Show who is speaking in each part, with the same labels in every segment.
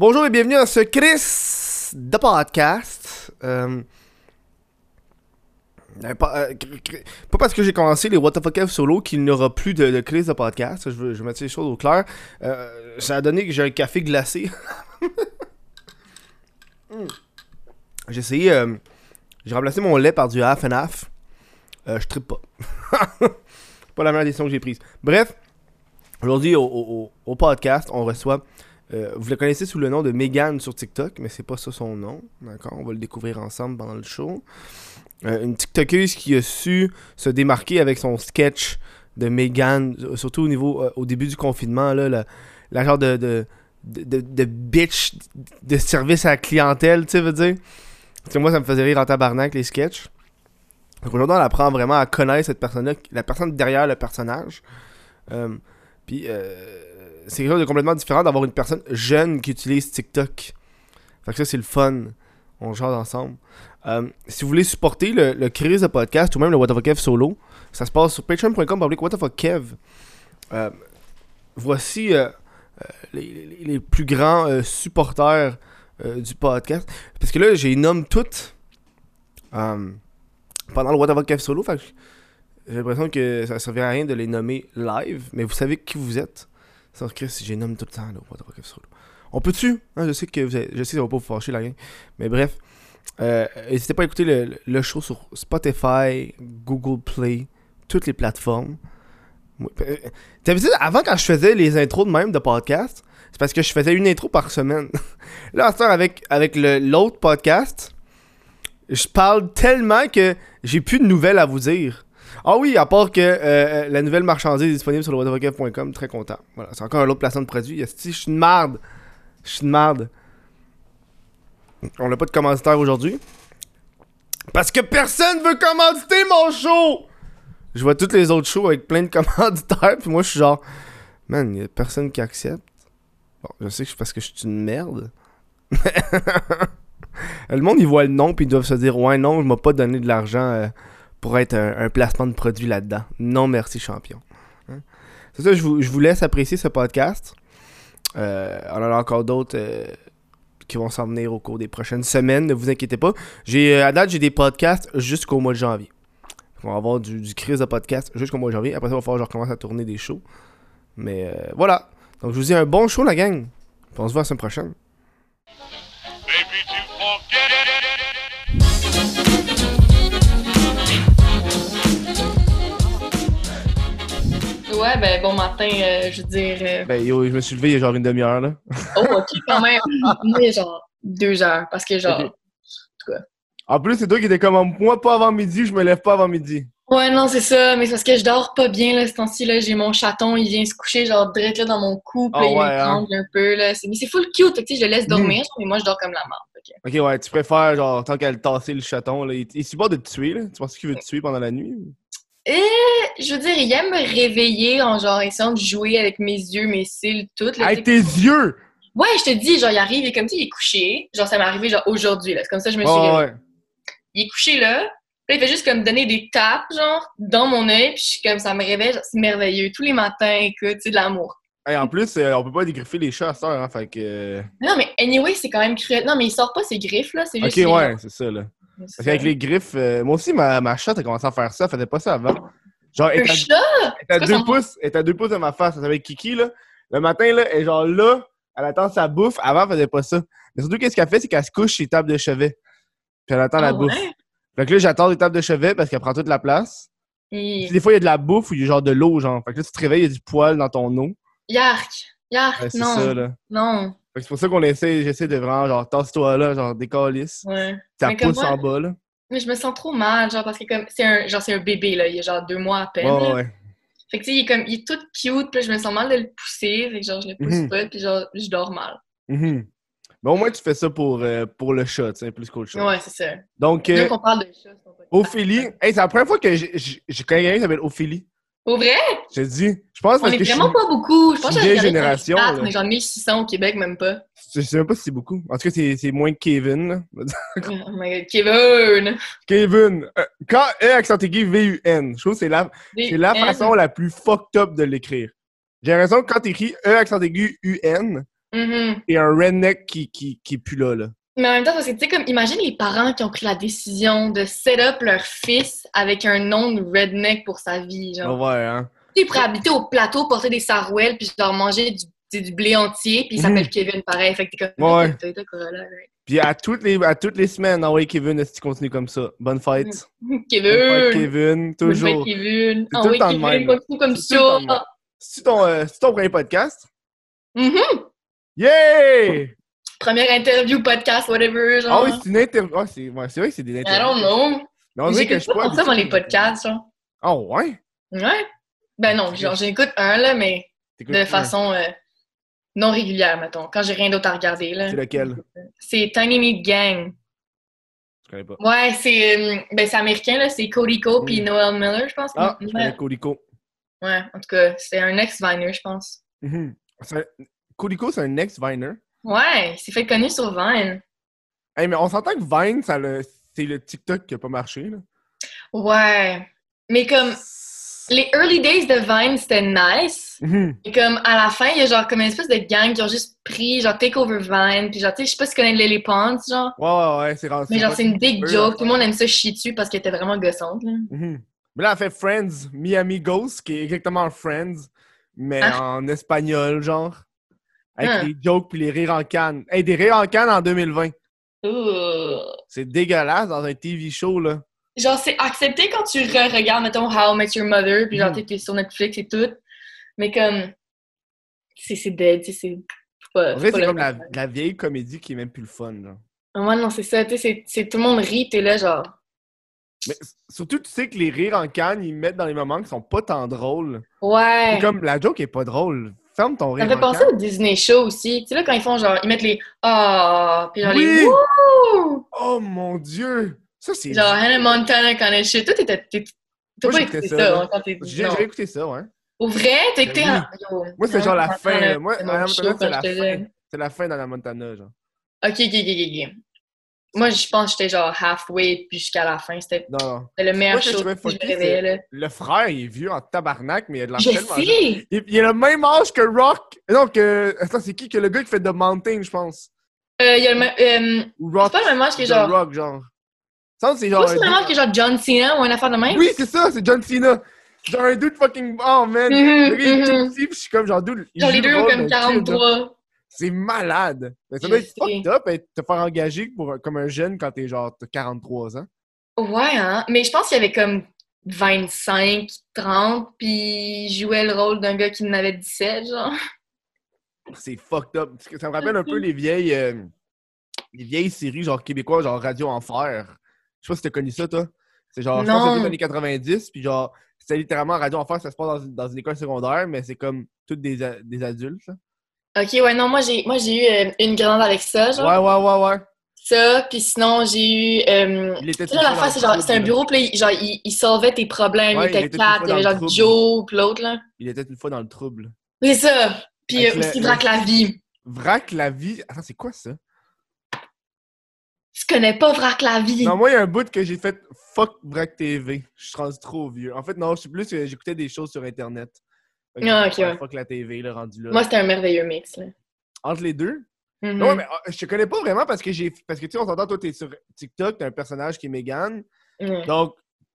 Speaker 1: Bonjour et bienvenue dans ce Chris de podcast. Euh, euh, pas, euh, pas parce que j'ai commencé les What the fuck solo qu'il n'y aura plus de, Chris de podcast. Je veux, mettre les choses au clair. Ça a donné que j'ai un café glacé. Mm. J'ai essayé. j'ai remplacé mon lait par du half and half. Je trippe pas. pas la meilleure décision que j'ai prise. Bref, aujourd'hui au, au- au- au podcast, on reçoit. Euh, vous le connaissez sous le nom de Megan sur TikTok, mais c'est pas ça son nom. D'accord? On va le découvrir ensemble pendant le show. Euh, une TikTokeuse qui a su se démarquer avec son sketch de Megan, euh, surtout au niveau au début du confinement, là, la, la genre de, de, de, bitch de service à la clientèle, tu sais, veux dire? Moi, ça me faisait rire en tabarnak, les sketchs. Donc aujourd'hui, on apprend vraiment à connaître cette personne-là, la personne derrière le personnage. Puis, euh, c'est quelque chose de complètement différent d'avoir une personne jeune qui utilise TikTok. Fait que ça, c'est le fun. On jase ensemble. Euh, si vous voulez supporter le, le de podcast ou même le What the Kev solo, ça se passe sur patreon.com public What the Kev. Euh, voici euh, les, plus grands supporters du podcast. Parce que là, j'ai nomme toutes pendant le What the Kev solo. J'ai l'impression que ça ne servirait à rien de les nommer live, mais vous savez qui vous êtes. Sans Chris, j'ai nomme tout le temps solo. On peut-tu? Hein, Je sais que vous avez- je sais que ça va pas vous fâcher la gang. Mais bref. Euh, N'hésitez pas à écouter le, show sur Spotify, Google Play, toutes les plateformes. Moi, euh, avant quand je faisais les intros de même de podcast, c'est parce que je faisais une intro par semaine. Là, à ce temps, avec, avec l'autre podcast, je parle tellement que j'ai plus de nouvelles à vous dire. Ah oui, à part que euh, la nouvelle marchandise est disponible sur le très content. Voilà, c'est encore un autre placement de produit. Je suis une marde. Je suis une marde. On n'a pas de commanditaire aujourd'hui. Parce que personne veut commanditer mon show! Je vois tous les autres shows avec plein de commanditaires, puis moi je suis genre, man, y a personne qui accepte. Bon, je sais que c'est parce que je suis une merde. le monde, ils voient le nom, puis ils doivent se dire, ouais, non, je m'ai pas donné de l'argent euh, pour être un, placement de produit là-dedans. Non, merci, champion. Hein? C'est ça, je vous, je vous laisse apprécier ce podcast. Euh, on en a encore d'autres euh, qui vont s'en venir au cours des prochaines semaines, ne vous inquiétez pas. J'ai, euh, à date, j'ai des podcasts jusqu'au mois de janvier. On va avoir du, du crise de podcast jusqu'au mois de janvier. Après ça, il va falloir que je recommence à tourner des shows. Mais euh, voilà. Donc, je vous dis un bon show, la gang. Puis on se voit la semaine prochaine.
Speaker 2: Maybe
Speaker 3: Ouais, ben bon matin, euh, je veux dire. euh,
Speaker 1: Ben, yo, je me suis levé il y a genre une demi-heure, là.
Speaker 3: Oh, ok, quand même. Mais genre deux heures, parce que genre.
Speaker 1: En plus, c'est toi qui étais comme moi, pas avant midi, je me lève pas avant midi.
Speaker 3: Ouais, non, c'est ça, mais c'est parce que je dors pas bien là, ce temps-ci. là. J'ai mon chaton, il vient se coucher genre direct là dans mon cou, puis
Speaker 1: Ah
Speaker 3: il
Speaker 1: ouais, hein?
Speaker 3: m'étrangle un peu. Là. C'est- Mais c'est full cute, tu sais, je le laisse
Speaker 1: Mm.
Speaker 3: dormir, mais moi je dors comme la merde. ok.
Speaker 1: Ok, ouais, tu préfères, genre, tant qu'elle tasser le chaton, là. Il, il supporte de te tuer, là. Tu penses qu'il veut te tuer pendant la nuit?
Speaker 3: Et je veux dire, il aime me réveiller en genre essayant de jouer avec mes yeux, mes cils, tout. Là,
Speaker 1: Avec tes yeux!
Speaker 3: Ouais, je te dis, genre, il arrive, il est comme si il est couché. Genre, ça m'est arrivé genre aujourd'hui, là. C'est comme ça que je me suis
Speaker 1: Oh, ouais.
Speaker 3: il est couché là. Puis il fait juste comme donner des tapes, genre, dans mon œil. Puis je suis comme, ça me réveille, genre, c'est merveilleux. Tous les matins, écoute, c'est de l'amour.
Speaker 1: Hey, en plus, euh, on peut pas dégriffer les chats à heure, hein, fait que... euh,
Speaker 3: Non, mais anyway, c'est quand même cruel. Non, mais il sort pas ses griffes, là. C'est
Speaker 1: Ok,
Speaker 3: juste. les-
Speaker 1: ouais, c'est ça, là. Parce
Speaker 3: ça.
Speaker 1: qu'avec les griffes, euh, moi aussi, ma, ma chatte a commencé à faire ça, elle faisait pas ça avant. Genre, elle à- deux
Speaker 3: son-
Speaker 1: pouces, elle était à deux pouces de ma face, elle s'appelle Kiki, là. Le matin, là, elle est genre là, elle attend sa bouffe. Avant, elle faisait pas ça. Mais surtout, qu'est-ce qu'elle fait, c'est qu'elle se couche sur les tables de chevet. Puis elle attend
Speaker 3: Ah
Speaker 1: la bouffe.
Speaker 3: ouais?
Speaker 1: Fait que là, j'attends les tables de chevet parce qu'elle prend toute la place.
Speaker 3: Et-
Speaker 1: Puis des fois, il y a de la bouffe ou il y a genre de l'eau, genre. Fait que là, tu te réveilles, il y a du poil dans ton eau.
Speaker 3: Yark! Yark!
Speaker 1: Ouais,
Speaker 3: non.
Speaker 1: ça, là.
Speaker 3: Non.
Speaker 1: C'est pour ça qu'on essaie, j'essaie de vraiment, genre, tasse-toi là, genre, décalisse.
Speaker 3: Ouais.
Speaker 1: Ça pousse
Speaker 3: moi-
Speaker 1: en bas, là.
Speaker 3: Mais je me sens trop mal, genre, parce que comme, c'est un, genre, c'est un bébé, là. Il a genre deux mois à peine.
Speaker 1: Ouais,
Speaker 3: là.
Speaker 1: ouais.
Speaker 3: Fait que, tu sais, il est comme, il est tout cute, puis je me sens mal de le pousser. Fait que, genre, je le pousse
Speaker 1: Mhm.
Speaker 3: pas, puis genre, je dors mal.
Speaker 1: Mhm. Mais au moins, tu fais ça pour, euh, pour le chat, tu sais, plus qu'autre chose.
Speaker 3: Ouais, c'est ça.
Speaker 1: Donc, euh,
Speaker 3: parle de chat.
Speaker 1: Ophélie. Hey, c'est la première fois que j'ai- quelqu'un qui s'appelle Ophélie.
Speaker 3: Pour vrai?
Speaker 1: Je te dis. Je pense
Speaker 3: On
Speaker 1: parce
Speaker 3: est
Speaker 1: que je
Speaker 3: vraiment
Speaker 1: suis-
Speaker 3: pas beaucoup. Je pense que j'ai
Speaker 1: génération, là.
Speaker 3: On est genre 1600 au Québec, même pas.
Speaker 1: Je sais même pas si c'est beaucoup. En tout cas, c'est moins que Kevin. là.
Speaker 3: Oh my god, Kevin!
Speaker 1: Kevin. euh, quand E accent aigu V-U-N, je trouve que c'est la, c'est la façon la plus fucked up de l'écrire. J'ai l'impression que quand t'écris E accent aigu U-N,
Speaker 3: Mhm.
Speaker 1: et un redneck qui, qui, qui est plus là, là.
Speaker 3: Mais en même temps, parce que tu sais, comme, imagine les parents qui ont pris la décision de set up leur fils avec un nom de redneck pour sa vie,
Speaker 1: Ah
Speaker 3: genre.
Speaker 1: ouais, hein.
Speaker 3: Tu pour habiter au plateau, porter des sarouels, puis genre manger du, du blé entier, puis il s'appelle
Speaker 1: Mhm.
Speaker 3: Kevin pareil. Fait que t'es comme,
Speaker 1: Ouais. Puis à toutes les, à toutes les semaines, ah ouais, Kevin, est-ce que tu continues comme ça? Bonne fête. Bonne fête,
Speaker 3: Kevin!
Speaker 1: Kevin,
Speaker 3: Bonne fête,
Speaker 1: toujours.
Speaker 3: Kevin! Ah
Speaker 1: de
Speaker 3: Kevin, continue comme ça!
Speaker 1: C'est ton, euh, ton premier podcast?
Speaker 3: Mhm.
Speaker 1: Yeah!
Speaker 3: Première interview, podcast, whatever,
Speaker 1: Ah
Speaker 3: genre.
Speaker 1: oui, c'est une interview. Ah, c'est ouais, vrai que c'est des
Speaker 3: I
Speaker 1: interviews.
Speaker 3: don't know.
Speaker 1: Mais on dirait que je suis
Speaker 3: pas pour ça, moi, les podcasts, genre.
Speaker 1: Ah ouais?
Speaker 3: Ouais. Ben non, genre, j'écoute un, là, mais de façon euh, non régulière, mettons, quand j'ai rien d'autre à regarder, là.
Speaker 1: C'est lequel?
Speaker 3: C'est Tiny Meat Gang.
Speaker 1: Je connais pas.
Speaker 3: Ouais, c'est euh, ben, américain, là. C'est Cody Co puis
Speaker 1: Mm.
Speaker 3: Noel Miller, je pense.
Speaker 1: Ah, je connais Codico.
Speaker 3: ouais, en tout cas, c'est un ex-Viner, je pense.
Speaker 1: C'est un- Codico, c'est un ex-Viner?
Speaker 3: Ouais, il s'est fait connu sur Vine.
Speaker 1: Hey, mais on s'entend que Vine, ça le- c'est le TikTok qui a pas marché, là.
Speaker 3: Ouais. Mais comme, les early days de Vine, c'était nice.
Speaker 1: Mhm.
Speaker 3: Et comme, à la fin, il y a genre comme une espèce de gang qui ont juste pris, genre, Take Over Vine. Puis genre, tu sais, je sais pas si tu connais Lily Pons, genre.
Speaker 1: Ouais, ouais, ouais, c'est rare.
Speaker 3: Mais genre, c'est une big joke. Tout le monde aime ça chier dessus parce qu'elle était vraiment gossante, là.
Speaker 1: Mhm. Mais là, elle fait Friends, Miami Ghost, qui est exactement Friends, mais
Speaker 3: Ah.
Speaker 1: en espagnol, genre. Avec
Speaker 3: Ah.
Speaker 1: les jokes puis les rires en canne. Hey, des rires en canne en 2020.
Speaker 3: Ouh.
Speaker 1: C'est dégueulasse dans un TV show, là.
Speaker 3: Genre, c'est accepté quand tu re-regardes, mettons, How I Met Your Mother, puis genre,
Speaker 1: Mhm.
Speaker 3: t'es sur Netflix et tout. Mais comme, c'est dead, c'est pas.
Speaker 1: En vrai, c'est comme la, la vieille comédie qui est même plus le fun, là.
Speaker 3: Ah, Ouais, non, c'est ça, tu sais, c'est- tout le monde rit, t'es là, genre.
Speaker 1: Mais surtout, tu sais que les rires en canne, ils mettent dans les moments qui sont pas tant drôles.
Speaker 3: Ouais.
Speaker 1: Comme, la joke est pas drôle. Ferme ton
Speaker 3: Ça me fait
Speaker 1: en
Speaker 3: penser au Disney Show aussi. Tu sais, là, quand ils font genre, ils mettent les Ah, puis genre
Speaker 1: Oui!
Speaker 3: les Wouh!
Speaker 1: Oh mon dieu! Ça, c'est...
Speaker 3: Genre Hannah Montana quand elle shit. Toi, T'as pas écouté
Speaker 1: ça,
Speaker 3: ça, hein, quand t'es.
Speaker 1: J'ai écouté ça, ouais.
Speaker 3: Au vrai, t'as écouté.
Speaker 1: Ben
Speaker 3: un- Yo,
Speaker 1: Moi, c'est genre la fin. Moi, Hannah Montana, c'est la fin. C'est la fin d'Anna Montana, genre.
Speaker 3: Ok, ok, ok, ok. Moi, je pense que j'étais genre halfway, puis jusqu'à la fin. C'était
Speaker 1: Non, non.
Speaker 3: c'était le meilleur
Speaker 1: Moi, ce que je
Speaker 3: show
Speaker 1: trouvais
Speaker 3: que je me
Speaker 1: fucké,
Speaker 3: réveillais, là.
Speaker 1: Le frère, il est vieux en tabarnak, mais il a de la
Speaker 3: Je
Speaker 1: tellement
Speaker 3: sais!
Speaker 1: Il, il a le même âge que Rock. Non, que. Attends, c'est qui que le gars qui fait The Mountain, je pense?
Speaker 3: Euh, il y a le même. Euh,
Speaker 1: Ou Rock.
Speaker 3: c'est pas le même âge que genre.
Speaker 1: Rock, genre. Ça, c'est
Speaker 3: C'est
Speaker 1: genre.
Speaker 3: pas
Speaker 1: un
Speaker 3: le même âge que genre John Cena ou une affaire de même?
Speaker 1: Oui, c'est ça, c'est John Cena. Genre un dude fucking. Oh man.
Speaker 3: Mhm,
Speaker 1: le gars, il est tout petit, pis je suis comme genre dude.
Speaker 3: Genre les deux ont comme
Speaker 1: d'un kid, genre.
Speaker 3: 43.
Speaker 1: C'est malade. Mais ça doit être fucked up être, te faire engager pour, comme un jeune quand t'es genre t'as 43 ans.
Speaker 3: Ouais, hein? Mais je pense qu'il y avait comme 25, 30, puis il jouait le rôle d'un gars qui en avait 17, genre.
Speaker 1: C'est fucked up. Parce que Ça me rappelle un peu les vieilles, euh, les vieilles séries genre québécoises, genre Radio Enfer. Je sais pas si t'as connu ça, toi. C'est genre, je pense que
Speaker 3: Non.
Speaker 1: des années 90, puis genre, c'est littéralement Radio Enfer, ça se passe dans, une- dans une école secondaire, mais c'est comme toutes des, des adultes. là.
Speaker 3: Ok, ouais, non, moi j'ai moi j'ai eu euh, une grande avec ça, genre.
Speaker 1: Ouais, ouais, ouais, ouais.
Speaker 3: Ça, puis sinon j'ai eu. Euh,
Speaker 1: Il était
Speaker 3: là, la
Speaker 1: fois
Speaker 3: c'est genre, c'était un bureau, puis genre, il, il solvait tes problèmes,
Speaker 1: Ouais,
Speaker 3: il était
Speaker 1: il était
Speaker 3: quatre, il y avait genre Joe, puis l'autre, là.
Speaker 1: Il était une fois dans le trouble.
Speaker 3: C'est ça! Puis euh, aussi
Speaker 1: le-
Speaker 3: Vrac la vie.
Speaker 1: Vrac la vie? Attends, c'est quoi ça?
Speaker 3: Tu connais pas Vrac la vie?
Speaker 1: Non, moi, il y a un bout que j'ai fait fuck Vrac TV. Je suis trop vieux. En fait, non, je suis plus que j'écoutais des choses sur Internet.
Speaker 3: Ah, ok, ouais.
Speaker 1: Fuck la TV, là, rendu là.
Speaker 3: Moi, c'était un merveilleux mix, là.
Speaker 1: Entre les deux?
Speaker 3: Mhm.
Speaker 1: Non, mais euh, je te connais pas vraiment parce que j'ai. Parce que tu sais, on s'entend, toi, t'es sur TikTok, t'as un personnage qui est Megan. Donc,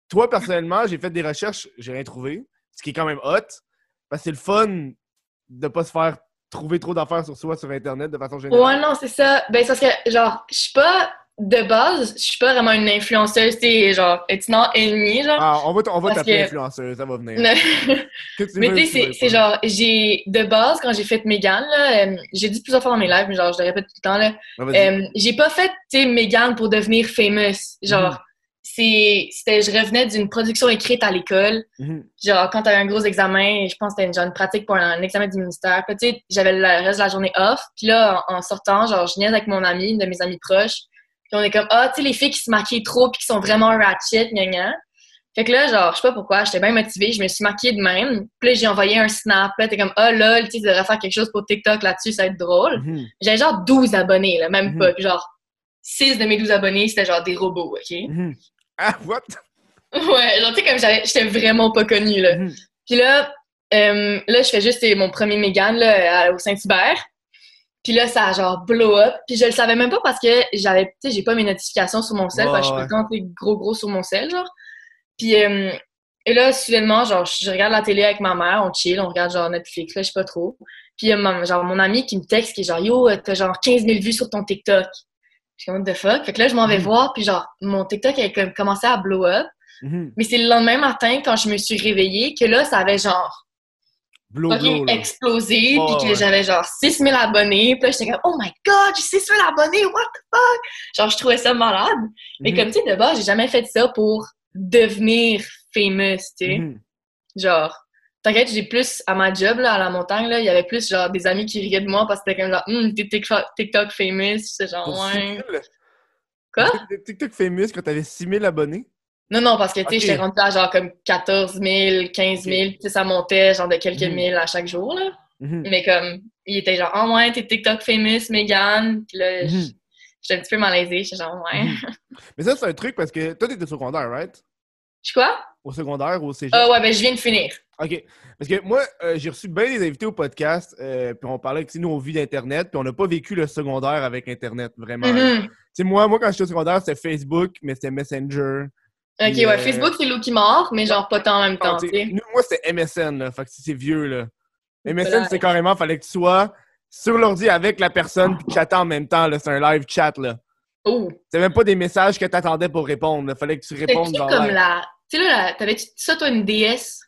Speaker 1: toi, personnellement, j'ai fait des recherches, j'ai rien trouvé. Ce qui est quand même hot. Parce que c'est le fun de pas se faire trouver trop d'affaires sur soi sur Internet de façon générale.
Speaker 3: Ouais, non, c'est ça. Ben, c'est parce que, genre, je suis pas, de base, je suis pas vraiment une influenceuse, tu sais, genre, it's not ennemie, genre.
Speaker 1: Ah, on va, on va
Speaker 3: que-
Speaker 1: influenceuse, ça va venir.
Speaker 3: Mais
Speaker 1: tu
Speaker 3: mais
Speaker 1: veux,
Speaker 3: tu sais, c'est- c'est genre, j'ai, de base, quand j'ai fait Megan, là, euh, j'ai dit plusieurs fois dans mes lives, mais genre, je le répète tout le temps, là,
Speaker 1: vas-y.
Speaker 3: euh, j'ai pas fait, tu sais, Megan pour devenir famous. Genre,
Speaker 1: Mhm.
Speaker 3: c'est, c'était, je revenais d'une production écrite à l'école.
Speaker 1: Mhm.
Speaker 3: Genre, quand t'avais un gros examen, je pense que c'était une, genre, une pratique pour un, examen du ministère. Puis, tu sais, j'avais le reste de la journée off. Puis là, en, en sortant, genre, je niaise avec mon ami, une de mes amies proches. On est comme, ah, tu sais, les filles qui se maquillent trop puis qui sont vraiment ratchet, gna gna. Fait que là, genre, je sais pas pourquoi, j'étais bien motivée, je me suis maquillée de même. Puis là, j'ai envoyé un snap. Là, t'es comme, ah, lol, tu devrais faire quelque chose pour TikTok là-dessus, ça va être drôle.
Speaker 1: Mhm.
Speaker 3: J'avais genre 12 abonnés, là, même
Speaker 1: Mhm.
Speaker 3: pas. Puis genre, 6 de mes 12 abonnés, c'était genre des robots, OK?
Speaker 1: Mhm. Ah, what?
Speaker 3: Ouais, genre, tu sais, comme j'avais- j'étais vraiment pas connue, là.
Speaker 1: Mhm.
Speaker 3: Puis là, euh, là, je fais juste euh, mon premier Mégane là, au Saint-Hubert. Puis là, ça a genre blow up. Puis je le savais même pas parce que j'avais, tu sais, j'ai pas mes notifications sur mon cell.
Speaker 1: Ouais,
Speaker 3: je
Speaker 1: ouais.
Speaker 3: temps, tu sais, gros, gros sur mon cell, genre. Puis, euh, et là, soudainement, genre, je regarde la télé avec ma mère, on chill, on regarde genre Netflix, là, je sais pas trop. Puis, ma- genre, mon ami qui me texte, qui est genre, yo, euh, t'as genre 15 000 vues sur ton TikTok. Je suis comme, what the fuck? Fait que là, je m'en vais
Speaker 1: Mhm.
Speaker 3: voir, puis genre, mon TikTok avait comme commencé à blow up.
Speaker 1: Mhm.
Speaker 3: Mais c'est le lendemain matin, quand je me suis réveillée, que là, ça avait genre
Speaker 1: Blow,
Speaker 3: fucking
Speaker 1: blow,
Speaker 3: explosé,
Speaker 1: Ouais,
Speaker 3: puis que j'avais genre 6000 abonnés. Puis j'étais comme, oh my god, j'ai 6000 abonnés, what the fuck? Genre, je trouvais ça malade. Mais
Speaker 1: Mhm.
Speaker 3: comme, tu sais, de base, j'ai jamais fait ça pour devenir famous, tu sais.
Speaker 1: Mhm.
Speaker 3: Genre, t'inquiète, j'ai plus à ma job, là, à la montagne, là, il y avait plus, genre, des amis qui riaient de moi parce que c'était comme, genre, hum, t'es TikTok, famous. C'est genre, ouais.
Speaker 1: 6000?
Speaker 3: Quoi?
Speaker 1: T'es TikTok famous quand t'avais 6000 abonnés?
Speaker 3: Non, non, parce que, tu sais,
Speaker 1: Ok.
Speaker 3: j'étais rentrée à genre comme 14 000, 15 000, tu sais, ça montait, genre, de quelques
Speaker 1: Mhm.
Speaker 3: mille à chaque jour, là.
Speaker 1: Mhm.
Speaker 3: Mais comme, il était genre, oh ouais, t'es TikTok famous, Megan. Puis là,
Speaker 1: Mhm.
Speaker 3: j'étais un petit peu malaisée. J'étais genre, ouais.
Speaker 1: Mhm. Mais ça, c'est un truc parce que toi, t'étais au secondaire, right?
Speaker 3: Je suis quoi?
Speaker 1: Au secondaire ou au cégep?
Speaker 3: Ah ouais, ben je viens de finir.
Speaker 1: OK. Parce que moi, euh, j'ai reçu bien des invités au podcast, euh, puis on parlait que nous, on vit d'Internet, puis on n'a pas vécu le secondaire avec Internet, vraiment.
Speaker 3: Mhm.
Speaker 1: Tu sais, moi, moi, quand j'étais au secondaire, c'était Facebook, mais c'était Messenger.
Speaker 3: Ok,
Speaker 1: Puis,
Speaker 3: ouais,
Speaker 1: euh,
Speaker 3: Facebook, c'est l'eau qui mord, mais genre pas tant en même temps,
Speaker 1: nous, moi, c'était MSN, là. Fait que c'est vieux, là. MSN, c'est carrément, fallait que tu sois sur l'ordi avec la personne, puis chatter en même temps, là. C'est un live chat, là.
Speaker 3: Oh!
Speaker 1: C'est même pas des messages que t'attendais pour répondre, là. Fallait que tu
Speaker 3: C'est
Speaker 1: répondes genre
Speaker 3: comme la. Tu sais, là, t'avais-tu ça, toi, une DS?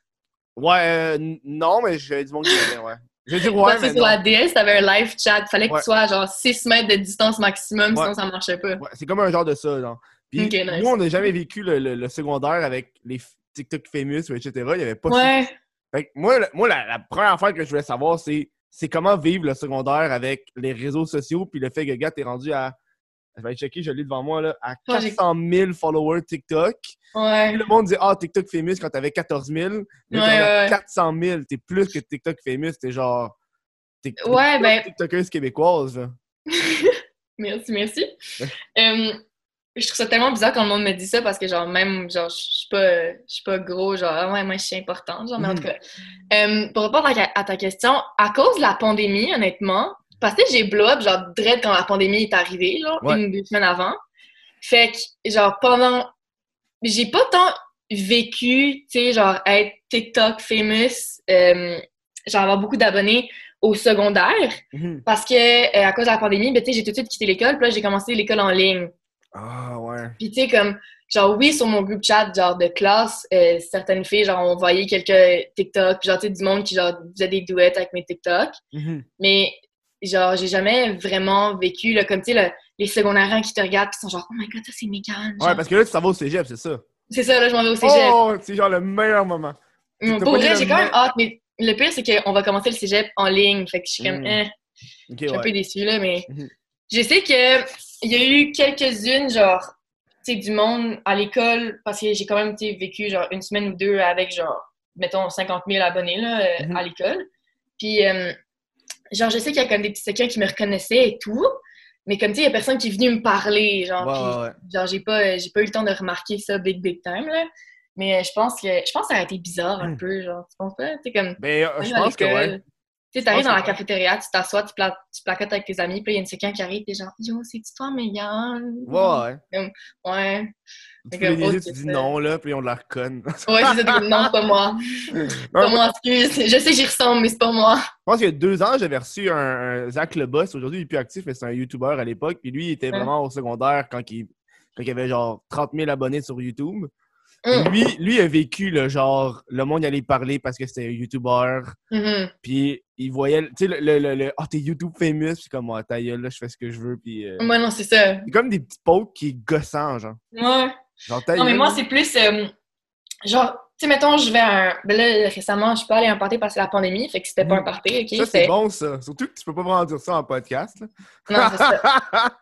Speaker 1: Ouais, euh, non, mais j'ai du monde qui l'avait, ouais. Je dire ouais,
Speaker 3: Ouais,
Speaker 1: mais
Speaker 3: c'est sur la DS, t'avais un live chat. Fallait que
Speaker 1: Ouais.
Speaker 3: tu sois à genre 6 mètres de distance maximum,
Speaker 1: Ouais.
Speaker 3: sinon ça marchait pas.
Speaker 1: Ouais, c'est comme un genre de ça, genre. Puis
Speaker 3: nice.
Speaker 1: nous, on n'a jamais vécu le, le- le secondaire avec les TikTok famous, ou etc. Il y avait pas.
Speaker 3: Ouais.
Speaker 1: Fait que moi, le- moi la, la première affaire que je voulais savoir, c'est c'est comment vivre le secondaire avec les réseaux sociaux, puis le fait que, gars, t'es rendu à. Je vais aller checker, je l'ai devant moi, là, à
Speaker 3: Ouais, j'ai-
Speaker 1: 400 000 followers TikTok.
Speaker 3: Ouais.
Speaker 1: Puis le monde dit, ah, TikTok famous quand t'avais 14 000. Mais
Speaker 3: Ouais, ouais.
Speaker 1: 400 000. T'es plus que TikTok famous. T'es genre. T'es
Speaker 3: Ouais, ben-
Speaker 1: TikTokeuse québécoise.
Speaker 3: Merci, merci.
Speaker 1: Ouais.
Speaker 3: Je trouve ça tellement bizarre quand le monde me dit ça parce que, genre, même, genre, je suis pas, je suis pas gros, genre, ah ouais, moi, je suis importante, genre, mais en
Speaker 1: Mhm.
Speaker 3: tout cas. Euh, pour répondre à, ta- à ta question, à cause de la pandémie, honnêtement, parce que j'ai blow up, genre, dread quand la pandémie est arrivée, genre,
Speaker 1: Ouais.
Speaker 3: une ou deux semaines avant. Fait que, genre, pendant. J'ai pas tant vécu, tu sais, genre, être TikTok famous, euh, genre, avoir beaucoup d'abonnés au secondaire.
Speaker 1: Mhm.
Speaker 3: Parce que, euh, à cause de la pandémie, ben, tu sais, j'ai tout de suite quitté l'école, puis là, j'ai commencé l'école en ligne.
Speaker 1: Ah, ouais.
Speaker 3: Puis, tu sais, comme, genre, oui, sur mon groupe chat, genre, de classe, euh, certaines filles, genre, ont envoyé quelques TikTok, puis genre, tu sais, du monde qui, genre, faisait des duets avec mes TikTok.
Speaker 1: Mhm.
Speaker 3: Mais, genre, j'ai jamais vraiment vécu, là, comme, tu sais, le- les secondaires qui te regardent, qui sont genre, oh my god, ça, c'est Megan.
Speaker 1: Ouais, parce que là, tu t'en vas au cégep, c'est ça.
Speaker 3: C'est ça, là, je m'en vais au cégep.
Speaker 1: Oh, c'est genre le meilleur moment. T'as
Speaker 3: Pour vrai, j'ai quand même hâte, mais le pire, c'est qu'on va commencer le cégep en ligne. Fait que je suis comme,
Speaker 1: Mm.
Speaker 3: eh.
Speaker 1: Ok,
Speaker 3: Je suis un peu déçue, là, mais
Speaker 1: Mhm.
Speaker 3: je sais que il y a eu quelques-unes, genre, tu sais, du monde à l'école, parce que j'ai quand même, vécu, genre, une semaine ou deux avec, genre, mettons, 50 000 abonnés, là, euh,
Speaker 1: Mhm.
Speaker 3: à l'école. Puis, euh, genre, je sais qu'il y a comme des petits seconds qui me reconnaissaient et tout, mais comme, tu sais, il y a personne qui est venu me parler, genre,
Speaker 1: ouais,
Speaker 3: genre, j'ai pas, euh, j'ai pas eu le temps de remarquer ça big, big time, là. Mais je pense que, je pense que ça a été bizarre un
Speaker 1: Mhm.
Speaker 3: peu, genre, tu penses pas? Tu sais, comme,
Speaker 1: Ben, je pense que ouais.
Speaker 3: Tu sais,
Speaker 1: pense
Speaker 3: dans
Speaker 1: que
Speaker 3: la cafétéria, tu t'assois, tu, pla tu placotes avec tes amis, puis il y a une séquence qui arrive, t'es genre, yo, c'est-tu toi, Megan?
Speaker 1: Ouais, ouais.
Speaker 3: Ouais.
Speaker 1: Tu
Speaker 3: que, oh,
Speaker 1: tu dis non, là, puis on de la conne.
Speaker 3: Ouais, c'est ça, non, pas moi. Pas moi, excuse. Je sais, j'y ressemble, mais c'est pas moi.
Speaker 1: Je pense qu'il y a deux ans, j'avais reçu un, un Zach Le Boss. Aujourd'hui, il est plus actif, mais c'est un YouTuber à l'époque. Puis lui, il était
Speaker 3: Ouais.
Speaker 1: vraiment au secondaire quand il, quand il avait genre 30 000 abonnés sur YouTube.
Speaker 3: Hum.
Speaker 1: Lui, lui a vécu le genre, le monde y allait parler parce que c'était un YouTuber.
Speaker 3: Mhm.
Speaker 1: Puis il voyait, tu sais, le, le, le, le, ah, t'es YouTube famous. Puis comme, ah, ta gueule, là, je fais ce que je veux. Puis euh,
Speaker 3: Moi, non, c'est ça.
Speaker 1: c'est comme des petits pokes qui est gossant, genre.
Speaker 3: Ouais.
Speaker 1: Genre,
Speaker 3: Non, mais moi, c'est plus. euh, genre, tu sais, mettons, je vais à un. Ben là, récemment, je suis pas allée à un party parce que c'est la pandémie, fait que c'était pas un party, ok?
Speaker 1: Ça, c'est bon, ça. Surtout que tu peux pas vraiment dire ça en podcast. là.
Speaker 3: Non, c'est ça.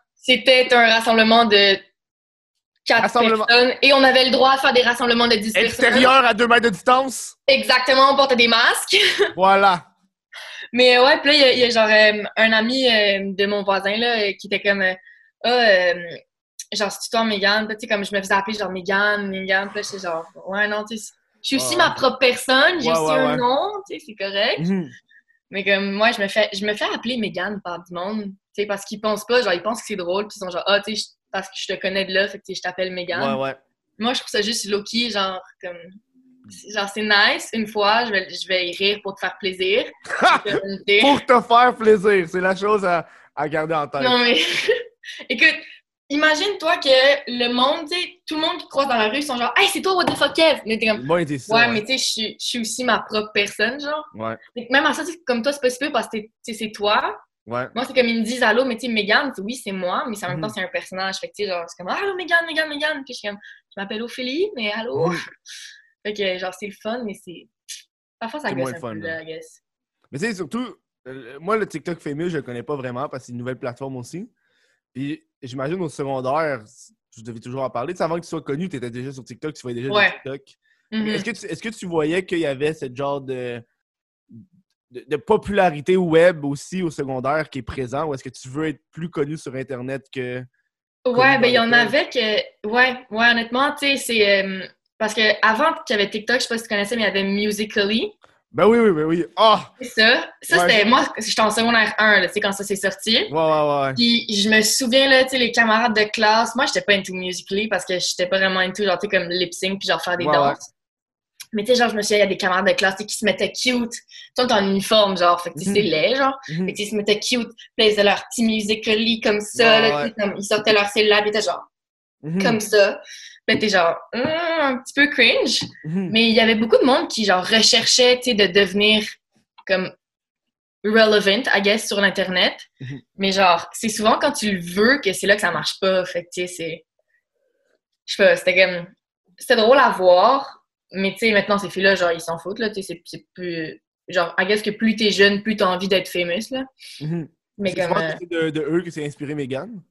Speaker 3: C'était un rassemblement de quatre personnes et on avait le droit de faire des rassemblements de 10 personnes.
Speaker 1: Extérieur à deux mètres de distance.
Speaker 3: Exactement, on portait des masques.
Speaker 1: Voilà.
Speaker 3: Mais ouais, puis là, il y a- il y, a genre euh, un ami euh, de mon voisin là, euh, qui était comme Ah, euh, genre, c'est toi, Mégane. Tu sais, comme je me faisais appeler genre Mégane, Mégane. Puis là, j'étais genre, ouais, non, tu sais, je suis aussi
Speaker 1: Ouais.
Speaker 3: ma propre personne, j'ai
Speaker 1: Ouais,
Speaker 3: aussi
Speaker 1: ouais,
Speaker 3: un nom, tu sais, c'est correct.
Speaker 1: Mhm.
Speaker 3: Mais comme moi, je me fais, je me fais appeler Megan par du monde, tu sais, parce qu'ils pensent pas, genre, ils pensent que c'est drôle, puis ils sont genre, ah, tu sais, parce que je te connais de là, fait que je t'appelle Megan.
Speaker 1: Ouais, ouais.
Speaker 3: Moi, je trouve ça juste low-key, genre, comme. Genre, c'est nice, une fois, je vais, je vais y rire pour te faire plaisir.
Speaker 1: Pour te faire plaisir, c'est la chose à, à garder en tête.
Speaker 3: Non, mais. Écoute, imagine-toi que le monde, tu sais, tout le monde qui te croise dans la rue sont genre, hey, c'est toi, what the fuck, Kev? Mais t'es comme,
Speaker 1: Moi, ça.
Speaker 3: ouais, mais tu sais, je suis- aussi ma propre personne, genre.
Speaker 1: Ouais,
Speaker 3: Même à ça, comme toi, c'est super parce que c'est toi.
Speaker 1: Ouais.
Speaker 3: Moi, c'est comme ils me disent allô, mais tu sais, Megan, oui, c'est moi, mais en même temps,
Speaker 1: Mhm.
Speaker 3: c'est un personnage. Fait que tu sais, genre, c'est comme allô, Megan, Megan, Megan. Puis je suis comme, je m'appelle Ophélie, mais allô? Fait que, genre, c'est le fun, mais c'est. Parfois, ça gosse un
Speaker 1: fun,
Speaker 3: peu,
Speaker 1: là.
Speaker 3: là, I guess.
Speaker 1: Mais tu sais, surtout, euh, moi, le TikTok fameux, je le connais pas vraiment parce que c'est une nouvelle plateforme aussi. Puis j'imagine au secondaire, je devais toujours en parler. Tu sais, avant que tu sois connu, tu étais déjà sur TikTok, tu voyais déjà
Speaker 3: Ouais.
Speaker 1: des TikTok.
Speaker 3: Mhm.
Speaker 1: Est-ce que, est-ce que tu voyais qu'il y avait ce genre de, de, de popularité web aussi au secondaire qui est présent ou est-ce que tu veux être plus connu sur Internet que.
Speaker 3: Ouais, ben il y en avait que. Ouais, ouais, honnêtement, tu sais, c'est. euh, Parce que avant qu'il y avait TikTok, je sais pas si tu connaissais, mais il y avait Musical.ly.
Speaker 1: Ben oui, oui, oui, oui. Ah!
Speaker 3: C'est ça. Ça,
Speaker 1: Ouais.
Speaker 3: c'était. Moi, j'étais en secondaire 1, là, tu sais, quand ça s'est sorti.
Speaker 1: Ouais, ouais, ouais.
Speaker 3: Puis je me souviens, là, tu sais, les camarades de classe, moi, j'étais pas into Musical.ly parce que j'étais pas vraiment into, genre, tu sais, comme lip sync puis genre faire des
Speaker 1: Ouais,
Speaker 3: danses. Mais tu sais, genre, je me souviens, il y a des camarades de classe qui se mettaient cute. Tout en uniforme, genre, fait que tu sais,
Speaker 1: Mhm.
Speaker 3: c'est laid, genre.
Speaker 1: Mhm.
Speaker 3: Fait que tu sais, ils se mettaient cute, puis ils faisaient leur petit Musical.ly comme ça, là,
Speaker 1: ouais.
Speaker 3: comme, ils sortaient leur cellulaire, ils étaient genre,
Speaker 1: Mhm.
Speaker 3: comme ça. Là, t'es genre, Hum, un petit peu cringe.
Speaker 1: Mhm.
Speaker 3: Mais il y avait beaucoup de monde qui, genre, recherchait, tu sais, de devenir comme relevant, I guess, sur l'Internet. Mais genre, c'est souvent quand tu le veux que c'est là que ça marche pas. Fait que, tu sais, c'est... Je sais pas, c'était comme... C'était drôle à voir, mais tu sais, maintenant, ces filles-là, genre, ils s'en foutent, là, tu sais, c'est- c'est plus... Genre, I guess que plus t'es jeune, plus t'as envie d'être famous, là.
Speaker 1: Mhm.
Speaker 3: Mais comme... euh,
Speaker 1: que c'est de, de eux que c'est inspiré Megan.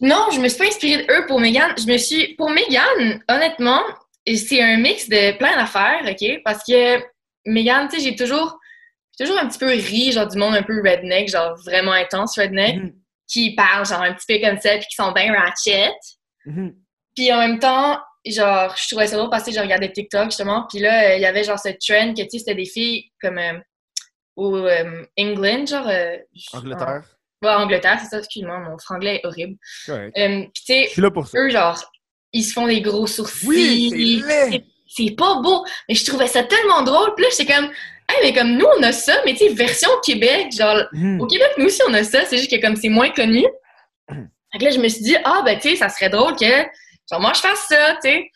Speaker 3: Non, je me suis pas inspirée de eux pour Megan. Je me suis. Pour Megan, honnêtement, c'est un mix de plein d'affaires, OK? Parce que Megan, tu sais, j'ai toujours. Toujours un petit peu ri, genre, du monde un peu redneck, genre vraiment intense redneck,
Speaker 1: Mhm.
Speaker 3: qui parlent, genre, un petit peu comme ça, puis qui sont bien ratchet.
Speaker 1: Mhm.
Speaker 3: Puis en même temps, genre, je trouvais ça drôle parce que je regardais TikTok, justement, puis là, euh, il y avait, genre, ce trend que, tu sais, c'était des filles comme. euh, au euh, England, genre. euh,
Speaker 1: Angleterre.
Speaker 3: Ouais, Angleterre, c'est ça, excuse-moi, mon franglais est horrible.
Speaker 1: Correct.
Speaker 3: Puis tu sais, eux, genre, ils se font des gros sourcils.
Speaker 1: Oui, c'est
Speaker 3: pas beau. Mais je trouvais ça tellement drôle. Puis là, j'étais comme, hey, mais comme nous, on a ça, mais tu sais, version Québec, genre,
Speaker 1: Mhm.
Speaker 3: au Québec, nous aussi, on a ça. C'est juste que comme c'est moins connu. Fait que là, je me suis dit, ah, ben, tu sais, ça serait drôle que, genre, moi, je fasse ça, tu sais.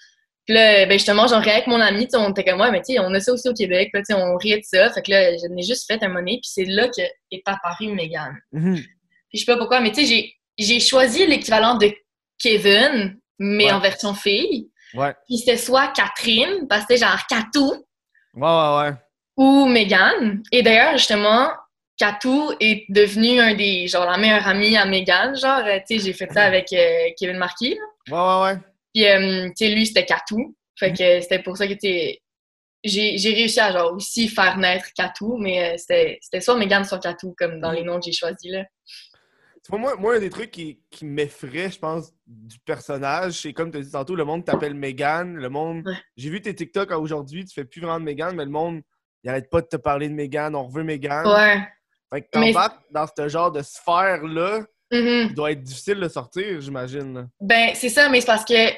Speaker 3: Puis là, ben, justement, j'en riais avec mon ami, tu sais, on était comme, ouais, mais tu sais, on a ça aussi au Québec. Là, tu sais, on riait de ça. Fait que là, j'en ai juste fait un monnaie. Puis c'est là que est apparu Megan.
Speaker 1: Mhm.
Speaker 3: Puis je sais pas pourquoi, mais tu sais, j'ai- j'ai choisi l'équivalent de Kevin, mais
Speaker 1: Ouais.
Speaker 3: en version fille.
Speaker 1: Ouais.
Speaker 3: Puis c'était soit Catherine, parce que c'était genre Katou,
Speaker 1: Ouais, ouais, ouais.
Speaker 3: ou Megan. Et d'ailleurs, justement, Katou est devenu un des, genre, la meilleure amie à Megan. Genre, euh, tu sais, j'ai fait ça avec euh, Kevin Marquis. là.
Speaker 1: Ouais, ouais, ouais.
Speaker 3: Puis, euh, tu sais, lui, c'était Katou. Fait que c'était pour ça que, tu j'ai j'ai réussi à, genre, aussi faire naître Katou, mais euh, c'était c'était soit Megan, soit Katou, comme dans les noms que j'ai choisis, là.
Speaker 1: Tu vois, moi, moi, un des trucs qui, qui m'effraie, je pense, du personnage, c'est comme tu as dit tantôt, le monde t'appelle Megan. Le monde.
Speaker 3: Ouais.
Speaker 1: J'ai vu tes TikTok aujourd'hui, tu fais plus vraiment de Megan, mais le monde, il arrête pas de te parler de Megan, on veut Megan.
Speaker 3: Ouais.
Speaker 1: Fait que
Speaker 3: Mais-
Speaker 1: t'embarques dans ce genre de sphère-là,
Speaker 3: Mhm.
Speaker 1: il doit être difficile de sortir, j'imagine.
Speaker 3: Ben, c'est ça, mais c'est parce que,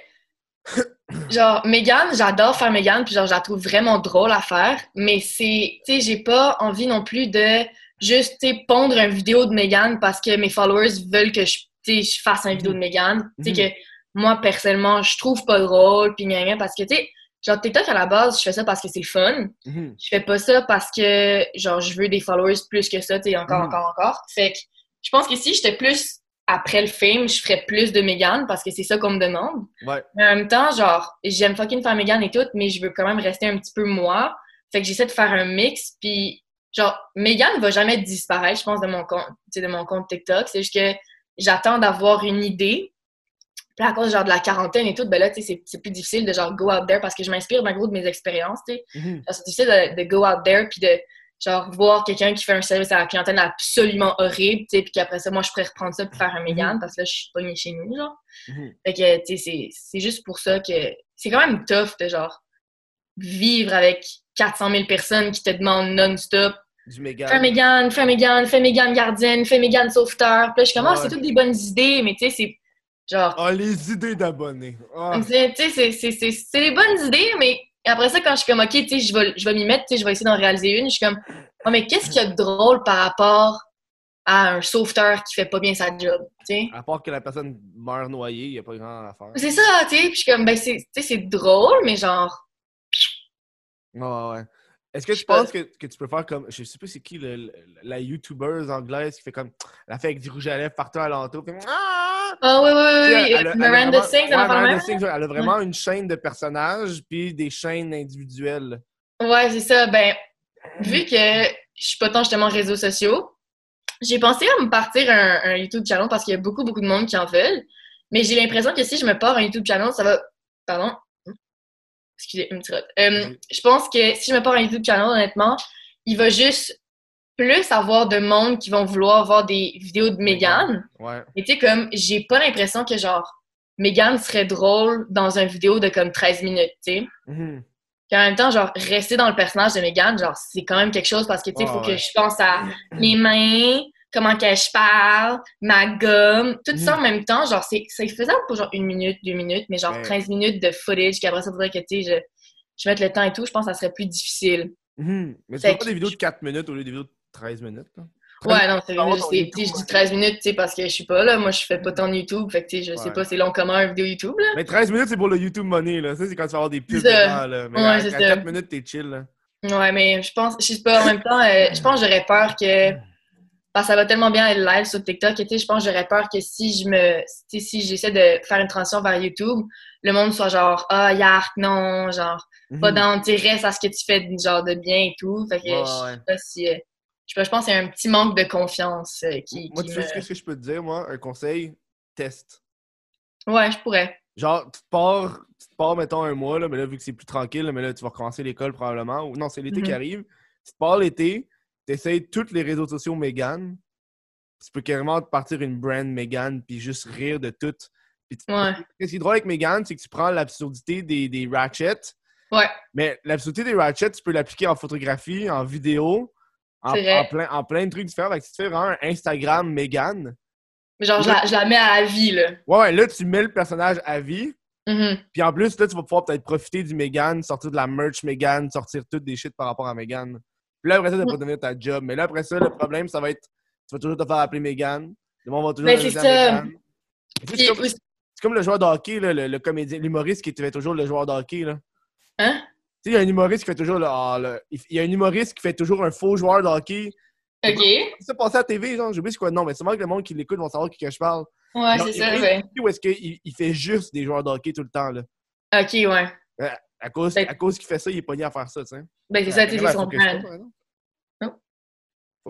Speaker 3: genre, Megan, j'adore faire Megan, puis genre, je la trouve vraiment drôle à faire, mais c'est, tu sais, j'ai pas envie non plus de juste, tu sais, pondre une vidéo de Megan parce que mes followers veulent que je, tu sais, je fasse une vidéo de Megan. Tu sais, que moi, personnellement, je trouve pas drôle, puis gna, parce que, tu sais, genre, TikTok, à la base, je fais ça parce que c'est le fun. Je fais pas ça parce que, genre, je veux des followers plus que ça, tu sais, encore, encore, encore. Fait que je pense que si j'étais plus après le film, je ferais plus de Megan parce que c'est ça qu'on me demande.
Speaker 1: Ouais.
Speaker 3: Mais en même temps, genre, j'aime fucking faire Megan et tout, mais je veux quand même rester un petit peu moi. Fait que j'essaie de faire un mix, puis genre, Megan va jamais disparaître, je pense, de mon compte, de mon compte TikTok. C'est juste que j'attends d'avoir une idée. Puis à cause genre de la quarantaine et tout, ben là, tu sais, c'est- plus difficile de genre go out there parce que je m'inspire ben gros de mes expériences, tu sais.
Speaker 1: Mhm.
Speaker 3: Genre, C'est difficile de, de go out there puis de genre voir quelqu'un qui fait un service à la clientèle absolument horrible, tu sais, puis qu'après ça, moi, je pourrais reprendre ça pour faire un Mégane parce que là, je suis pognée chez nous, genre.
Speaker 1: Mhm.
Speaker 3: Fait que, tu sais, c'est- juste pour ça que c'est quand même tough de genre vivre avec 400 000 personnes qui te demandent non-stop
Speaker 1: Du méga.
Speaker 3: fais Megan, fais Megan, fais Megan gardienne, fais Megan sauveteur. Puis là, je suis comme, ah,
Speaker 1: Ouais.
Speaker 3: c'est toutes des bonnes idées, mais tu sais, c'est genre,
Speaker 1: Ah, les idées d'abonnés. Ah.
Speaker 3: tu sais, c'est- c'est- c'est c'est des bonnes idées, mais après ça, quand je suis comme, ok, tu sais, je vais, je vais m'y mettre, tu sais, je vais essayer d'en réaliser une, je suis comme, oh, mais qu'est-ce qu'il y a de drôle par rapport à un sauveteur qui fait pas bien sa job, tu sais?
Speaker 1: À part que la personne meurt noyée, il n'y a pas grand à faire.
Speaker 3: C'est ça, tu sais, puis je suis comme, ben, c'est drôle, mais genre,
Speaker 1: Ouais, ouais, ouais. Est-ce que tu penses que, que tu peux faire comme. Je sais pas c'est qui le- la YouTubeuse anglaise qui fait comme. Elle fait avec du rouge à lèvres partout alentour. Fait, ah!
Speaker 3: Ah oui, oui, oui,
Speaker 1: sais,
Speaker 3: oui,
Speaker 1: elle a-
Speaker 3: Miranda
Speaker 1: vraiment-
Speaker 3: Sings,
Speaker 1: ouais,
Speaker 3: elle
Speaker 1: Miranda? Sings, a vraiment une chaîne de personnages puis des chaînes individuelles.
Speaker 3: Ouais, c'est ça. Ben, vu que je suis pas tant justement réseaux sociaux, j'ai pensé à me partir un, un YouTube channel parce qu'il y a beaucoup, beaucoup de monde qui en veulent. Mais j'ai l'impression que si je me pars un YouTube channel, ça va. Pardon. Excusez, une petite rote. Euh, je pense que si je me pars un YouTube channel, honnêtement, il va juste plus avoir de monde qui vont vouloir voir des vidéos de Megan.
Speaker 1: Ouais.
Speaker 3: Et tu sais, comme, j'ai pas l'impression que genre, Megan serait drôle dans une vidéo de comme 13 minutes, tu sais.
Speaker 1: Mhm.
Speaker 3: Puis en même temps, genre, rester dans le personnage de Megan, genre, c'est quand même quelque chose parce que, tu sais, il
Speaker 1: Ah
Speaker 3: faut
Speaker 1: ouais.
Speaker 3: que je pense à mes mains, comment que je parle, ma gomme, tout ça en même temps. Genre, c'est faisable pour genre une minute, deux minutes, mais genre
Speaker 1: Ben.
Speaker 3: 13 minutes de footage qu'après ça, faudrait que, tu sais, je, je mette le temps et tout. Je pense que ça serait plus difficile.
Speaker 1: Mhm. Mais tu pas des vidéos de 4 minutes au lieu des vidéos de 13 minutes. Là.
Speaker 3: Ouais, non, c'est je dis
Speaker 1: ouais.
Speaker 3: 13 minutes, tu sais, parce que je suis pas là. Moi, je fais pas tant de YouTube. Fait que, tu sais, je sais pas, c'est long comment une vidéo YouTube, là.
Speaker 1: Mais 13 minutes, c'est pour le YouTube Money. Là. Ça, c'est quand tu vas avoir des pubs dedans. Là. Mais
Speaker 3: Ouais,
Speaker 1: à,
Speaker 3: c'est
Speaker 1: à
Speaker 3: ça.
Speaker 1: 4 minutes, t'es chill. Là.
Speaker 3: Ouais, mais je pense, je sais pas, en même temps, euh, je pense que j'aurais peur que. Parce que ça va tellement bien être live sur TikTok, et tu sais, je pense que j'aurais peur que si je me. Tu sais, si j'essaie de faire une transition vers YouTube, le monde soit genre, ah, yark, non, genre, pas
Speaker 1: Mhm.
Speaker 3: dans, tu sais, reste à ce que tu fais, genre, de bien et tout. Fait que
Speaker 1: Ouais,
Speaker 3: je sais pas si. euh, je, je pense qu'il y a un petit manque de confiance euh, qui.
Speaker 1: Moi,
Speaker 3: qui
Speaker 1: tu sais ce que je peux te dire, moi? Un conseil, teste.
Speaker 3: Ouais, je pourrais.
Speaker 1: Genre, tu te pars, tu pars, mettons, un mois, là, mais là, vu que c'est plus tranquille, là, mais là, tu vas recommencer l'école probablement. Ou non, c'est l'été qui
Speaker 3: Mhm.
Speaker 1: arrive. Tu te pars l'été, tu essayes tous les réseaux sociaux Megan. Tu peux carrément te partir une brand Megan, puis juste rire de tout. Puis tu-
Speaker 3: Ouais.
Speaker 1: Ce qui est drôle avec Megan, c'est que tu prends l'absurdité des, des ratchets,
Speaker 3: Ouais.
Speaker 1: mais l'absurdité des ratchets, tu peux l'appliquer en photographie, en vidéo, en, plein, en plein de trucs différents. Fait que si tu fais vraiment un Instagram Megan,
Speaker 3: Mais genre, je la, je la mets à vie, là.
Speaker 1: ouais, ouais, là, tu mets le personnage à vie.
Speaker 3: Mhm.
Speaker 1: Puis en plus, là, tu vas pouvoir peut-être profiter du Megan, sortir de la merch Megan, sortir toutes des shit par rapport à Megan. Puis là, après ça, ça va devenir ta job. Mais là, après ça, le problème, ça va être tu vas toujours te faire appeler Megan. Le monde va toujours te
Speaker 3: c'est ça.
Speaker 1: C'est comme, le joueur de hockey, là, le, le comédien, l'humoriste qui fait toujours le joueur de hockey. Là.
Speaker 3: Hein?
Speaker 1: Tu sais, il y a un humoriste qui fait toujours le, ah, le- Il y a un humoriste qui fait toujours un faux joueur de hockey.
Speaker 3: Ok. Ouais,
Speaker 1: C'est passé à la TV, genre, j'ai oublié c'est quoi nom, mais sûrement que le monde qui l'écoute vont savoir de qui je parle. Genre,
Speaker 3: c'est ça, ouais.
Speaker 1: Où est-ce qu'il il fait juste des joueurs de hockey tout le temps, là.
Speaker 3: Ok, ouais.
Speaker 1: À cause,
Speaker 3: Ben-
Speaker 1: à cause qu'il fait ça, il est pogné à faire ça, tu sais.
Speaker 3: Ben, c'est ça,
Speaker 1: Ouais,
Speaker 3: c'est son
Speaker 1: exemple.
Speaker 3: Non.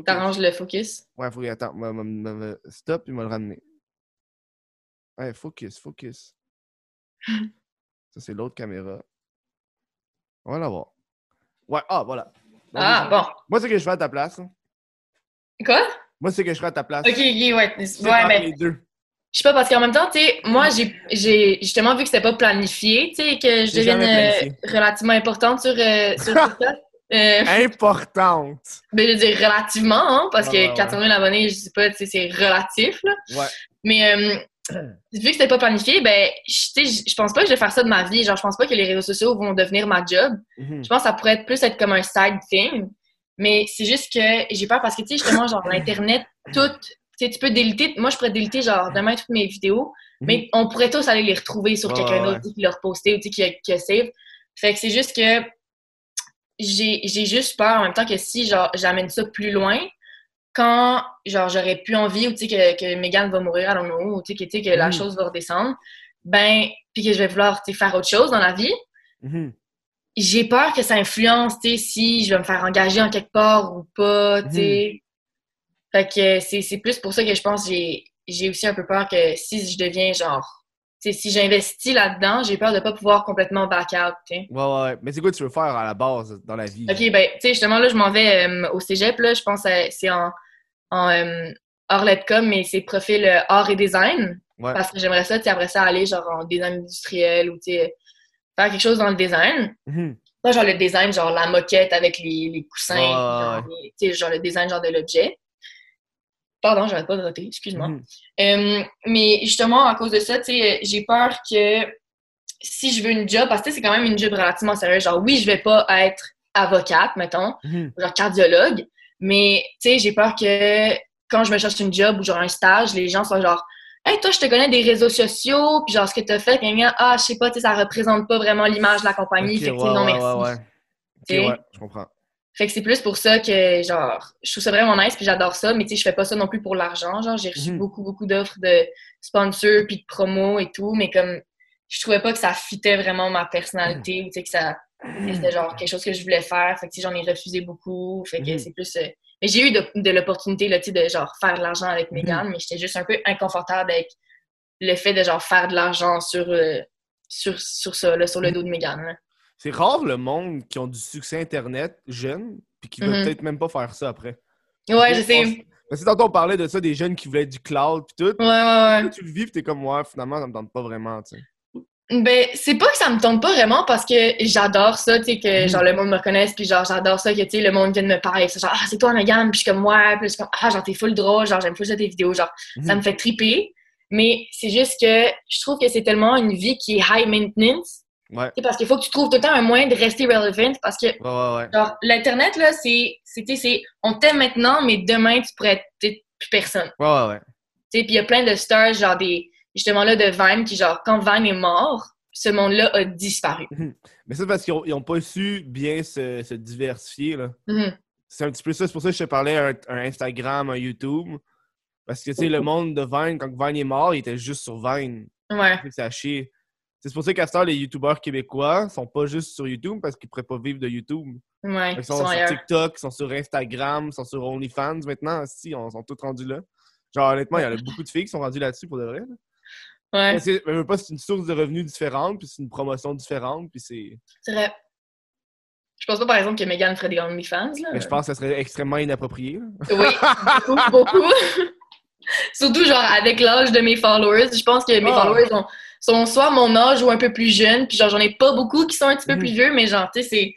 Speaker 3: T'arranges le focus.
Speaker 1: Ouais, faut que attends, m'a- m'a- m'a- stop, il m'a le ramener. Ouais, focus, focus. Ça, c'est l'autre caméra. On va la voir. Ouais, ah, voilà. Donc,
Speaker 3: Ah, bon.
Speaker 1: Moi, c'est ce que je fais à ta place. hein.
Speaker 3: Quoi?
Speaker 1: Moi, c'est ce que je ferais à ta place.
Speaker 3: Ok, ok, ouais. Ouais, mais
Speaker 1: les deux.
Speaker 3: je sais pas, parce qu'en même temps, tu sais, moi, j'ai j'ai justement vu que c'était pas planifié, tu sais, que je devienne euh, relativement importante sur, euh, sur TikTok. Euh,
Speaker 1: Importante.
Speaker 3: ben, je veux dire relativement, hein, parce
Speaker 1: Ouais,
Speaker 3: que
Speaker 1: ouais,
Speaker 3: 400 000 abonnés, je sais pas, tu sais, c'est relatif, là.
Speaker 1: Ouais.
Speaker 3: Mais euh, vu que c'était pas planifié, ben, je- je pense pas que je vais faire ça de ma vie. Genre, je pense pas que les réseaux sociaux vont devenir ma job.
Speaker 1: Mhm.
Speaker 3: Je pense que ça pourrait être plus être comme un side thing. Mais c'est juste que j'ai peur parce que, tu sais, justement, genre, l'Internet, tout, tu tu peux déliter. Moi, je pourrais déliter, genre, demain toutes mes vidéos, mais on pourrait tous aller les retrouver sur
Speaker 1: Ouais,
Speaker 3: quelqu'un
Speaker 1: ouais,
Speaker 3: d'autre tu sais, qui l'a reposté ou tu sais, qui a, save. Fait que c'est juste que j'ai j'ai juste peur en même temps que si, genre, j'amène ça plus loin, quand, genre, j'aurais plus envie ou, tu sais, que, que Megan va mourir à l'eau ou, tu sais, que, tu sais, que la
Speaker 1: Mhm.
Speaker 3: chose va redescendre, ben, puis que je vais vouloir, tu sais, faire autre chose dans la vie,
Speaker 1: Mhm.
Speaker 3: j'ai peur que ça influence, tu sais, si je vais me faire engager en quelque part ou pas, tu sais. Fait que c'est c'est plus pour ça que je pense que j'ai- j'ai aussi un peu peur que si je deviens genre, si j'investis là-dedans, j'ai peur de pas pouvoir complètement back out, tu sais.
Speaker 1: Ouais, ouais, ouais. Mais c'est quoi que tu veux faire à la base dans la vie?
Speaker 3: Ok, ben, tu sais, justement, là, je m'en vais euh, au cégep, là, je pense que c'est en, en euh, art letcom, mais c'est profil euh, art et design.
Speaker 1: Ouais.
Speaker 3: Parce que j'aimerais ça, tu après ça, aller genre en design industriel ou, tu faire quelque chose dans le design.
Speaker 1: Mhm.
Speaker 3: Moi, genre le design, genre la moquette avec les, les coussins, genre, genre le design genre de l'objet. Pardon, j'arrête pas de roter, excuse-moi.
Speaker 1: Mhm.
Speaker 3: Euh, mais justement, à cause de ça, tu sais, j'ai peur que si je veux une job, parce que c'est quand même une job relativement sérieuse, genre oui, je vais pas être avocate, mettons,
Speaker 1: Mhm.
Speaker 3: ou genre cardiologue, mais tu sais, j'ai peur que quand je me cherche une job ou genre un stage, les gens soient genre Hey, toi, je te connais des réseaux sociaux, puis genre ce que t'as fait, gna, ah, je sais pas, tu sais, ça représente pas vraiment l'image de la compagnie, fait que
Speaker 1: ouais,
Speaker 3: non,
Speaker 1: ouais,
Speaker 3: merci.
Speaker 1: ouais, ouais. Ok,
Speaker 3: Tu sais?
Speaker 1: ouais, je comprends.
Speaker 3: Fait que c'est plus pour ça que, genre, je trouve ça vraiment nice, puis j'adore ça, mais tu sais, je fais pas ça non plus pour l'argent. Genre, j'ai reçu
Speaker 1: Mhm.
Speaker 3: beaucoup, beaucoup d'offres de sponsors, puis de promos et tout, mais comme, je trouvais pas que ça fitait vraiment ma personnalité, ou tu sais, que ça, c'était genre quelque chose que je voulais faire. Fait que, j'en ai refusé beaucoup. Fait que
Speaker 1: Mhm.
Speaker 3: c'est plus. euh, Mais j'ai eu de, de l'opportunité, là, de genre faire de l'argent avec
Speaker 1: Mhm.
Speaker 3: Megan, mais j'étais juste un peu inconfortable avec le fait de genre faire de l'argent sur, euh, sur, sur ça, là, sur le
Speaker 1: Mhm.
Speaker 3: dos de Megan. là.
Speaker 1: C'est rare le monde qui ont du succès Internet jeune, puis qui
Speaker 3: Mhm.
Speaker 1: peut-être même pas faire ça après.
Speaker 3: Ouais, je sais.
Speaker 1: Parce que tantôt on parlait de ça, des jeunes qui voulaient du cloud, puis tout.
Speaker 3: Ouais, ouais, ouais.
Speaker 1: Tu le vis, puis t'es comme, ouais, finalement, ça me tente pas vraiment, tu sais.
Speaker 3: Ben, c'est pas que ça me tente pas vraiment parce que j'adore ça, tu sais, que
Speaker 1: Mhm.
Speaker 3: genre le monde me reconnaisse, puis genre j'adore ça, que tu sais, le monde vienne me parler. C'est genre, ah, c'est toi, Megan, puis je suis comme, ouais, puis je suis comme, ah, genre t'es full drôle, genre j'aime full ça tes vidéos, genre ça
Speaker 1: Mhm.
Speaker 3: me fait triper. Mais c'est juste que je trouve que c'est tellement une vie qui est high maintenance,
Speaker 1: Ouais,
Speaker 3: tu sais, parce qu'il faut que tu trouves tout le temps un moyen de rester relevant, parce que
Speaker 1: ouais, ouais, ouais.
Speaker 3: genre l'Internet, là, c'est, c'est, tu sais, c'est, on t'aime maintenant, mais demain, tu pourrais être plus personne.
Speaker 1: Ouais, ouais, ouais.
Speaker 3: Tu sais, puis il y a plein de stars, genre des, justement là, de Vine, qui genre, quand Vine est mort, ce monde-là a disparu.
Speaker 1: Mais c'est parce qu'ils ont, ils ont pas su bien se, se diversifier, là.
Speaker 3: Mhm.
Speaker 1: C'est un petit peu ça. C'est pour ça que je te parlais un, un Instagram, un YouTube. Parce que, tu sais, le monde de Vine, quand Vine est mort, il était juste sur Vine.
Speaker 3: Ouais.
Speaker 1: C'est à chier. C'est pour ça qu'à ce temps, les YouTubeurs québécois sont pas juste sur YouTube parce qu'ils pourraient pas vivre de YouTube.
Speaker 3: Ouais,
Speaker 1: Ils
Speaker 3: ils
Speaker 1: sont,
Speaker 3: sont
Speaker 1: sur
Speaker 3: ailleurs.
Speaker 1: TikTok, ils sont sur Instagram, ils sont sur OnlyFans maintenant. Si, on sont tous rendus là. Genre, honnêtement, il y en a beaucoup de filles qui sont rendues là-dessus pour de vrai. là.
Speaker 3: Ouais,
Speaker 1: c'est mais veux pas, c'est une source de revenus différente, puis c'est une promotion différente, puis c'est.
Speaker 3: c'est vrai. Je pense pas, par exemple, que Megan ferait des OnlyFans, là.
Speaker 1: Mais je pense que ça serait extrêmement inapproprié. là.
Speaker 3: Oui, beaucoup, beaucoup. Surtout, genre, avec l'âge de mes followers. Je pense que mes
Speaker 1: Ah.
Speaker 3: followers sont, sont soit mon âge ou un peu plus jeunes. Puis, genre, j'en ai pas beaucoup qui sont un petit peu
Speaker 1: Mhm.
Speaker 3: plus vieux, mais genre, tu sais, c'est.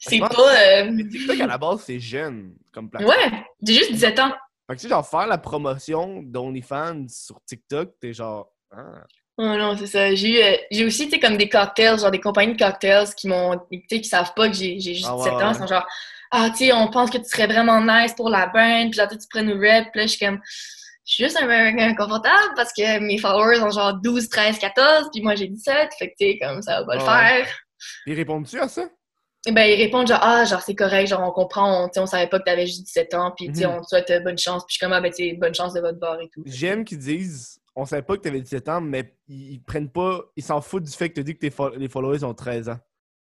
Speaker 3: C'est pas. euh,
Speaker 1: TikTok, à la base, c'est jeune comme plateforme.
Speaker 3: Ouais, j'ai juste 17 ans.
Speaker 1: Fait que, tu sais, genre, faire la promotion d'OnlyFans sur TikTok, t'es genre. Ah.
Speaker 3: Oh non, c'est ça. J'ai eu, euh, j'ai aussi, tu sais, comme des cocktails, genre des compagnies de cocktails qui m'ont, tu sais, qui savent pas que j'ai j'ai juste
Speaker 1: Ah ouais,
Speaker 3: 17 ans. Ils sont genre, ah, tu sais, on pense que tu serais vraiment nice pour la brand, puis genre, tu pourrais nous rep. Puis là, je suis comme, je suis juste un peu inconfortable parce que mes followers ont genre 12, 13, 14, puis moi j'ai 17. Fait que, tu sais, comme ça va pas le
Speaker 1: Ah
Speaker 3: faire.
Speaker 1: Ils répondent-tu à ça?
Speaker 3: Et ben, ils répondent genre, ah, genre, c'est correct, genre, on comprend, on, tu sais, on savait pas que t'avais juste 17 ans, puis
Speaker 1: Mhm.
Speaker 3: on te souhaite bonne chance. Puis je suis comme, ah, ben, tu sais, bonne chance de votre bord et tout.
Speaker 1: J'aime qu'ils disent on savait pas que t'avais 17 ans, mais ils prennent pas. Ils s'en foutent du fait que tu dis que tes fo- les followers ont 13 ans.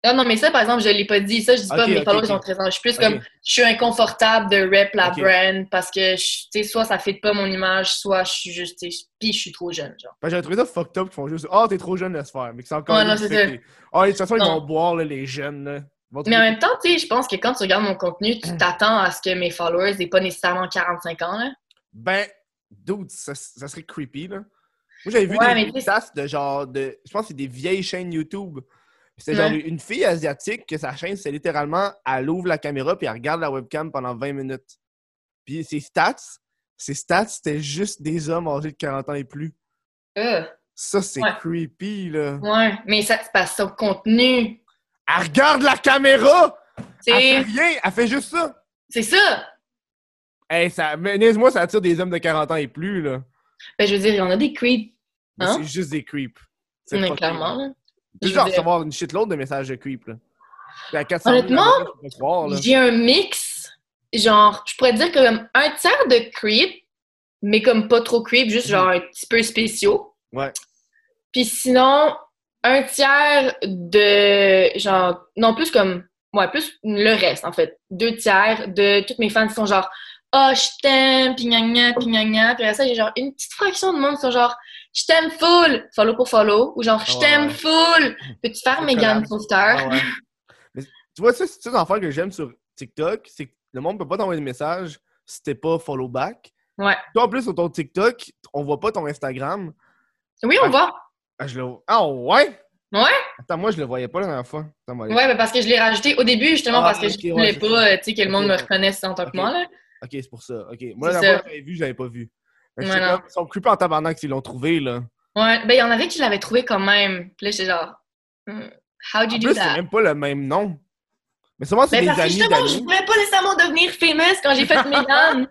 Speaker 3: Non, non, mais ça, par exemple, je l'ai pas dit. Ça, je dis pas,
Speaker 1: Ok,
Speaker 3: mes followers ont 13 ans. Je suis plus comme, je suis inconfortable de rep la brand parce que, tu sais, soit ça fait pas mon image, soit je suis juste, tu sais, puis je suis trop jeune, genre.
Speaker 1: Que j'avais trouvé ça fucked up qu'ils font juste Ah, t'es trop jeune, laisse faire. Mais que c'est encore.
Speaker 3: Ouais, non,
Speaker 1: qui
Speaker 3: c'est ça.
Speaker 1: Ah, de toute façon, ils vont boire, là, les jeunes. Là.
Speaker 3: Mais en même temps, tu sais, je pense que quand tu regardes mon contenu, tu t'attends à ce que mes followers n'aient pas nécessairement 45 ans, là.
Speaker 1: Ben, dude, ça, ça serait creepy, là. Moi, j'avais vu
Speaker 3: Ouais,
Speaker 1: des stats de genre de. Je pense que c'est des vieilles chaînes YouTube. C'était genre une fille asiatique que sa chaîne, c'est littéralement, elle ouvre la caméra puis elle regarde la webcam pendant 20 minutes. Puis ses stats, ses stats, c'était juste des hommes âgés de 40 ans et plus.
Speaker 3: Euh,
Speaker 1: Ça, c'est
Speaker 3: Ouais.
Speaker 1: creepy, là.
Speaker 3: ouais, mais ça, c'est que son contenu,
Speaker 1: Elle regarde la caméra! Elle fait rien, elle fait juste ça!
Speaker 3: c'est ça.
Speaker 1: Hey, ça, mais niaise-moi, ça attire des hommes de 40 ans et plus, là.
Speaker 3: Ben, je veux dire, il y en a des creeps, Hein?
Speaker 1: c'est juste des creeps. C'est
Speaker 3: clairement.
Speaker 1: Tu genre recevoir une shitload de messages de creep, là. Puis à 400 000
Speaker 3: Honnêtement. J'ai un mix, genre, je pourrais dire que comme un tiers de creep, mais comme pas trop creep, juste
Speaker 1: Mhm.
Speaker 3: genre un petit peu spéciaux.
Speaker 1: Ouais.
Speaker 3: Puis sinon, un tiers de genre, non, plus comme, ouais, plus le reste en fait. Deux tiers de toutes mes fans qui sont genre, oh, je t'aime, pis gna gna, pis gna gna. Puis après ça, j'ai genre une petite fraction de monde qui sont genre, je t'aime full, follow pour follow, ou genre, je
Speaker 1: Ah
Speaker 3: t'aime
Speaker 1: ouais.
Speaker 3: full, peux-tu faire Megan
Speaker 1: collab.
Speaker 3: Foster?
Speaker 1: Ah ouais. Mais tu vois, ça, c'est ça l'affaire que j'aime sur TikTok, c'est que le monde peut pas t'envoyer des messages si t'es pas follow back.
Speaker 3: Ouais.
Speaker 1: Toi, en plus, sur ton TikTok, on voit pas ton Instagram.
Speaker 3: Oui, on voit.
Speaker 1: Ah, je le... ah ouais?
Speaker 3: Ouais?
Speaker 1: Attends, moi, je le voyais pas la dernière fois. Attends,
Speaker 3: Ouais, ben parce que je l'ai rajouté au début, justement,
Speaker 1: Ah,
Speaker 3: parce que je voulais pas, euh, tu sais, que le monde me reconnaisse en tant que moi, là.
Speaker 1: Ok, c'est pour ça. Ok. Moi, la dernière fois que j'avais vu, je l'avais pas vu. Que
Speaker 3: Ouais,
Speaker 1: comme, Ils sont creepy en tabarnak s'ils l'ont trouvé, là.
Speaker 3: Ouais, ben il y en avait qui l'avaient trouvé quand même. Puis là, j'étais genre, hmm, how'd you
Speaker 1: En
Speaker 3: do
Speaker 1: plus, c'est
Speaker 3: that?
Speaker 1: même pas le même nom. Mais sûrement, c'est
Speaker 3: Ben
Speaker 1: des
Speaker 3: parce que
Speaker 1: amis
Speaker 3: justement, je voulais pas nécessairement devenir famous quand j'ai fait mes dames.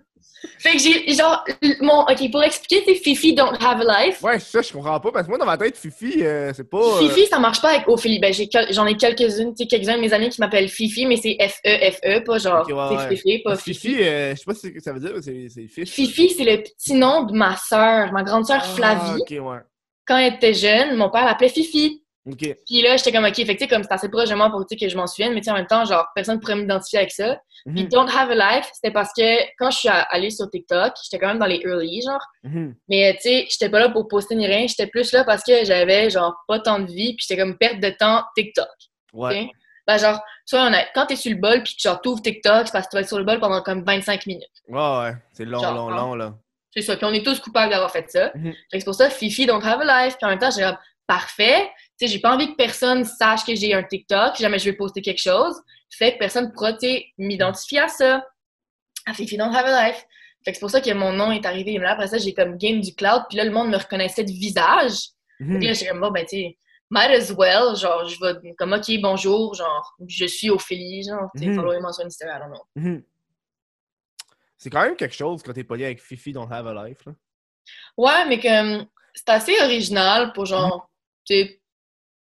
Speaker 3: Fait que j'ai, genre, mon, ok, pour expliquer, c'est Fifi don't have a life.
Speaker 1: Ouais, ça, je comprends pas. Parce que moi, dans ma tête, Fifi, euh, c'est pas. euh,
Speaker 3: Fifi, ça marche pas avec Ophélie. Ben, j'ai j'en ai quelques-unes, tu sais, quelques-uns de mes amis qui m'appellent Fifi, mais c'est F-E-F-E, pas genre,
Speaker 1: ouais,
Speaker 3: c'est
Speaker 1: ouais.
Speaker 3: Fifi, pas Fifi.
Speaker 1: Fifi, euh, je sais pas ce que ça veut dire, mais c'est c'est Fifi.
Speaker 3: Fifi, c'est le petit nom de ma sœur, ma grande sœur
Speaker 1: Ah,
Speaker 3: Flavie.
Speaker 1: ok, ouais.
Speaker 3: Quand elle était jeune, mon père l'appelait Fifi.
Speaker 1: Ok.
Speaker 3: Puis là, j'étais comme, OK, fait que, tu sais, comme c'est assez proche de moi pour que je m'en souvienne, mais tu sais, en même temps, genre, personne pourrait m'identifier avec ça. Puis
Speaker 1: Mhm,
Speaker 3: Don't Have a Life, c'était parce que quand je suis a- allée sur TikTok, j'étais quand même dans les early, genre.
Speaker 1: mhm.
Speaker 3: Mais tu sais, j'étais pas là pour poster ni rien, j'étais plus là parce que j'avais, genre, pas tant de vie, puis j'étais comme perte de temps TikTok.
Speaker 1: Ouais.
Speaker 3: Ben, genre, sois honnête, quand t'es sur le bol, puis genre, t'ouvres TikTok, c'est parce que tu vas être sur le bol pendant comme 25 minutes.
Speaker 1: Ouais, ouais. C'est long,
Speaker 3: Genre,
Speaker 1: long,
Speaker 3: hein.
Speaker 1: long, là.
Speaker 3: C'est ça. Puis on est tous coupables d'avoir fait ça.
Speaker 1: Mhm.
Speaker 3: C'est pour ça, Fifi, donc have a life. Puis en même temps, j'ai parfait. Sais, j'ai pas envie que personne sache que j'ai un TikTok. Si jamais je vais poster quelque chose. Fait que personne pourra, tu sais, m'identifier à ça. À Fifi, don't have a life. Fait que c'est pour ça que mon nom est arrivé. Et là, après ça, j'ai comme game du cloud. Puis là, le monde me reconnaissait de visage.
Speaker 1: Mhm.
Speaker 3: Puis là, j'ai comme, bon, ben, tu sais, might as well. Genre, je vais, comme, OK, bonjour. Genre, je suis Ophélie. Genre, tu sais,
Speaker 1: Mhm.
Speaker 3: followez-moi sur Instagram. I don't know.
Speaker 1: Mhm. C'est quand même quelque chose quand t'es poli avec Fifi Don't Have a Life, là.
Speaker 3: Ouais, mais comme c'est assez original pour genre, tu sais,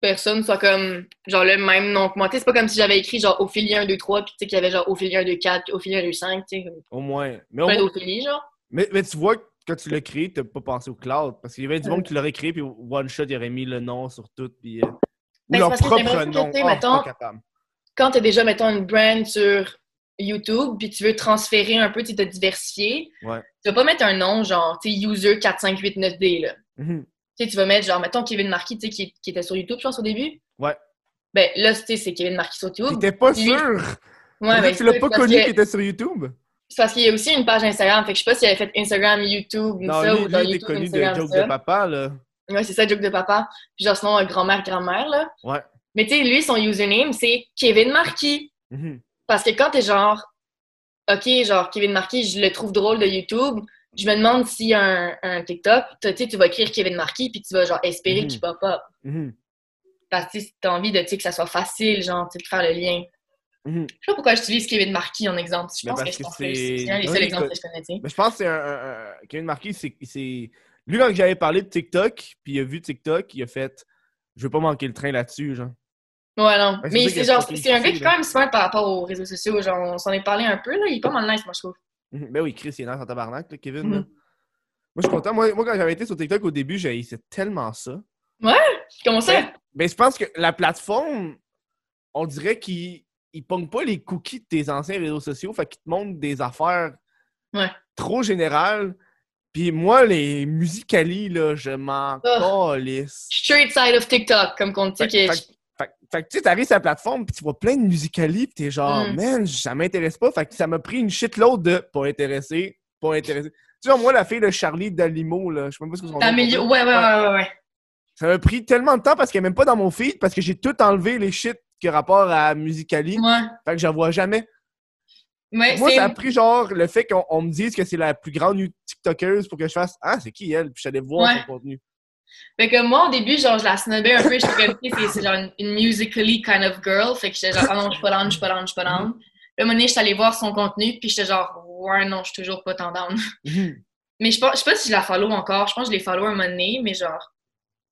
Speaker 3: personne soit comme genre le même nom que moi. C'est pas comme si j'avais écrit genre Ophélie 1, 2, 3, puis tu sais qu'il y avait genre Ophélie 1, 2, 4, puis Ophélie 1, 2, 5, tu sais, comme
Speaker 1: Au moins. Mais, au moins-
Speaker 3: d'Ophélie, genre.
Speaker 1: mais, mais tu vois, que quand tu l'as créé, t'as pas pensé au cloud. Parce qu'il y avait du
Speaker 3: Euh.
Speaker 1: monde qui l'aurait créé, puis one shot, il aurait mis le nom sur tout, puis. euh, Ou
Speaker 3: Ben,
Speaker 1: leur
Speaker 3: parce que
Speaker 1: propre
Speaker 3: que,
Speaker 1: nom.
Speaker 3: tu sais,
Speaker 1: Ah,
Speaker 3: mettons-. Quand t'as déjà, mettons, une brand sur YouTube, puis tu veux transférer un peu, tu te diversifier,
Speaker 1: Ouais.
Speaker 3: tu vas pas mettre un nom genre, tu sais, user 4589D, là.
Speaker 1: Mhm.
Speaker 3: Tu sais, tu vas mettre genre, mettons, Kevin Marquis, tu sais, qui, qui était sur YouTube, je pense, au début.
Speaker 1: Ouais.
Speaker 3: Ben, là, tu sais, c'est Kevin Marquis sur YouTube.
Speaker 1: T'étais pas
Speaker 3: Lui-
Speaker 1: sûr!
Speaker 3: Ouais, ben,
Speaker 1: tu l'as pas connu qu'il était sur YouTube?
Speaker 3: C'est parce qu'il y a aussi une page Instagram. Fait que je sais pas s'il avait fait Instagram, YouTube,
Speaker 1: Non,
Speaker 3: ça,
Speaker 1: lui,
Speaker 3: ou dans
Speaker 1: lui, il était
Speaker 3: YouTube,
Speaker 1: connu de Joke
Speaker 3: ça.
Speaker 1: de papa, là.
Speaker 3: Ouais, c'est ça, joke de papa. Puis genre, sinon, euh, grand-mère, grand-mère, là.
Speaker 1: Ouais.
Speaker 3: Mais tu sais, lui, son username, c'est Kevin Marquis.
Speaker 1: Mhm.
Speaker 3: Parce que quand t'es genre, OK, genre, Kevin Marquis, je le trouve drôle de YouTube, je me demande a un, un TikTok, tu sais, tu vas écrire Kevin Marquis, puis tu vas genre espérer
Speaker 1: Mhm.
Speaker 3: qu'il pop up.
Speaker 1: Mhm.
Speaker 3: Parce que t'as envie de, que ça soit facile, genre, de faire le lien.
Speaker 1: Mhm.
Speaker 3: Je sais pas pourquoi j'utilise Kevin Marquis en exemple. Je
Speaker 1: Mais
Speaker 3: pense que,
Speaker 1: que c'est-
Speaker 3: un des
Speaker 1: Ouais,
Speaker 3: seuls exemples que je connais.
Speaker 1: Mais je pense que c'est un, un- un- Kevin Marquis, c'est. Lui, quand j'avais parlé de TikTok, puis il a vu TikTok, il a fait Je veux pas manquer le train là-dessus, genre.
Speaker 3: Ouais, non. Mais c'est genre, c'est un gars qui est quand même smart par rapport aux réseaux sociaux. Genre, on s'en est parlé un peu, là. Il est pas mal nice, moi, je trouve.
Speaker 1: Ben oui, Chris, il est dans en tabarnak, là, Kevin.
Speaker 3: Mhm.
Speaker 1: là. Moi, je suis content. Moi, moi, quand j'avais été sur TikTok au début, j'haïssais tellement ça.
Speaker 3: Comment ça?
Speaker 1: Ben, ben, je pense que la plateforme, on dirait qu'ils ils pognent pas les cookies de tes anciens réseaux sociaux, fait qu'ils te montrent des affaires
Speaker 3: Ouais.
Speaker 1: trop générales. Puis moi, les musicali, là, je m'en
Speaker 3: Oh.
Speaker 1: calisse.
Speaker 3: Straight side of TikTok, comme qu'on dit
Speaker 1: Fait,
Speaker 3: que.
Speaker 1: fait- fait- que tu sais, t'arrives sur la plateforme, puis tu vois plein de musicali, puis t'es genre,
Speaker 3: Mm.
Speaker 1: man, ça m'intéresse pas. Fait que ça m'a pris une shitload de pas intéressé, pas intéressé. Tu vois, moi, la fille de Charlie Dalimo, là, je sais même pas ce que son
Speaker 3: amélioré. Ouais, ouais, ouais, ouais, ouais.
Speaker 1: Ça m'a pris tellement de temps parce qu'elle est même pas dans mon feed, parce que j'ai tout enlevé les shit qui rapport à Musicali.
Speaker 3: Ouais.
Speaker 1: Fait que j'en vois jamais.
Speaker 3: Ouais,
Speaker 1: Moi, ça a pris genre le fait qu'on on me dise que c'est la plus grande TikTokeuse pour que je fasse Ah, c'est qui elle? Puis allé voir
Speaker 3: Ouais.
Speaker 1: son contenu.
Speaker 3: Fait que moi, au début, genre, je la snobais un peu. J'étais comme, c'est- c'est genre une, une musically kind of girl. Fait que j'étais genre, ah non, je suis pas down, je suis pas down, je suis pas down. Puis à un moment donné, j'étais allée voir son contenu, puis j'étais genre, ouais, non, je suis toujours pas tant down.
Speaker 1: Mhm.
Speaker 3: Mais je, pense, je sais pas si je la follow encore. Je pense que je l'ai follow un moment donné, mais genre,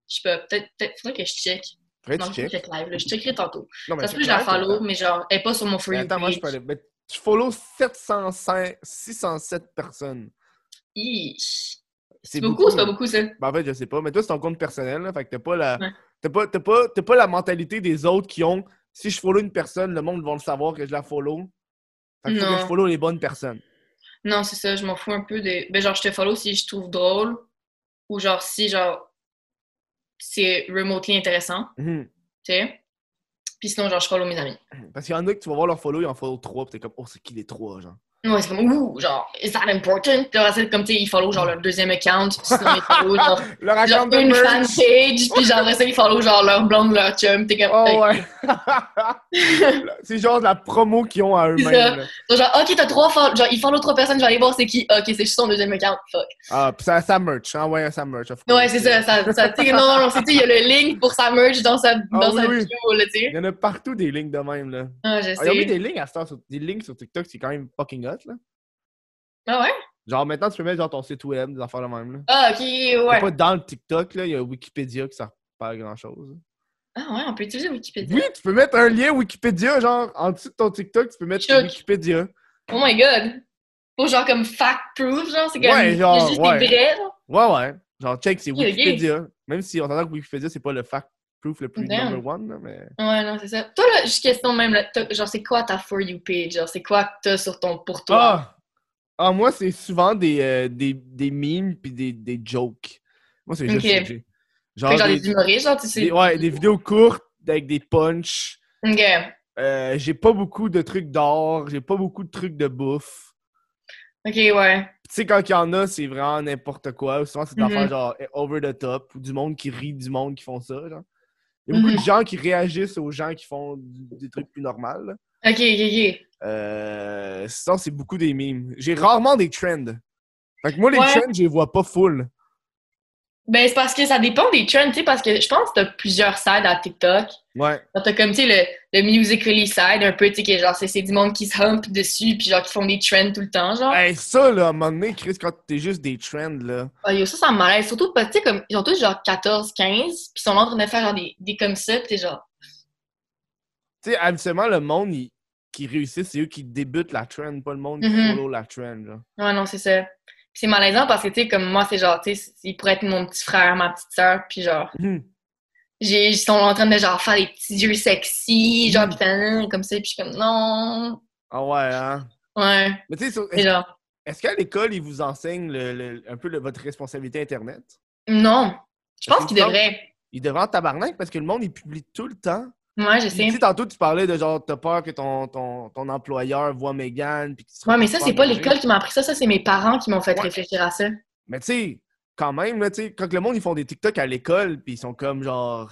Speaker 3: je sais pas, peut-être, peut-être, faudrait que je check.
Speaker 1: Faudrait
Speaker 3: Non, je
Speaker 1: check.
Speaker 3: check live, là. Je checkerai tantôt.
Speaker 1: Non, mais
Speaker 3: Ça se
Speaker 1: c'est
Speaker 3: peut que je la follow,
Speaker 1: t'as-
Speaker 3: mais genre, elle est pas sur mon you
Speaker 1: attends, moi, je peux aller. mais tu follow 705, 607 personnes.
Speaker 3: C'est beaucoup, c'est pas beaucoup, ça.
Speaker 1: Ben, en fait, je sais pas. Mais toi, c'est ton compte personnel. Là, fait que t'as pas la.
Speaker 3: Ouais.
Speaker 1: Pas, pas, pas la mentalité des autres qui ont. Si je follow une personne, le monde va le savoir que je la follow. Fait que que je follow les bonnes personnes.
Speaker 3: Non, c'est ça, je m'en fous un peu des. Ben, genre, je te follow si je trouve drôle, ou genre, si, genre, c'est remotely intéressant,
Speaker 1: Mhm.
Speaker 3: tu sais. Puis sinon, genre, je follow mes amis.
Speaker 1: Parce qu'il y en a que tu vas voir leur follow, ils en follow 3, pis t'es comme, oh, c'est qui les trois, genre?
Speaker 3: Ouais, c'est comme, ouh, genre, is that important? Là, c'est comme, tu sais, ils follow genre leur deuxième account, puis sinon, ils follow genre,
Speaker 1: Leur
Speaker 3: genre
Speaker 1: account
Speaker 3: une
Speaker 1: merch.
Speaker 3: fanpage, puis genre, ça, ils follow genre leur blonde, leur chum. T'es comme,
Speaker 1: Oh ouais. c'est genre de la promo qu'ils ont à eux-mêmes.
Speaker 3: genre, ok, t'as trois genre, ils follow trois personnes, je vais aller voir c'est qui. Ok, c'est juste son deuxième account, fuck.
Speaker 1: Ah, pis ça, ça merch. Ah ouais, ça merch. of course.
Speaker 3: Ouais, c'est ça, ça, ça tu sais, non, non, non, c'est, tu sais, il y a le link pour sa merch dans sa, dans
Speaker 1: Ah oui,
Speaker 3: sa
Speaker 1: oui.
Speaker 3: bio, là, tu sais.
Speaker 1: Il y en a partout des lignes de même, là.
Speaker 3: Ah, je
Speaker 1: Ah, ils ont mis
Speaker 3: sais.
Speaker 1: des lignes à heure sur, des lignes sur TikTok, c'est quand même fucking hot, là.
Speaker 3: Ah ouais?
Speaker 1: Genre, maintenant, tu peux mettre genre ton site web, des affaires de même, là.
Speaker 3: Ah, ok, ouais.
Speaker 1: Pas dans le TikTok, là, il y a Wikipédia qui sert pas à grand-chose.
Speaker 3: Ah ouais, on peut utiliser Wikipédia.
Speaker 1: Oui, tu peux mettre un lien Wikipédia, genre, en dessous de ton TikTok, tu peux mettre
Speaker 3: Choc.
Speaker 1: Wikipédia.
Speaker 3: Oh my god. Pour genre comme fact-proof, genre, c'est comme.
Speaker 1: Ouais, genre,
Speaker 3: juste
Speaker 1: ouais.
Speaker 3: des vrais, genre.
Speaker 1: Ouais, ouais. Genre, check, c'est. Wikipédia. Même si on s'entend que Wikipédia, c'est pas le fact proof le plus
Speaker 3: Damn.
Speaker 1: number one, là, mais.
Speaker 3: Ouais, non, c'est ça. Toi, là, juste question même, là, genre, c'est quoi ta For You page? Genre, c'est quoi que t'as sur ton pour toi?
Speaker 1: Ah! Ah, moi, c'est souvent des, euh, des, des memes puis des, des jokes. Moi, c'est juste
Speaker 3: Ok.
Speaker 1: ça que j'ai. Genre,
Speaker 3: Fait que genre
Speaker 1: des,
Speaker 3: des humoristes, genre, tu sais.
Speaker 1: des- ouais, des vidéos courtes avec des punchs.
Speaker 3: Ok.
Speaker 1: Euh, j'ai pas beaucoup de trucs d'or, j'ai pas beaucoup de trucs de bouffe.
Speaker 3: Ok, ouais.
Speaker 1: Tu sais, quand il y en a, c'est vraiment n'importe quoi. Souvent, c'est des affaires genre over the top ou du monde qui rit du monde qui font ça. Genre. Il y a beaucoup
Speaker 3: Mhm.
Speaker 1: de gens qui réagissent aux gens qui font des trucs plus normaux.
Speaker 3: Ok, ok, ok.
Speaker 1: Euh, sinon, c'est beaucoup des memes. J'ai rarement des trends. Fait que moi, les
Speaker 3: Ouais.
Speaker 1: trends, je les vois pas full.
Speaker 3: Ben, c'est parce que ça dépend des trends, tu sais, parce que je pense que t'as plusieurs sides à TikTok.
Speaker 1: Ouais.
Speaker 3: T'as comme, tu sais, le, le musically side, un peu, tu sais, qui est genre, c'est du monde qui se hump dessus, puis genre, qui font des trends tout le temps, genre.
Speaker 1: Hey, ça, là, à un moment donné, Chris, quand t'es juste des trends, là.
Speaker 3: Ah, yo, ça, ça me malaise. Surtout parce que, tu sais, comme, ils ont tous genre 14, 15, puis ils sont là en train de faire genre des, des comme ça, puis t'es genre.
Speaker 1: Tu sais, habituellement, le monde il- qui réussit, c'est eux qui débutent la trend, pas le monde qui
Speaker 3: Mhm.
Speaker 1: follow la trend. Genre.
Speaker 3: Ouais, non, c'est ça. C'est malaisant parce que, tu sais, comme moi, c'est genre, tu sais, il pourrait être mon petit frère, ma petite sœur, puis genre, j'ai- ils sont en train de genre faire des petits yeux sexy, genre,
Speaker 1: Mhm.
Speaker 3: pis tanan, comme ça, puis je suis comme, non.
Speaker 1: Ah ouais, hein?
Speaker 3: Ouais.
Speaker 1: Mais tu sais, est-ce
Speaker 3: genre,
Speaker 1: est-ce qu'à l'école, ils vous enseignent le- le- un peu le- votre responsabilité Internet?
Speaker 3: non. Je
Speaker 1: Parce
Speaker 3: pense
Speaker 1: qu'il
Speaker 3: qu'ils devraient.
Speaker 1: Ils devraient en tabarnak parce que le monde, il publie tout le temps.
Speaker 3: Ouais, je
Speaker 1: Tu
Speaker 3: sais.
Speaker 1: sais, tantôt, tu parlais de genre, t'as peur que ton, ton, ton employeur voit Megan. Puis
Speaker 3: Ouais, mais ça, c'est pas l'école qui m'a appris ça, ça, c'est mes parents qui m'ont fait
Speaker 1: Ouais.
Speaker 3: réfléchir à ça.
Speaker 1: Mais tu sais, quand même, là, tu sais, quand le monde, ils font des TikTok à l'école, puis ils sont comme genre.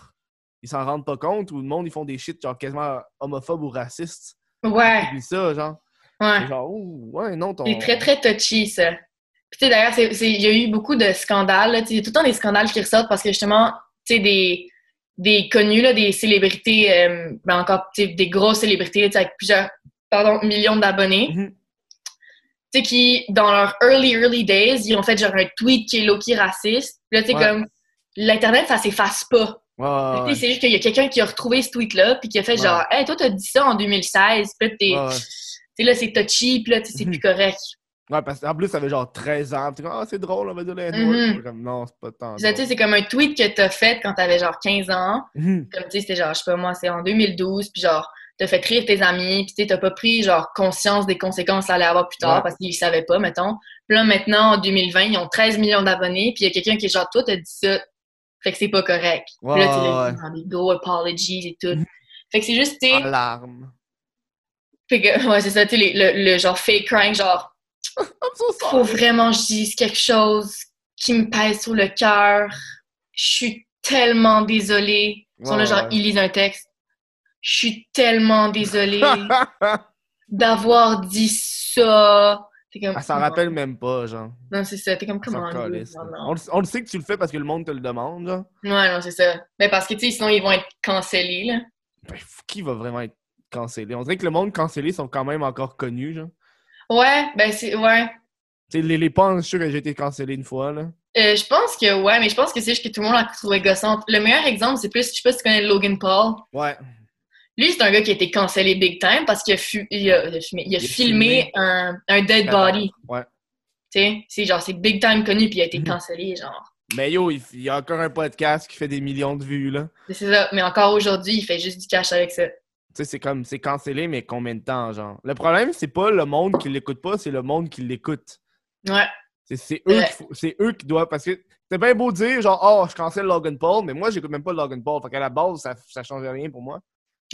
Speaker 1: Ils s'en rendent pas compte, ou le monde, ils font des shit genre quasiment homophobes ou racistes.
Speaker 3: Ouais,
Speaker 1: publient ça, genre.
Speaker 3: ouais.
Speaker 1: Genre, ouh, ouais, non, ton.
Speaker 3: C'est très, très touchy, ça. Puis, tu sais, d'ailleurs, il y a eu beaucoup de scandales. là. Tu sais, Il y a tout le temps des scandales qui ressortent parce que, justement, tu sais, des, des connus, là, des célébrités, euh, ben encore, des grosses célébrités, là, avec plusieurs, pardon, millions d'abonnés,
Speaker 1: Mhm.
Speaker 3: tu sais, qui, dans leurs early, early days, ils ont fait genre un tweet qui est low-key raciste. Puis là, tu sais,
Speaker 1: Ouais.
Speaker 3: comme, l'Internet, ça s'efface pas.
Speaker 1: Ouais, ouais,
Speaker 3: C'est juste qu'il y a quelqu'un qui a retrouvé ce tweet-là, puis qui a fait genre, hey, toi, t'as dit ça en 2016, puis là, t'es- tu sais, là, c'est touchy, puis là, c'est
Speaker 1: Mhm.
Speaker 3: plus correct.
Speaker 1: Ouais, parce qu'en plus, ça avait genre 13 ans. T'es comme, ah, c'est drôle, on va dire les
Speaker 3: Mhm.
Speaker 1: N-word. Comme, non, c'est pas tant.
Speaker 3: Tu sais, tu c'est comme un tweet que t'as fait quand t'avais genre 15 ans.
Speaker 1: Mhm.
Speaker 3: Comme, tu sais, c'était genre, je sais pas moi, c'est en 2012, puis genre, t'as fait rire tes amis, puis tu sais, t'as pas pris genre conscience des conséquences que ça allait avoir plus tard
Speaker 1: Ouais.
Speaker 3: parce qu'ils savaient pas, mettons. Puis là, maintenant, en 2020, ils ont 13 millions d'abonnés, puis il y a quelqu'un qui est genre, toi, t'as dit ça, fait que c'est pas correct.
Speaker 1: Ouais,
Speaker 3: puis là, tu l'as
Speaker 1: ouais.
Speaker 3: dit dans des gros apologies et tout. Fait que c'est juste, tu
Speaker 1: Alarme.
Speaker 3: fait que, ouais, c'est ça, tu le, le genre fake crying, genre,
Speaker 1: so
Speaker 3: faut vraiment que je dise quelque chose qui me pèse sur le cœur. Je suis tellement désolée. Ils sont là, genre, ils lisent un texte. Je suis tellement désolée d'avoir dit ça. Comme,
Speaker 1: Elle s'en rappelle même pas, genre.
Speaker 3: Non, c'est ça. T'es comme, comment.
Speaker 1: On, le- on le sait que tu le fais parce que le monde te le demande, genre.
Speaker 3: Ouais, non, c'est ça. Mais parce que, tu sais, sinon, ils vont être cancellés, là.
Speaker 1: Ben, qui va vraiment être cancellé? On dirait que le monde cancellé sont quand même encore connus, genre.
Speaker 3: Ouais, ben, c'est, ouais.
Speaker 1: Tu sais, les, les pans, je suis sûr que j'ai été cancellé une fois, là.
Speaker 3: Euh, je pense que, ouais, mais je pense que c'est juste que tout le monde a trouvé gossante. Le meilleur exemple, c'est plus, je sais pas si tu connais Logan Paul.
Speaker 1: Ouais.
Speaker 3: Lui, c'est un gars qui a été cancellé big time parce qu'il a, fu- il a, il a fumé- il a
Speaker 1: Il a
Speaker 3: filmé
Speaker 1: filmé.
Speaker 3: un, un dead body.
Speaker 1: Ouais.
Speaker 3: Tu sais, c'est genre, c'est big time connu puis il a été
Speaker 1: Mhm.
Speaker 3: cancellé, genre.
Speaker 1: Mais yo, il y a encore un podcast qui fait des millions de vues, là.
Speaker 3: C'est ça. Mais encore aujourd'hui, il fait juste du cash avec ça.
Speaker 1: Tu sais, c'est comme, c'est cancellé, mais combien de temps, genre? Le problème, c'est pas le monde qui l'écoute pas, c'est le monde qui l'écoute.
Speaker 3: Ouais.
Speaker 1: C'est c'est eux,
Speaker 3: Ouais.
Speaker 1: eux qui doivent. Parce que c'est bien beau dire, genre, oh, je cancelle Logan Paul, mais moi, j'écoute même pas Logan Paul. Fait qu'à la base, ça, ça change rien pour moi.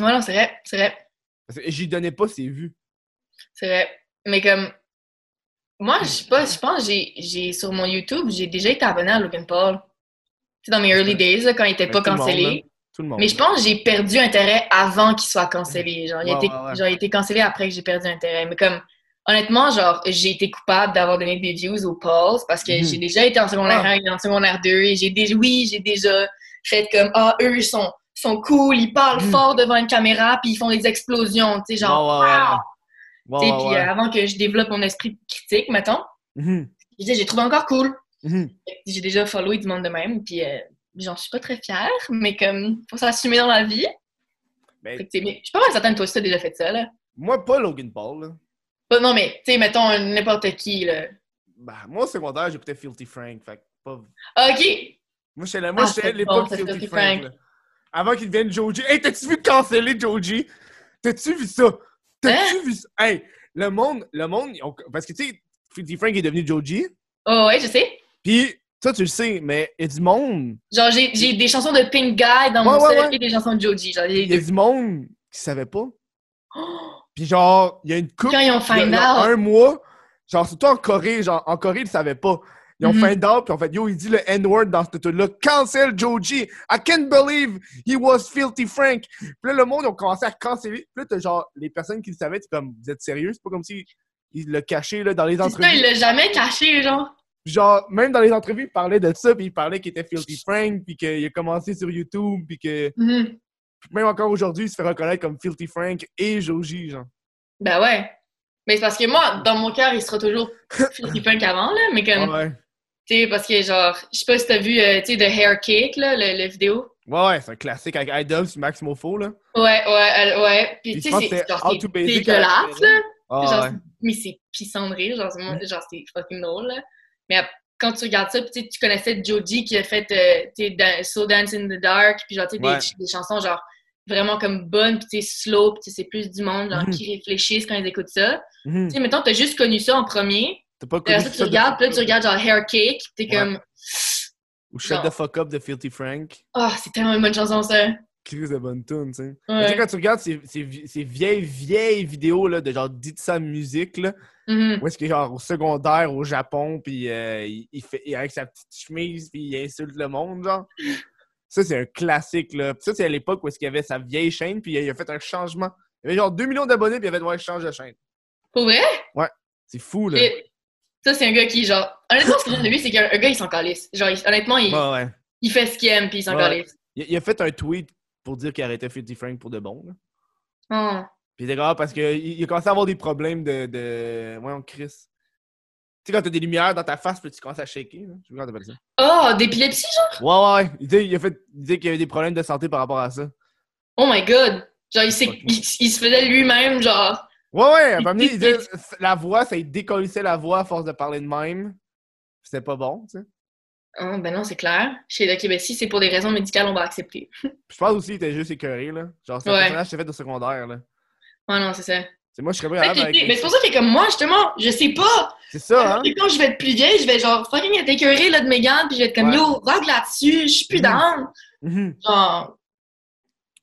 Speaker 3: Ouais, non, c'est vrai. C'est vrai.
Speaker 1: J'y donnais pas ses vues.
Speaker 3: C'est vrai. Mais comme, Moi, je sais pas, je pense j'ai- j'ai sur mon YouTube, j'ai déjà été abonné à Logan Paul. C'est dans mes early days, là, quand il était pas cancellé.
Speaker 1: Là. Tout le monde.
Speaker 3: Mais je pense que j'ai perdu intérêt avant qu'il soit cancellé. Genre, il a été,
Speaker 1: ouais, ouais.
Speaker 3: genre, il a été cancellé après que j'ai perdu intérêt. Mais comme, honnêtement, genre, j'ai été coupable d'avoir donné des views aux Pauls parce que
Speaker 1: Mhm.
Speaker 3: j'ai déjà été en secondaire
Speaker 1: Ah.
Speaker 3: 1 et en secondaire 2 et j'ai déjà, oui, j'ai déjà fait comme, ah, eux, ils sont, sont cool, ils parlent
Speaker 1: Mhm.
Speaker 3: fort devant une caméra puis ils font des explosions, tu sais, genre, wow! Tu sais, puis euh, avant que je développe mon esprit critique, mettons,
Speaker 1: Mhm.
Speaker 3: j'ai trouvé encore cool. J'ai déjà followé du monde de même, puis euh, j'en suis pas très fière, mais comme, faut s'assumer dans la vie.
Speaker 1: Ben,
Speaker 3: Fait que, tu sais, mais je suis pas mal certaine que toi aussi t'as déjà fait ça, là.
Speaker 1: moi, pas Logan Paul. Là.
Speaker 3: Pas- non, mais, tu sais, mettons n'importe qui, là.
Speaker 1: Ben, moi, au secondaire, j'écoutais Filthy Frank. Fait pas...
Speaker 3: OK!
Speaker 1: Moi, j'étais là- moi,
Speaker 3: Ah,
Speaker 1: j'étais l'époque
Speaker 3: bon,
Speaker 1: Filthy
Speaker 3: Filthy
Speaker 1: Frank. Avant qu'il devienne Joji. Hey, t'as-tu vu canceller Joji? T'as-tu vu ça? T'as-tu
Speaker 3: Hein?
Speaker 1: vu ça? Hey, le monde, le monde, parce que tu sais, Filthy Frank est devenu Joji.
Speaker 3: Oh, ouais, je sais.
Speaker 1: Puis, ça, tu le sais, mais il y a du monde.
Speaker 3: Genre, j'ai des chansons de Pink Guy dans
Speaker 1: Ouais,
Speaker 3: mon
Speaker 1: ouais,
Speaker 3: et des chansons de Joji.
Speaker 1: Il y a du monde qui savait pas.
Speaker 3: Oh,
Speaker 1: Puis, genre, il y a une coupe.
Speaker 3: Quand ils ont
Speaker 1: un mois, genre, surtout en Corée, genre, en Corée, ils savaient pas. Ils ont
Speaker 3: Mhm.
Speaker 1: find out, puis en fait, yo, il dit le N-word dans ce truc-là. Cancel Joji. I can't believe he was filthy Frank. Puis là, le monde, ils ont commencé à canceller. Puis là, t'as genre, les personnes qui le savaient, c'est comme, vous êtes sérieux? C'est pas comme si il le cachait, là, dans les
Speaker 3: ça,
Speaker 1: entrevues.
Speaker 3: il l'a jamais caché, genre.
Speaker 1: Genre, même dans les entrevues, il parlait de ça, puis il parlait qu'il était filthy Frank, puis qu'il a commencé sur YouTube, puis que
Speaker 3: Mhm.
Speaker 1: même encore aujourd'hui, il se fait reconnaître comme filthy Frank et Joji, genre.
Speaker 3: Ben ouais. Mais c'est parce que moi, dans mon cœur, il sera toujours Filthy Punk avant, là. Mais comme,
Speaker 1: Ouais,
Speaker 3: tu sais, parce que genre, je sais pas si t'as vu, euh, tu sais, The Hair Cake, là, le, le vidéo.
Speaker 1: Ouais, ouais, c'est un classique avec Idol sur Maximo Faux, là.
Speaker 3: Ouais, ouais, ouais. Puis tu sais, c'est c'est dégueulasse, là.
Speaker 1: Ah,
Speaker 3: genre,
Speaker 1: ouais.
Speaker 3: mais c'est pissant de rire, genre, c'est moi- genre, c'est fucking drôle, là. Mais quand tu regardes ça, puis tu sais, tu connaissais Joji qui a fait, euh, So Dance in the Dark, puis genre, tu sais, des,
Speaker 1: Ouais.
Speaker 3: des chansons, genre, vraiment comme bonnes, puis slow, puis tu sais, c'est plus du monde, genre,
Speaker 1: Mhm.
Speaker 3: qui réfléchissent quand ils écoutent ça.
Speaker 1: Mhm.
Speaker 3: Tu sais, mettons, t'as juste connu ça en premier,
Speaker 1: T'as pas connu
Speaker 3: ça, tu regardes, puis là, tu regardes, genre, Hair Cake, t'es
Speaker 1: Ouais.
Speaker 3: comme,
Speaker 1: Ou Shut
Speaker 3: Non.
Speaker 1: the Fuck Up de Filthy Frank.
Speaker 3: ah, c'est tellement une bonne chanson, ça.
Speaker 1: Crise de bonne tune, tu sais.
Speaker 3: Ouais.
Speaker 1: quand tu regardes ces, ces, vi- ces vieilles, vieilles vidéos, là, de genre Ditsa Musique, là,
Speaker 3: Mhm.
Speaker 1: où est-ce qu'il est genre au secondaire au Japon, puis euh, il, il fait il- avec sa petite chemise, puis il insulte le monde, genre. Ça, c'est un classique, là. Puis ça, c'est à l'époque où est-ce qu'il y avait sa vieille chaîne, puis il a fait un changement. Il y avait genre 2 millions d'abonnés, puis il avait dit, ouais, je change de chaîne.
Speaker 3: Pour vrai?
Speaker 1: C'est fou, là.
Speaker 3: Et ça, c'est un gars qui, genre, honnêtement, ce que j'aime de lui, c'est qu'un un gars, il s'en calisse. Genre, il- honnêtement, il,
Speaker 1: Ouais, ouais.
Speaker 3: il fait ce qu'il aime, puis il s'en
Speaker 1: Ouais.
Speaker 3: calisse.
Speaker 1: Il a fait un tweet pour dire qu'il arrêtait Filthy Frank pour de bon, là.
Speaker 3: Oh.
Speaker 1: Puis c'est grave parce qu'il il a commencé à avoir des problèmes de. de... Voyons, Chris. Tu sais, quand t'as des lumières dans ta face, puis tu commences à shaker, là. Je sais pas comment t'appelles ça.
Speaker 3: Oh, d'épilepsie, genre?
Speaker 1: Ouais, ouais. Il, disait- il a fait, il qu'il y avait des problèmes de santé par rapport à ça.
Speaker 3: Oh my god! Genre, il, s'est- il, il se faisait lui-même, genre.
Speaker 1: Ouais, ouais, à il
Speaker 3: Il-
Speaker 1: disait la voix, ça il décollissait la voix à force de parler de même. C'était pas bon, tu sais.
Speaker 3: Oh, ben non, c'est clair. Chez OK, ben si c'est pour des raisons médicales, on va accepter.
Speaker 1: Puis je pense aussi qu'il était juste écœuré, là. Genre, c'est un
Speaker 3: Ouais.
Speaker 1: personnage fait au secondaire, là.
Speaker 3: Ouais, non, c'est ça.
Speaker 1: C'est moi, je serais
Speaker 3: qu'il
Speaker 1: avec.
Speaker 3: mais c'est pour ça est comme moi, justement. Je sais pas.
Speaker 1: C'est ça, hein?
Speaker 3: Et quand je vais être plus vieille, je vais genre fucking être écœurée là, de mes gants, puis je vais être comme
Speaker 1: Ouais.
Speaker 3: yo, rock là-dessus, je suis plus
Speaker 1: Mhm.
Speaker 3: down.
Speaker 1: Mhm.
Speaker 3: Genre,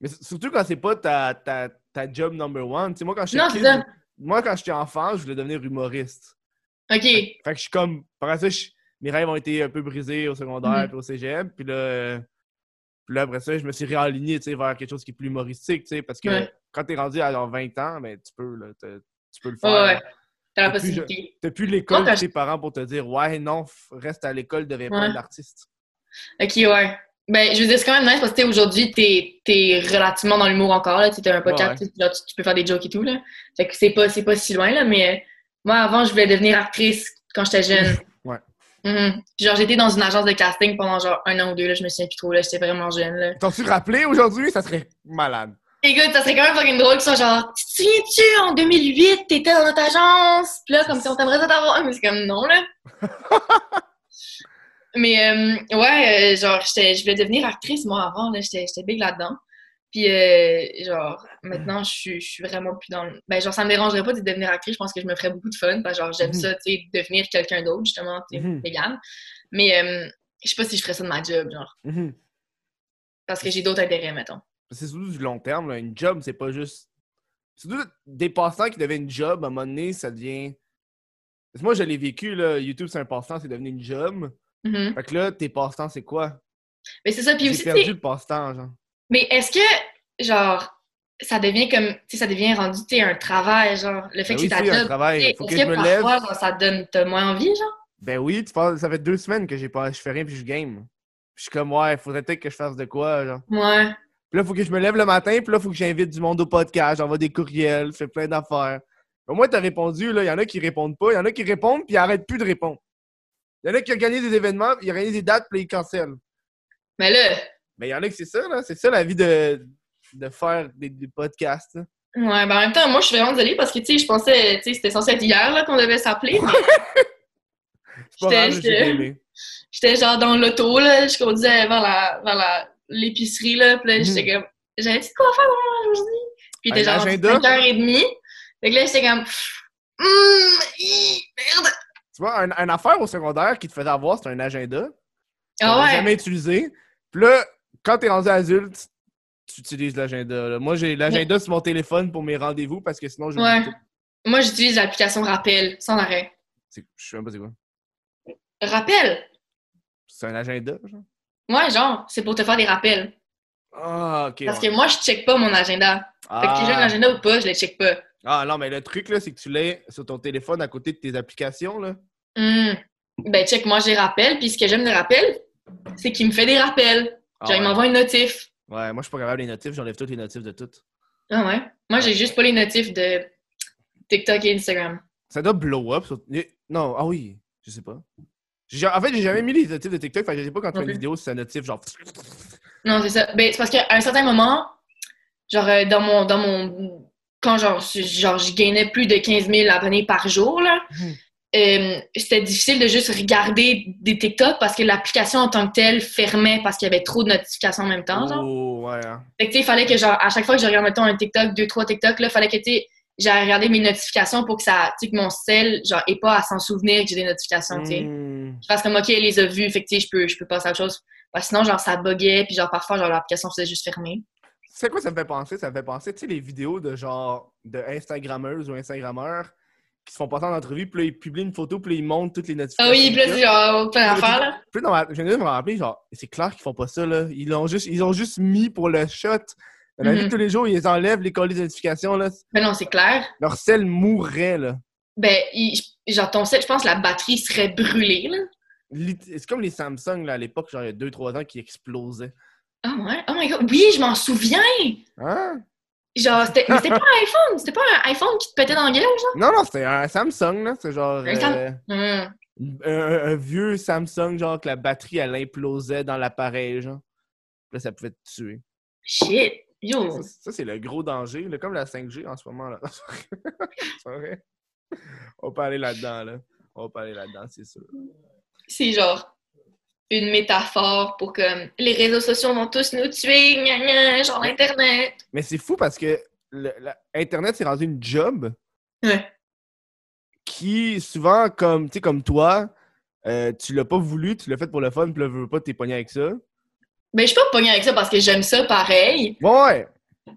Speaker 1: Mais surtout quand c'est pas ta, ta, ta job number one. Tu sais, moi, quand j'étais
Speaker 3: non, c'est
Speaker 1: kid,
Speaker 3: ça.
Speaker 1: moi, quand j'étais enfant, je voulais devenir humoriste.
Speaker 3: OK.
Speaker 1: Fait que je suis comme. Par ça, je- mes rêves ont été un peu brisés au secondaire
Speaker 3: Mhm.
Speaker 1: puis au cégep. Puis là, euh, puis là, après ça, je me suis réaligné tu vers quelque chose qui est plus humoristique. tu Parce que
Speaker 3: Ouais.
Speaker 1: quand t'es rendu à genre 20 ans, ben, tu peux, là, tu peux le
Speaker 3: Ouais,
Speaker 1: faire.
Speaker 3: ouais. T'as la
Speaker 1: Et
Speaker 3: possibilité.
Speaker 1: T'as plus l'école de tes parents pour te dire Ouais, non, reste à l'école, deviens pas
Speaker 3: Ouais.
Speaker 1: un artiste.
Speaker 3: Ok, ouais. Ben, je veux dire, c'est quand même nice parce que tu aujourd'hui, t'es es relativement dans l'humour encore. Là. Tu as un podcast,
Speaker 1: Ouais,
Speaker 3: tu tu, tu peux faire des jokes et tout. Là. Fait que c'est pas, pas si loin, là, mais euh, moi, avant, je voulais devenir actrice quand j'étais jeune. Mhm. Puis genre, j'étais dans une agence de casting pendant genre un an ou deux, là, je me souviens plus trop, là, j'étais vraiment jeune. Là.
Speaker 1: T'en-tu rappelé aujourd'hui? Ça serait malade.
Speaker 3: Écoute, ça serait quand même fucking drôle que ça, genre, tu te souviens-tu, en 2008, t'étais dans notre agence, pis là, comme si on t'aimerait ça t'avoir, mais c'est comme non, là. mais, euh, ouais, euh, genre, je voulais devenir actrice, moi, avant, là, j'étais big là-dedans. Puis, euh, genre, maintenant, je suis- je suis vraiment plus dans le... Ben, genre, ça me dérangerait pas de devenir actrice, je pense que je me ferais beaucoup de fun, parce que, genre, j'aime
Speaker 1: Mhm.
Speaker 3: ça, tu sais, devenir quelqu'un d'autre, justement, tu sais,
Speaker 1: Mhm.
Speaker 3: vegan. Mais, euh, je sais pas si je ferais ça de ma job, genre,
Speaker 1: Mhm.
Speaker 3: parce que j'ai d'autres intérêts, mettons.
Speaker 1: C'est surtout du long terme. Là. Une job, c'est pas juste. Surtout des passants qui deviennent une job, à un moment donné, ça devient. Parce que moi, je l'ai vécu, là. YouTube, c'est un passe-temps, c'est devenu une job.
Speaker 3: Mhm.
Speaker 1: Fait que là, tes passe-temps, c'est quoi?
Speaker 3: Mais c'est ça. Puis aussi,
Speaker 1: perdu le passe-temps, genre.
Speaker 3: mais est-ce que, genre, ça devient comme, tu sais, ça devient rendu, tu un travail, genre, le fait
Speaker 1: Ben
Speaker 3: que
Speaker 1: oui,
Speaker 3: c'est ta job. Est-ce
Speaker 1: que je me lève.
Speaker 3: parfois, genre, ça donne, t'as moins envie, genre?
Speaker 1: Ben oui, tu penses, ça fait deux semaines que j'ai pas, je fais rien puis je game. Puis je suis comme, ouais, faudrait peut-être que je fasse de quoi, genre.
Speaker 3: Ouais.
Speaker 1: Puis là, faut que je me lève le matin, puis là, faut que j'invite du monde au podcast, j'envoie des courriels, je fais plein d'affaires. Au moins, t'as répondu, là. Il y en a qui répondent pas, il y en a qui répondent, puis ils arrêtent plus de répondre. Il y en a qui organisent des événements, puis ils organisent des dates, puis ils cancellent.
Speaker 3: Mais là,
Speaker 1: Mais il y en a qui c'est ça, là. C'est ça la vie de, de faire des, des podcasts. là.
Speaker 3: ouais, ben en même temps, moi, je suis vraiment désolée parce que, tu sais, je pensais, tu sais, c'était censé être hier, là, qu'on devait s'appeler. mais J'étais- j'étais-. J'étais, genre, dans l'auto, là, je conduisais vers la, vers la, l'épicerie, là, puis là, j'étais
Speaker 1: Mhm.
Speaker 3: comme, j'avais dit quoi faire moi, aujourd'hui? Puis il était
Speaker 1: Un
Speaker 3: genre
Speaker 1: agenda?
Speaker 3: 5h30. Fait que là, j'étais comme, hi, merde!
Speaker 1: Tu vois, un, une affaire au secondaire qui te faisait avoir, c'est un agenda.
Speaker 3: Ah ouais.
Speaker 1: jamais utilisé. Puis là, quand t'es rendu adulte, tu utilises l'agenda. Moi, j'ai l'agenda sur mon téléphone pour mes rendez-vous parce que sinon, je
Speaker 3: Ouais. Moi, j'utilise l'application Rappel, sans arrêt.
Speaker 1: Je sais même pas c'est quoi.
Speaker 3: Rappel?
Speaker 1: C'est un agenda, genre?
Speaker 3: Ouais, genre, c'est pour te faire des rappels.
Speaker 1: Ah, ok.
Speaker 3: Parce
Speaker 1: ouais.
Speaker 3: que moi, je check pas mon agenda. Fait que j'ai un
Speaker 1: ah.
Speaker 3: agenda ou pas, je les check pas.
Speaker 1: Ah, non, mais le truc, là, c'est que tu l'as sur ton téléphone à côté de tes applications, là.
Speaker 3: Hum. Ben, check, moi, j'ai rappel, puis ce que j'aime de rappel, c'est qu'il me fait des rappels.
Speaker 1: Ah,
Speaker 3: Genre, il
Speaker 1: ouais.
Speaker 3: m'envoie une notif.
Speaker 1: Ouais, moi, je suis pas capable des notifs. J'enlève toutes les notifs de toutes.
Speaker 3: Ah ouais? Moi, j'ai juste pas les notifs de TikTok et Instagram.
Speaker 1: Ça doit blow up. sur- Non, ah oui, je sais pas. En fait, j'ai jamais mis les notifs de TikTok. Fait que je sais pas quand tu fais une vidéo si c'est un notif, genre.
Speaker 3: Non, c'est ça. Ben, c'est parce qu'à un certain moment, genre, euh, dans mon. Dans mon quand genre, je- genre, je gagnais plus de 15 000 abonnés par jour, là,
Speaker 1: Mhm.
Speaker 3: Euh, c'était difficile de juste regarder des TikTok parce que l'application en tant que telle fermait parce qu'il y avait trop de notifications en même temps. Genre.
Speaker 1: Oh, ouais. hein.
Speaker 3: Fait que, tu sais, il fallait que, genre, à chaque fois que je regarde, mettons, un TikTok, deux, trois TikTok, là, fallait que, tu sais, j'aille regarder mes notifications pour que ça, tu sais, que mon cell, genre, ait pas à s'en souvenir que j'ai des notifications, tu sais.
Speaker 1: Hmm.
Speaker 3: Je fasse comme, OK, elle les a vues, fait que, tu sais, je peux, je peux passer à autre chose. Parce que sinon, genre, ça buguait, puis genre, parfois, genre, l'application faisait juste fermer.
Speaker 1: C'est quoi ça me fait penser? Ça me fait penser, tu sais, les vidéos de genre de Instagrammeuses ou Instagrammeurs qui se font passer en entrevue, puis là, ils publient une photo, puis là, ils montrent toutes les notifications.
Speaker 3: Ah oui, puis là, c'est genre, plein d'affaires, là.
Speaker 1: Puis je viens de me rappeler, genre, c'est clair qu'ils font pas ça, là. Ils l'ont juste, ils ont juste mis pour le shot. Vie de
Speaker 3: Mhm.
Speaker 1: tous les jours, ils les enlèvent, les colis de notifications, là.
Speaker 3: Mais non, c'est clair.
Speaker 1: Leur sel mourrait, là.
Speaker 3: Ben, il- genre, ton sel, je pense, la batterie serait brûlée, là.
Speaker 1: C'est comme les Samsung, là, à l'époque, genre, il y a 2-3 ans, qui explosaient.
Speaker 3: Ah ouais? Oh my god, oui, je m'en souviens!
Speaker 1: Hein?
Speaker 3: Genre, c'était mais c'était pas un iPhone, c'était pas un iPhone qui te pétait dans la gueule, genre?
Speaker 1: Non, non, c'était un Samsung, là. C'est genre.
Speaker 3: Un
Speaker 1: euh,
Speaker 3: Hum.
Speaker 1: un, un- un vieux Samsung, genre, que la batterie, elle implosait dans l'appareil, genre. Là, ça pouvait te tuer.
Speaker 3: Shit! Yo!
Speaker 1: Ça, ça, c'est le gros danger, là, comme la 5G en ce moment, là. c'est vrai? On peut aller là-dedans, là. On peut aller là-dedans, c'est sûr.
Speaker 3: C'est genre une métaphore pour que les réseaux sociaux vont tous nous tuer, gna gna, genre Internet.
Speaker 1: Mais c'est fou parce que le- la- Internet, c'est rendu une job
Speaker 3: Ouais.
Speaker 1: qui, souvent, comme, tu sais, comme toi, euh, tu l'as pas voulu, tu l'as fait pour le fun, puis là, veux pas, t'es pogné avec ça.
Speaker 3: Ben, je suis pas pognée avec ça parce que j'aime ça pareil,
Speaker 1: Ouais!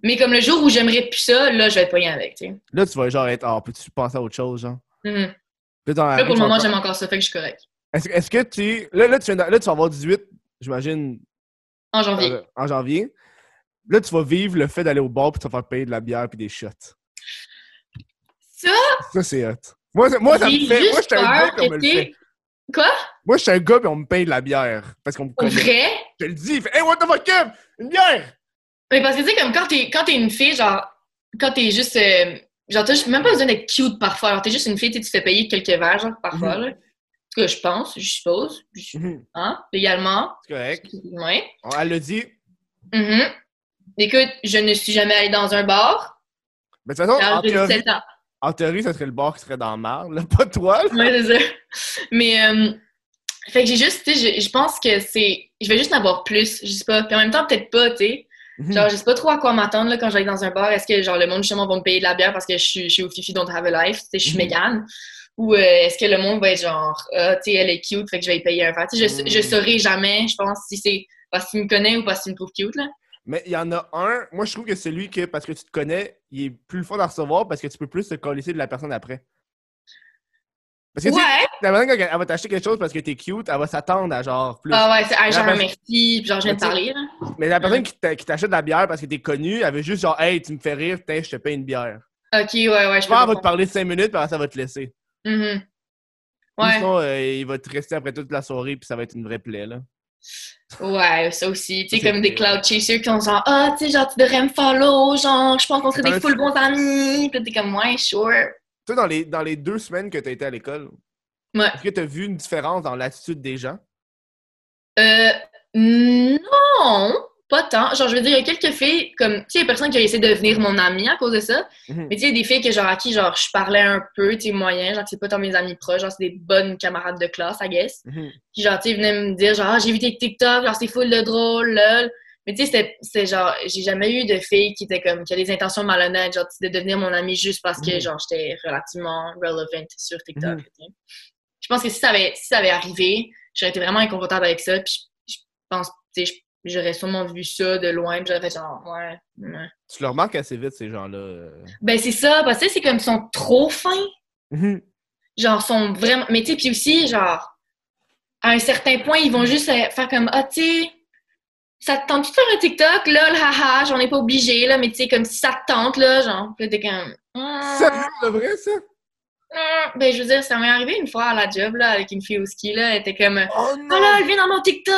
Speaker 3: mais comme le jour où j'aimerais plus ça, là, je vais être pognée avec, tu sais.
Speaker 1: Là, tu vas genre être, ah, peux-tu penser à autre chose, genre? Puis dans la
Speaker 3: Là, pour le moment, j'aime encore ça, fait que je suis correcte.
Speaker 1: Est-ce est-ce que tu. Là, là, tu là, tu vas avoir 18, j'imagine,
Speaker 3: En janvier.
Speaker 1: euh, en janvier. Là, tu vas vivre le fait d'aller au bar puis tu vas faire payer de la bière puis des shots.
Speaker 3: Ça,
Speaker 1: Ça, c'est hot. Moi, moi ça me fait. Moi, suis un gars on me le fait.
Speaker 3: Quoi?
Speaker 1: Moi, je suis un gars puis on me paye de la bière. Parce qu'on me connaît.
Speaker 3: vrai?
Speaker 1: Je te le dis. Il fait Hey, what the fuck, Kev? Une bière!
Speaker 3: Mais parce que, tu sais, comme quand t'es, quand t'es une fille, genre, quand t'es juste. euh, genre, t'as même pas besoin d'être cute parfois. Alors, t'es juste une fille, tu sais, tu te fais payer quelques verres, genre, parfois,
Speaker 1: Mhm.
Speaker 3: là. Cas, je pense, je suppose. Je-
Speaker 1: Mhm,
Speaker 3: Hein? Légalement.
Speaker 1: C'est correct. On- Elle l'a dit.
Speaker 3: Mhm. Écoute, je ne suis jamais allée dans un bar.
Speaker 1: Mais de toute façon, en théorie,
Speaker 3: 17 ans.
Speaker 1: en théorie, ça serait le bar qui serait dans le là, pas toi.
Speaker 3: Ouais, c'est ça. Mais, euh, fait que j'ai juste, tu sais, je, je pense que c'est. Je vais juste en avoir plus, je sais pas. Puis en même temps, peut-être pas, tu sais.
Speaker 1: Mhm.
Speaker 3: Genre, je sais pas trop à quoi m'attendre quand j'aille dans un bar. Est-ce que genre le monde justement va me payer de la bière parce que je suis, je suis au Fifi Don't Have a Life, tu sais, je suis
Speaker 1: Mhm.
Speaker 3: mégane? Ou euh, est-ce que le monde va être genre, ah, tu sais, elle est cute, fait que je vais y payer un verre? Tu sais, je,
Speaker 1: Mhm.
Speaker 3: je saurai jamais, je pense, si c'est parce qu'il me connaît ou parce qu'il me trouve cute, là.
Speaker 1: Mais il y en a un, moi je trouve que celui que, parce que tu te connais, il est plus le fun à recevoir parce que tu peux plus te coller de la personne après. Parce que tu sais,
Speaker 3: Ouais.
Speaker 1: la manière quand elle va t'acheter quelque chose parce que t'es cute, elle va s'attendre à genre plus.
Speaker 3: Ah ouais, c'est ah, genre
Speaker 1: personne-
Speaker 3: merci, puis genre je viens de
Speaker 1: tu
Speaker 3: parler, là.
Speaker 1: Mais la personne qui t'a- qui t'achète de la bière parce que t'es connu, elle veut juste genre, hey, tu me fais rire, putain, je te paye une bière.
Speaker 3: Ok, ouais, ouais, je
Speaker 1: Je
Speaker 3: peux
Speaker 1: qu'elle va te parler 5 minutes, puis ça va te laisser.
Speaker 3: Mhm.
Speaker 1: Ou
Speaker 3: Ouais,
Speaker 1: Sinon, euh, il va te rester après toute la soirée, puis ça va être une vraie plaie, là.
Speaker 3: ouais, ça aussi. Tu sais, comme des cloud chasers qui ont genre, ah, tu sais, genre, tu devrais me follow, genre, je pense qu'on serait des full bons amis. Puis t'es comme, ouais, sure.
Speaker 1: Toi, dans les, dans les deux semaines que t'as été à l'école,
Speaker 3: Ouais.
Speaker 1: est-ce que t'as vu une différence dans l'attitude des gens?
Speaker 3: Euh, non, pas tant. Genre, je veux dire, il y a quelques filles, comme, tu sais, il y a personne qui a essayé de devenir mon amie à cause de ça.
Speaker 1: Mhm.
Speaker 3: Mais tu sais, il y a des filles que, genre, à qui, genre, je parlais un peu, tu sais, moyen, genre, c'est pas tant mes amis proches, genre, c'est des bonnes camarades de classe, I guess.
Speaker 1: Mhm.
Speaker 3: Puis genre, tu sais, venaient me dire, genre, Ah, j'ai vu tes TikTok, genre, c'est full de drôle, lol. Mais tu sais, c'était genre, j'ai jamais eu de fille qui était comme, qui a des intentions malhonnêtes, genre, de devenir mon amie juste parce que,
Speaker 1: Mhm.
Speaker 3: genre, j'étais relativement relevant sur TikTok.
Speaker 1: Mhm.
Speaker 3: Je pense que si ça avait, si ça avait arrivé, j'aurais été vraiment inconfortable avec ça, puis je, je pense, tu sais, je- j'aurais sûrement vu ça de loin, puis j'aurais fait genre, ouais, ouais.
Speaker 1: Tu le remarques assez vite, ces gens-là. euh.
Speaker 3: Ben, c'est ça, parce que c'est comme, ils sont trop fins.
Speaker 1: Mhm.
Speaker 3: genre sont vraiment mais tu sais puis aussi genre à un certain point ils vont juste euh, faire comme ah tu sais ça te tente de faire un TikTok? Là haha j'en ai pas obligé là mais tu sais comme si ça te tente là genre puis là, t'es comme Ah,
Speaker 1: Sérieux, le vrai, ça?
Speaker 3: Ah. ben je veux dire ça m'est arrivé une fois à la job là avec une fille au ski là elle était comme
Speaker 1: Oh
Speaker 3: ah
Speaker 1: non!
Speaker 3: là elle vient dans mon TikTok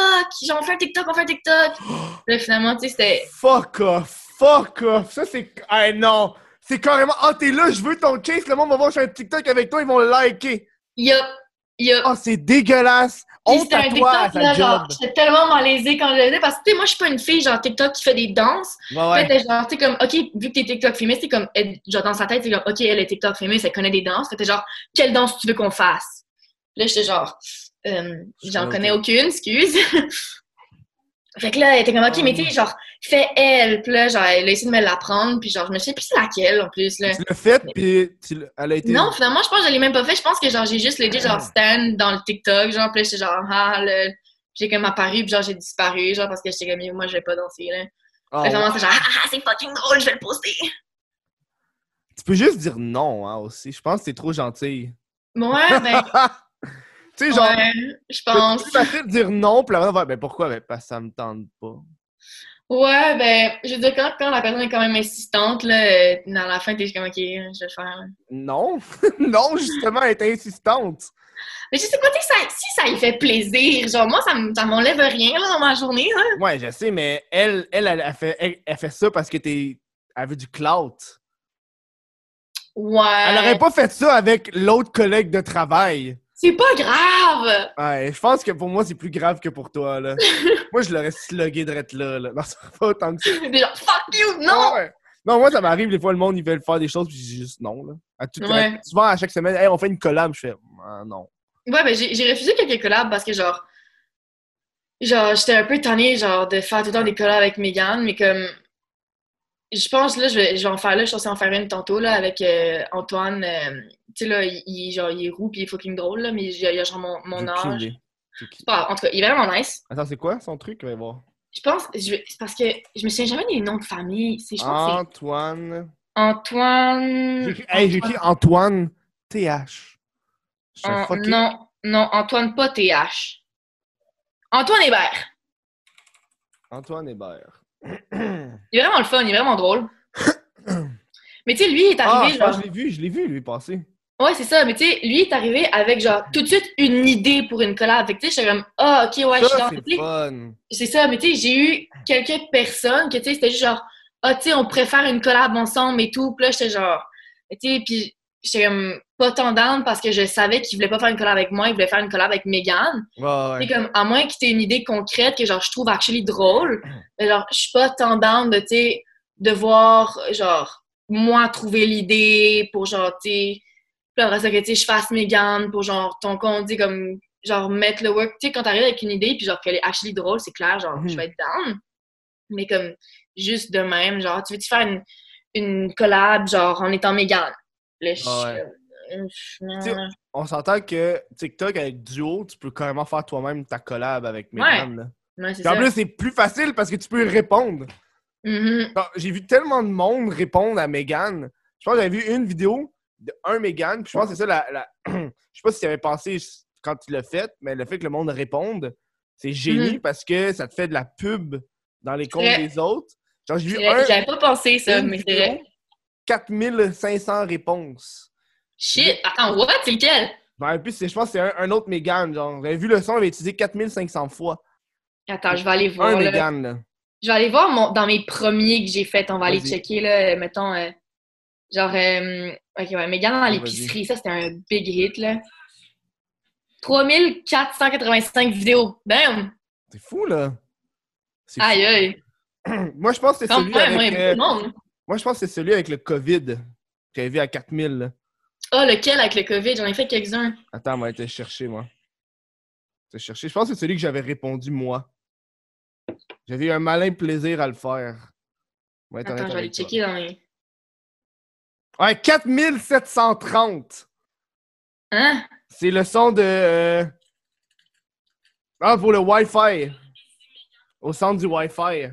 Speaker 3: genre on fait un TikTok on fait un TikTok là finalement tu sais c'était
Speaker 1: Fuck off! Fuck off! Ça, c'est. Ah non! C'est carrément. Ah, t'es là, je veux ton chase, le monde va voir sur un TikTok avec toi, ils vont le liker!
Speaker 3: yup yup
Speaker 1: Oh, c'est dégueulasse! Honte
Speaker 3: c'était
Speaker 1: à toi,
Speaker 3: TikTok, là, j'étais tellement malaisée quand je le faisais, parce que, tu sais, moi, je suis pas une fille, genre, TikTok qui fait des danses.
Speaker 1: Ouais,
Speaker 3: Fait
Speaker 1: ouais.
Speaker 3: t'es genre, tu sais, comme, OK, vu que t'es TikTok famous, c'est comme, elle- genre, dans sa tête, c'est comme, OK, elle est TikTok famous, elle connaît des danses. Fait t'es genre, quelle danse tu veux qu'on fasse? Là, j'étais genre, euh, j'en connais aucune, excuse. fait que là, elle était comme, OK, mais tu sais, genre, fais elle. Puis là, genre, elle a essayé de me l'apprendre, puis genre, je me suis dit, puis c'est laquelle, en plus, là?
Speaker 1: Tu l'as fait, puis tu elle a été.
Speaker 3: Non, finalement, je pense que je l'ai même pas fait. Je pense que genre j'ai juste legit genre stand dans le TikTok, genre puis là, j'étais genre ah le j'ai comme apparu puis genre j'ai disparu genre parce que j'étais comme moi je vais pas danser là.
Speaker 1: Ah,
Speaker 3: Fait que
Speaker 1: ouais.
Speaker 3: finalement, c'est genre ah, ah, c'est fucking drôle, je vais le poster.
Speaker 1: Tu peux juste dire non, hein, aussi. Je pense que t'es trop gentil.
Speaker 3: Ouais, ben
Speaker 1: tu sais, genre,
Speaker 3: ouais, je pense.
Speaker 1: plus facile de dire non, puis après, ben pourquoi? Ben parce que ça me tente pas.
Speaker 3: Ouais, ben je veux dire quand, quand la personne est quand même insistante là, euh, dans la fin t'es comme ok, je vais le faire.
Speaker 1: Non, non, justement, elle est insistante.
Speaker 3: Mais je sais pas, ça- si ça lui fait plaisir, genre moi ça ça m'enlève rien là dans ma journée là.
Speaker 1: Ouais, je sais, mais elle, elle, elle, elle fait, elle, elle fait ça parce que t'es. Elle veut du clout.
Speaker 3: Ouais.
Speaker 1: Elle aurait pas fait ça avec l'autre collègue de travail.
Speaker 3: C'est pas grave.
Speaker 1: Ouais, je pense que pour moi, c'est plus grave que pour toi, là. moi, je l'aurais slugué d'être là, là. Non, c'est pas autant que ça.
Speaker 3: Genre fuck you, non.
Speaker 1: Ouais. Non, moi, ça m'arrive, des fois, le monde, ils veulent faire des choses, puis je dis juste non, là. À tout, à-
Speaker 3: Ouais.
Speaker 1: souvent, à chaque semaine, hey, on fait une collab, je fais, ah, non.
Speaker 3: Ouais, ben j'ai j'ai refusé quelques collabs parce que genre, genre j'étais un peu tannée genre de faire tout le temps des collabs avec Megan, mais comme je pense là je vais, je vais en faire là, je suis censée en faire une tantôt là avec euh, Antoine. euh, tu sais là, il, il- genre il est roux puis il est fucking drôle là, mais il a, il a genre mon, mon âge.
Speaker 1: qui?
Speaker 3: Pas en tout cas, il est vraiment nice.
Speaker 1: Attends, c'est quoi son truc? On va voir.
Speaker 3: Je pense, je vais- c'est parce que je me souviens jamais des noms de famille. Je
Speaker 1: Antoine.
Speaker 3: Antoine.
Speaker 1: J'ai écrit- Hey, j'ai écrit Antoine TH. Je suis
Speaker 3: An-
Speaker 1: fucké.
Speaker 3: non, non, Antoine pas TH. Antoine Hébert.
Speaker 1: Antoine Hébert.
Speaker 3: Il est vraiment le fun, il est vraiment drôle. Mais tu sais, lui, il est
Speaker 1: Ah,
Speaker 3: arrivé, genre...
Speaker 1: que je l'ai vu, je l'ai vu, lui, passer.
Speaker 3: Ouais, c'est ça, mais tu sais, lui, il est arrivé avec, genre, tout de suite une idée pour une collab. Fait que tu sais, j'étais comme, ah, ok, ouais, je suis dans...
Speaker 1: c'est fun.
Speaker 3: C'est ça, mais tu sais, j'ai eu quelques personnes que, tu sais, c'était juste genre, ah, tu sais, on préfère une collab ensemble et tout. Puis là, j'étais genre, tu sais, puis j'étais comme pas tant down parce que je savais qu'il voulait pas faire une collab avec moi, il voulait faire une collab avec Megan.
Speaker 1: Ouais, ouais.
Speaker 3: Comme, à moins que tu aies une idée concrète que, genre, je trouve actually drôle, mais genre, je suis pas tant down de, tu sais, de voir, genre, moi trouver l'idée pour, genre, tu sais, après ça, que, tu sais, je fasse Megan pour, genre, ton compte, tu comme, genre, mettre le work. Tu sais, quand t'arrives avec une idée, puis genre, qu'elle est actually drôle, c'est clair, genre,
Speaker 1: Mhm.
Speaker 3: je vais être down. Mais comme, juste de même, genre, tu veux-tu faire une, une collab, genre, en étant Megan? Là, je
Speaker 1: ouais. On s'entend que TikTok avec Duo, tu peux carrément faire toi-même ta collab avec Megan.
Speaker 3: Ouais,
Speaker 1: en plus, c'est plus facile parce que tu peux répondre.
Speaker 3: Mhm.
Speaker 1: Genre, J'ai vu tellement de monde répondre à Megan. Je pense que j'avais vu une vidéo, de un Megan. Puis je pense que c'est ça la. la- je sais pas si tu avais pensé quand tu l'as fait, mais le fait que le monde réponde, c'est génie parce que ça te fait de la pub dans les comptes des autres. Genre, j'ai vu
Speaker 3: J'avais pas pensé ça, mais c'est vrai.
Speaker 1: 4500 réponses.
Speaker 3: Shit, attends, what? C'est lequel?
Speaker 1: Me rappelle plus, c'est- je pense que c'est un, un autre Megan. Genre, j'avais vu le son, il avait utilisé 4500 fois.
Speaker 3: Attends, je vais aller
Speaker 1: Un
Speaker 3: voir. là.
Speaker 1: Megan, là.
Speaker 3: Je vais aller voir mon, dans mes premiers que j'ai fait. On va aller checker, là, mettons, euh, genre, euh, ok, ouais, Megan dans l'épicerie, ça, c'était un big hit, là. 3485 vidéos. Bam!
Speaker 1: C'est fou, là.
Speaker 3: Aïe,
Speaker 1: fou.
Speaker 3: aïe.
Speaker 1: Moi, je pense que c'est celui avec. euh. Moi, je pense que c'est celui avec le COVID que j'avais vu à 4000. là.
Speaker 3: Ah, lequel avec le COVID? J'en ai fait quelques-uns.
Speaker 1: Attends, on va aller te chercher, moi. Te chercher. Je pense que c'est celui que j'avais répondu, moi. J'avais eu un malin plaisir à le faire. Être
Speaker 3: Attends, je vais aller checker dans mes.
Speaker 1: Ouais, 4730!
Speaker 3: Hein?
Speaker 1: C'est le son de. euh, Ah, pour le Wi-Fi. Au centre du Wi-Fi.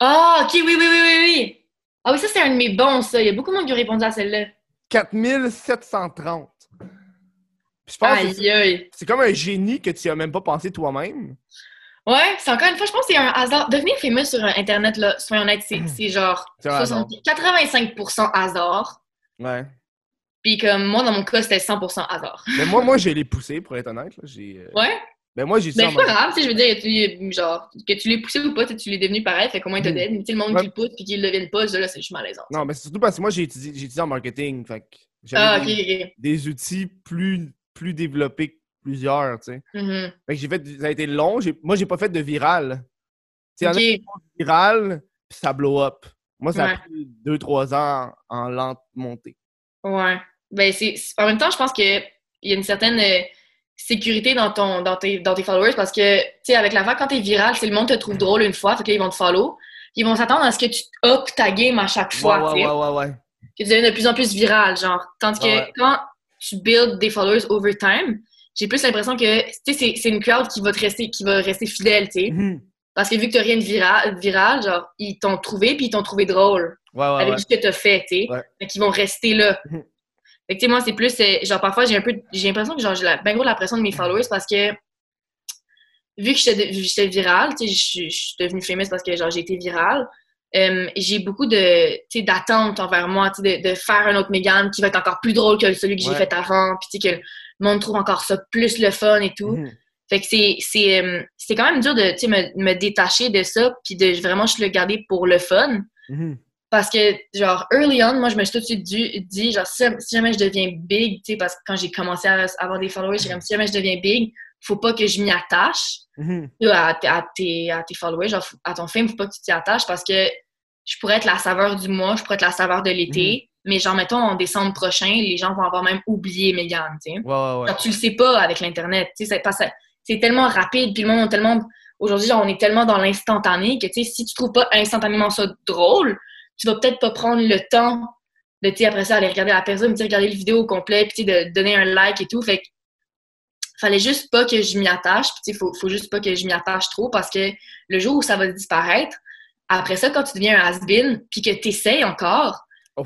Speaker 3: Ah, ok, oui, oui, oui, oui, oui. Ah oui, ça, c'est un de mes bons, ça. Il y a beaucoup de monde qui a répondu à celle-là.
Speaker 1: 4730. Puis je pense que c'est- comme un génie que tu as même pas pensé toi-même.
Speaker 3: Ouais, c'est encore une fois, je pense que c'est un hasard. Devenir fameux sur Internet, là, soyons honnêtes, c'est c'est genre
Speaker 1: C'est un hasard.
Speaker 3: 70 85% hasard.
Speaker 1: Ouais.
Speaker 3: Puis comme moi, dans mon cas, c'était 100% hasard.
Speaker 1: Mais moi, moi, je l'ai poussé, pour être honnête. là. J'ai, euh,
Speaker 3: Ouais,
Speaker 1: Ben moi, j'ai dit
Speaker 3: mais
Speaker 1: ça en
Speaker 3: c'est pas grave, tu sais, je veux dire, tu, genre, que tu l'aies poussé ou pas, tu tu l'es devenu pareil, fait comment il te
Speaker 1: Mm.
Speaker 3: dead. Mais tu sais, le monde
Speaker 1: Ouais.
Speaker 3: qui le pousse puis qui le devienne pas, là, c'est juste malaisant.
Speaker 1: Non, mais c'est surtout parce que moi, j'ai étudié, étudié en marketing. Fait que j'avais
Speaker 3: Ah,
Speaker 1: des, outils plus, plus développés que plusieurs, tu sais.
Speaker 3: Mhm.
Speaker 1: Fait que j'ai fait, ça a été long. Moi, j'ai pas fait de viral. Tu sais, il y en a viral, puis ça blow up. Moi, ça
Speaker 3: Ouais.
Speaker 1: a pris 2-3 ans en, en lente montée.
Speaker 3: Ouais. Ben, c'est, c'est- en même temps, je pense qu'il y a une certaine euh, sécurité dans, ton, dans, tes, dans tes followers parce que, tu sais, avec la vague, quand t'es viral, c'est le monde te trouve drôle une fois, fait que là, ils vont te follow. Ils vont s'attendre à ce que tu up ta game à chaque fois,
Speaker 1: ouais,
Speaker 3: tu
Speaker 1: ouais,
Speaker 3: sais.
Speaker 1: ouais, ouais, ouais.
Speaker 3: Que tu deviennes de plus en plus viral, genre. Tandis que
Speaker 1: Ouais.
Speaker 3: quand tu build des followers over time, j'ai plus l'impression que, tu sais, c'est, une crowd qui va te rester, qui va rester fidèle, tu sais.
Speaker 1: Mhm.
Speaker 3: Parce que vu que t'as rien de viral, viral, genre, ils t'ont trouvé puis ils t'ont trouvé drôle
Speaker 1: Ouais, ouais,
Speaker 3: avec ce que t'as fait, tu sais. Fait qu'ils vont rester là.
Speaker 1: Mhm.
Speaker 3: Fait que, tu sais, moi, c'est plus, genre, parfois, j'ai un peu, j'ai l'impression que, genre, j'ai la- ben gros la pression de mes followers parce que, vu que j'étais virale, tu sais, je suis- devenue famous parce que, genre, j'ai été virale, euh, j'ai beaucoup de, tu sais, d'attentes envers moi, tu sais, de, de faire un autre Megan qui va être encore plus drôle que celui que j'ai fait avant, puis, tu sais, que le monde trouve encore ça plus le fun et tout.
Speaker 1: Mhm.
Speaker 3: Fait que c'est c'est euh, c'est quand même dur de tu sais, me, me détacher de ça puis de vraiment je le garder pour le fun
Speaker 1: Mhm.
Speaker 3: Parce que genre early on moi je me suis tout de suite dit, dit, genre si, si jamais je deviens big tu sais parce que quand j'ai commencé à avoir des followers j'ai comme si jamais je deviens big faut pas que je m'y attache
Speaker 1: Mhm.
Speaker 3: à, à tes à tes followers genre à ton film faut pas que tu t'y attaches parce que je pourrais être la saveur du mois je pourrais être la saveur de l'été mais genre mettons en décembre prochain les gens vont avoir même oublié Megan tu sais
Speaker 1: Ouais, ouais, ouais.
Speaker 3: Tu le sais pas avec l'Internet. Tu sais, c'est tellement rapide, puis le monde tellement. Aujourd'hui, genre, on est tellement dans l'instantané que, tu sais, si tu trouves pas instantanément ça drôle, tu vas peut-être pas prendre le temps de, tu après ça, aller regarder la personne, tu regarder le vidéo au complet, puis, de donner un like et tout. Fait que, fallait juste pas que je m'y attache, puis, faut, faut juste pas que je m'y attache trop parce que le jour où ça va disparaître, après ça, quand tu deviens un has-been, puis que tu essayes encore,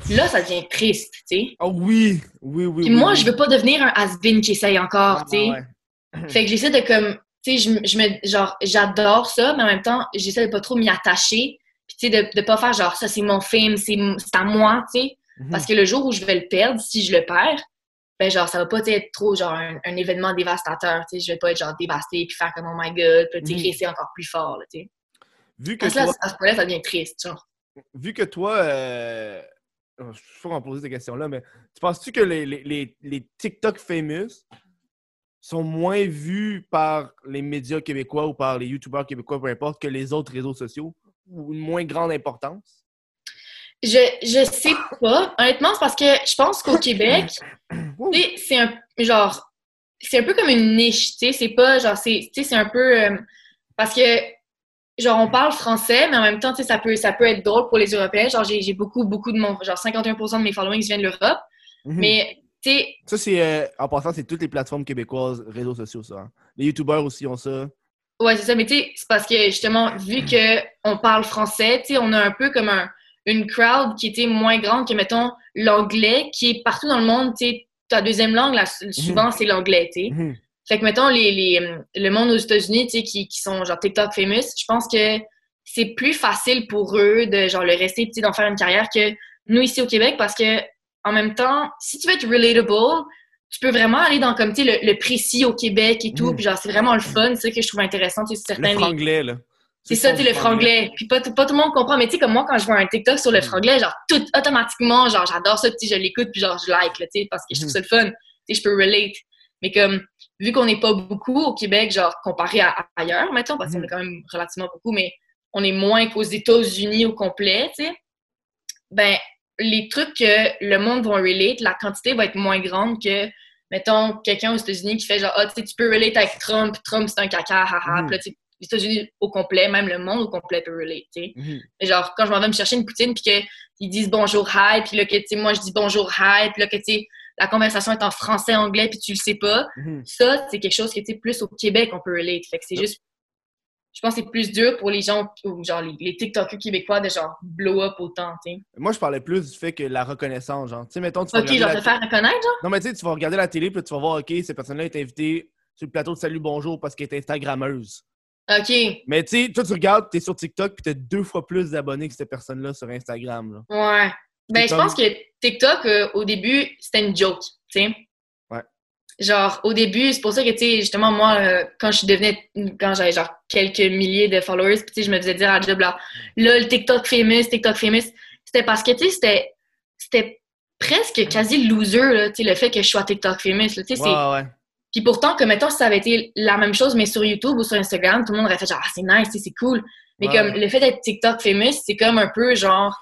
Speaker 3: là, ça devient triste, tu sais.
Speaker 1: Oh, oui, oui, oui.
Speaker 3: Puis
Speaker 1: oui,
Speaker 3: moi,
Speaker 1: oui.
Speaker 3: je veux pas devenir un has-been qui essaye encore,
Speaker 1: Ah,
Speaker 3: tu sais.
Speaker 1: ouais.
Speaker 3: Fait que j'essaie de comme, tu sais, je, me- je me, genre, j'adore ça, mais en même temps, j'essaie de pas trop m'y attacher. Sais, de, de pas faire genre, ça c'est mon film, c'est à moi, tu sais.
Speaker 1: Mhm.
Speaker 3: Parce que le jour où je vais le perdre, si je le perds, ben genre, ça va pas être trop genre un, un événement dévastateur, tu sais. Je vais pas être genre dévasté puis faire comme oh my god, puis tu sais,
Speaker 1: Mhm.
Speaker 3: encore plus fort, là, tu sais.
Speaker 1: Vu que
Speaker 3: Parce là, à ce point-là, ça devient triste, genre.
Speaker 1: vu que toi, euh... oh, je suis en poser ces questions-là, mais tu penses-tu que les, les, les, les TikTok famous sont moins vus par les médias québécois ou par les YouTubeurs québécois, peu importe, que les autres réseaux sociaux? Ou une moins grande importance?
Speaker 3: Je, je sais pas. Honnêtement, c'est parce que je pense qu'au Québec, c'est un genre c'est un peu comme une niche, tu sais, c'est pas genre c'est tu sais c'est un peu euh, parce que genre on parle français mais en même temps tu sais ça peut ça peut être drôle pour les Européens, genre j'ai j'ai beaucoup beaucoup de mon genre 51% de mes followings viennent de l'Europe,
Speaker 1: Mhm.
Speaker 3: mais tu sais
Speaker 1: Ça, c'est... euh, en passant, c'est toutes les plateformes québécoises, réseaux sociaux, ça. hein. Les YouTubeurs aussi ont ça.
Speaker 3: Ouais, c'est ça mais tu sais c'est parce que justement vu que on parle français, tu sais on a un peu comme un une crowd qui était moins grande que, mettons, l'anglais, qui est partout dans le monde, tu sais, ta deuxième langue, là, souvent, c'est l'anglais, tu sais.
Speaker 1: Mhm.
Speaker 3: Fait que, mettons, les, les, le monde aux États-Unis, tu sais, qui, qui sont genre TikTok famous, je pense que c'est plus facile pour eux de genre le rester, tu sais, d'en faire une carrière que nous ici au Québec parce que, en même temps, si tu veux être relatable, tu peux vraiment aller dans comme, tu sais, le, le précis au Québec et tout,
Speaker 1: Mm.
Speaker 3: puis genre, c'est vraiment le fun, c'est ça que je trouve intéressant, tu sais,
Speaker 1: Le
Speaker 3: certains.
Speaker 1: franglais, là.
Speaker 3: C'est ça, tu le franglais. Puis pas, tout- pas tout le monde comprend, mais tu sais, comme moi, quand je vois un TikTok sur le
Speaker 1: Mm.
Speaker 3: franglais, genre, tout automatiquement, genre, j'adore ça, tu sais, je l'écoute, puis genre, je like, tu sais, parce que je trouve ça le fun. Tu sais, je peux relate. Mais comme, vu qu'on n'est pas beaucoup au Québec, genre, comparé à, à ailleurs, mettons, parce qu'on est quand même relativement beaucoup, mais on est moins qu'aux États-Unis au complet, tu sais, ben, les trucs que le monde va relate, la quantité va être moins grande que, mettons, quelqu'un aux États-Unis qui fait genre, ah, tu sais, tu peux relate avec Trump, Trump c'est un caca, haha.
Speaker 1: Mhm.
Speaker 3: Puis là, les États-Unis au complet, même le monde au complet peut relate, tu sais.
Speaker 1: Mhm.
Speaker 3: Mais genre, quand je m'en vais me chercher une poutine, puis qu'ils disent bonjour, hi, puis là, que, tu sais, moi, je dis bonjour, hi, puis là, que, tu sais, la conversation est en français, anglais, puis tu le sais pas.
Speaker 1: Mhm.
Speaker 3: Ça, c'est quelque chose que, tu sais, plus au Québec, on peut relate. Fait que c'est juste. Je pense que c'est plus dur pour les gens, ou genre les, les TikTokers québécois de genre blow up autant, tu sais.
Speaker 1: Moi, je parlais plus du fait que la reconnaissance, genre. Tu sais, mettons, tu vas
Speaker 3: Ok, genre te faire reconnaître, genre?
Speaker 1: Non, mais tu sais, tu vas regarder la télé, puis tu vas voir, OK, cette personne-là est invitée sur le plateau de Salut Bonjour parce qu'elle est Instagrammeuse.
Speaker 3: Ok.
Speaker 1: Mais tu sais, toi, tu regardes, t'es sur TikTok, puis t'as deux fois plus d'abonnés que cette personne-là sur Instagram. Là.
Speaker 3: Ouais. Ben, je pense que TikTok, euh, au début, c'était une joke, tu sais. Genre, au début, c'est pour ça que, tu sais, justement, moi, euh, quand je devenais, quand j'avais genre quelques milliers de followers, puis tu sais, je me faisais dire à job, là, là, le TikTok famous, TikTok famous, c'était parce que, tu sais, c'était, c'était presque quasi loser, là, tu sais, le fait que je sois TikTok famous, tu sais,
Speaker 1: Ouais,
Speaker 3: c'est...
Speaker 1: ouais, ouais.
Speaker 3: Puis pourtant, que, mettons, si ça avait été la même chose, mais sur YouTube ou sur Instagram, tout le monde aurait fait genre, ah, c'est nice, c'est cool. Mais comme, le fait d'être TikTok famous, c'est comme un peu genre,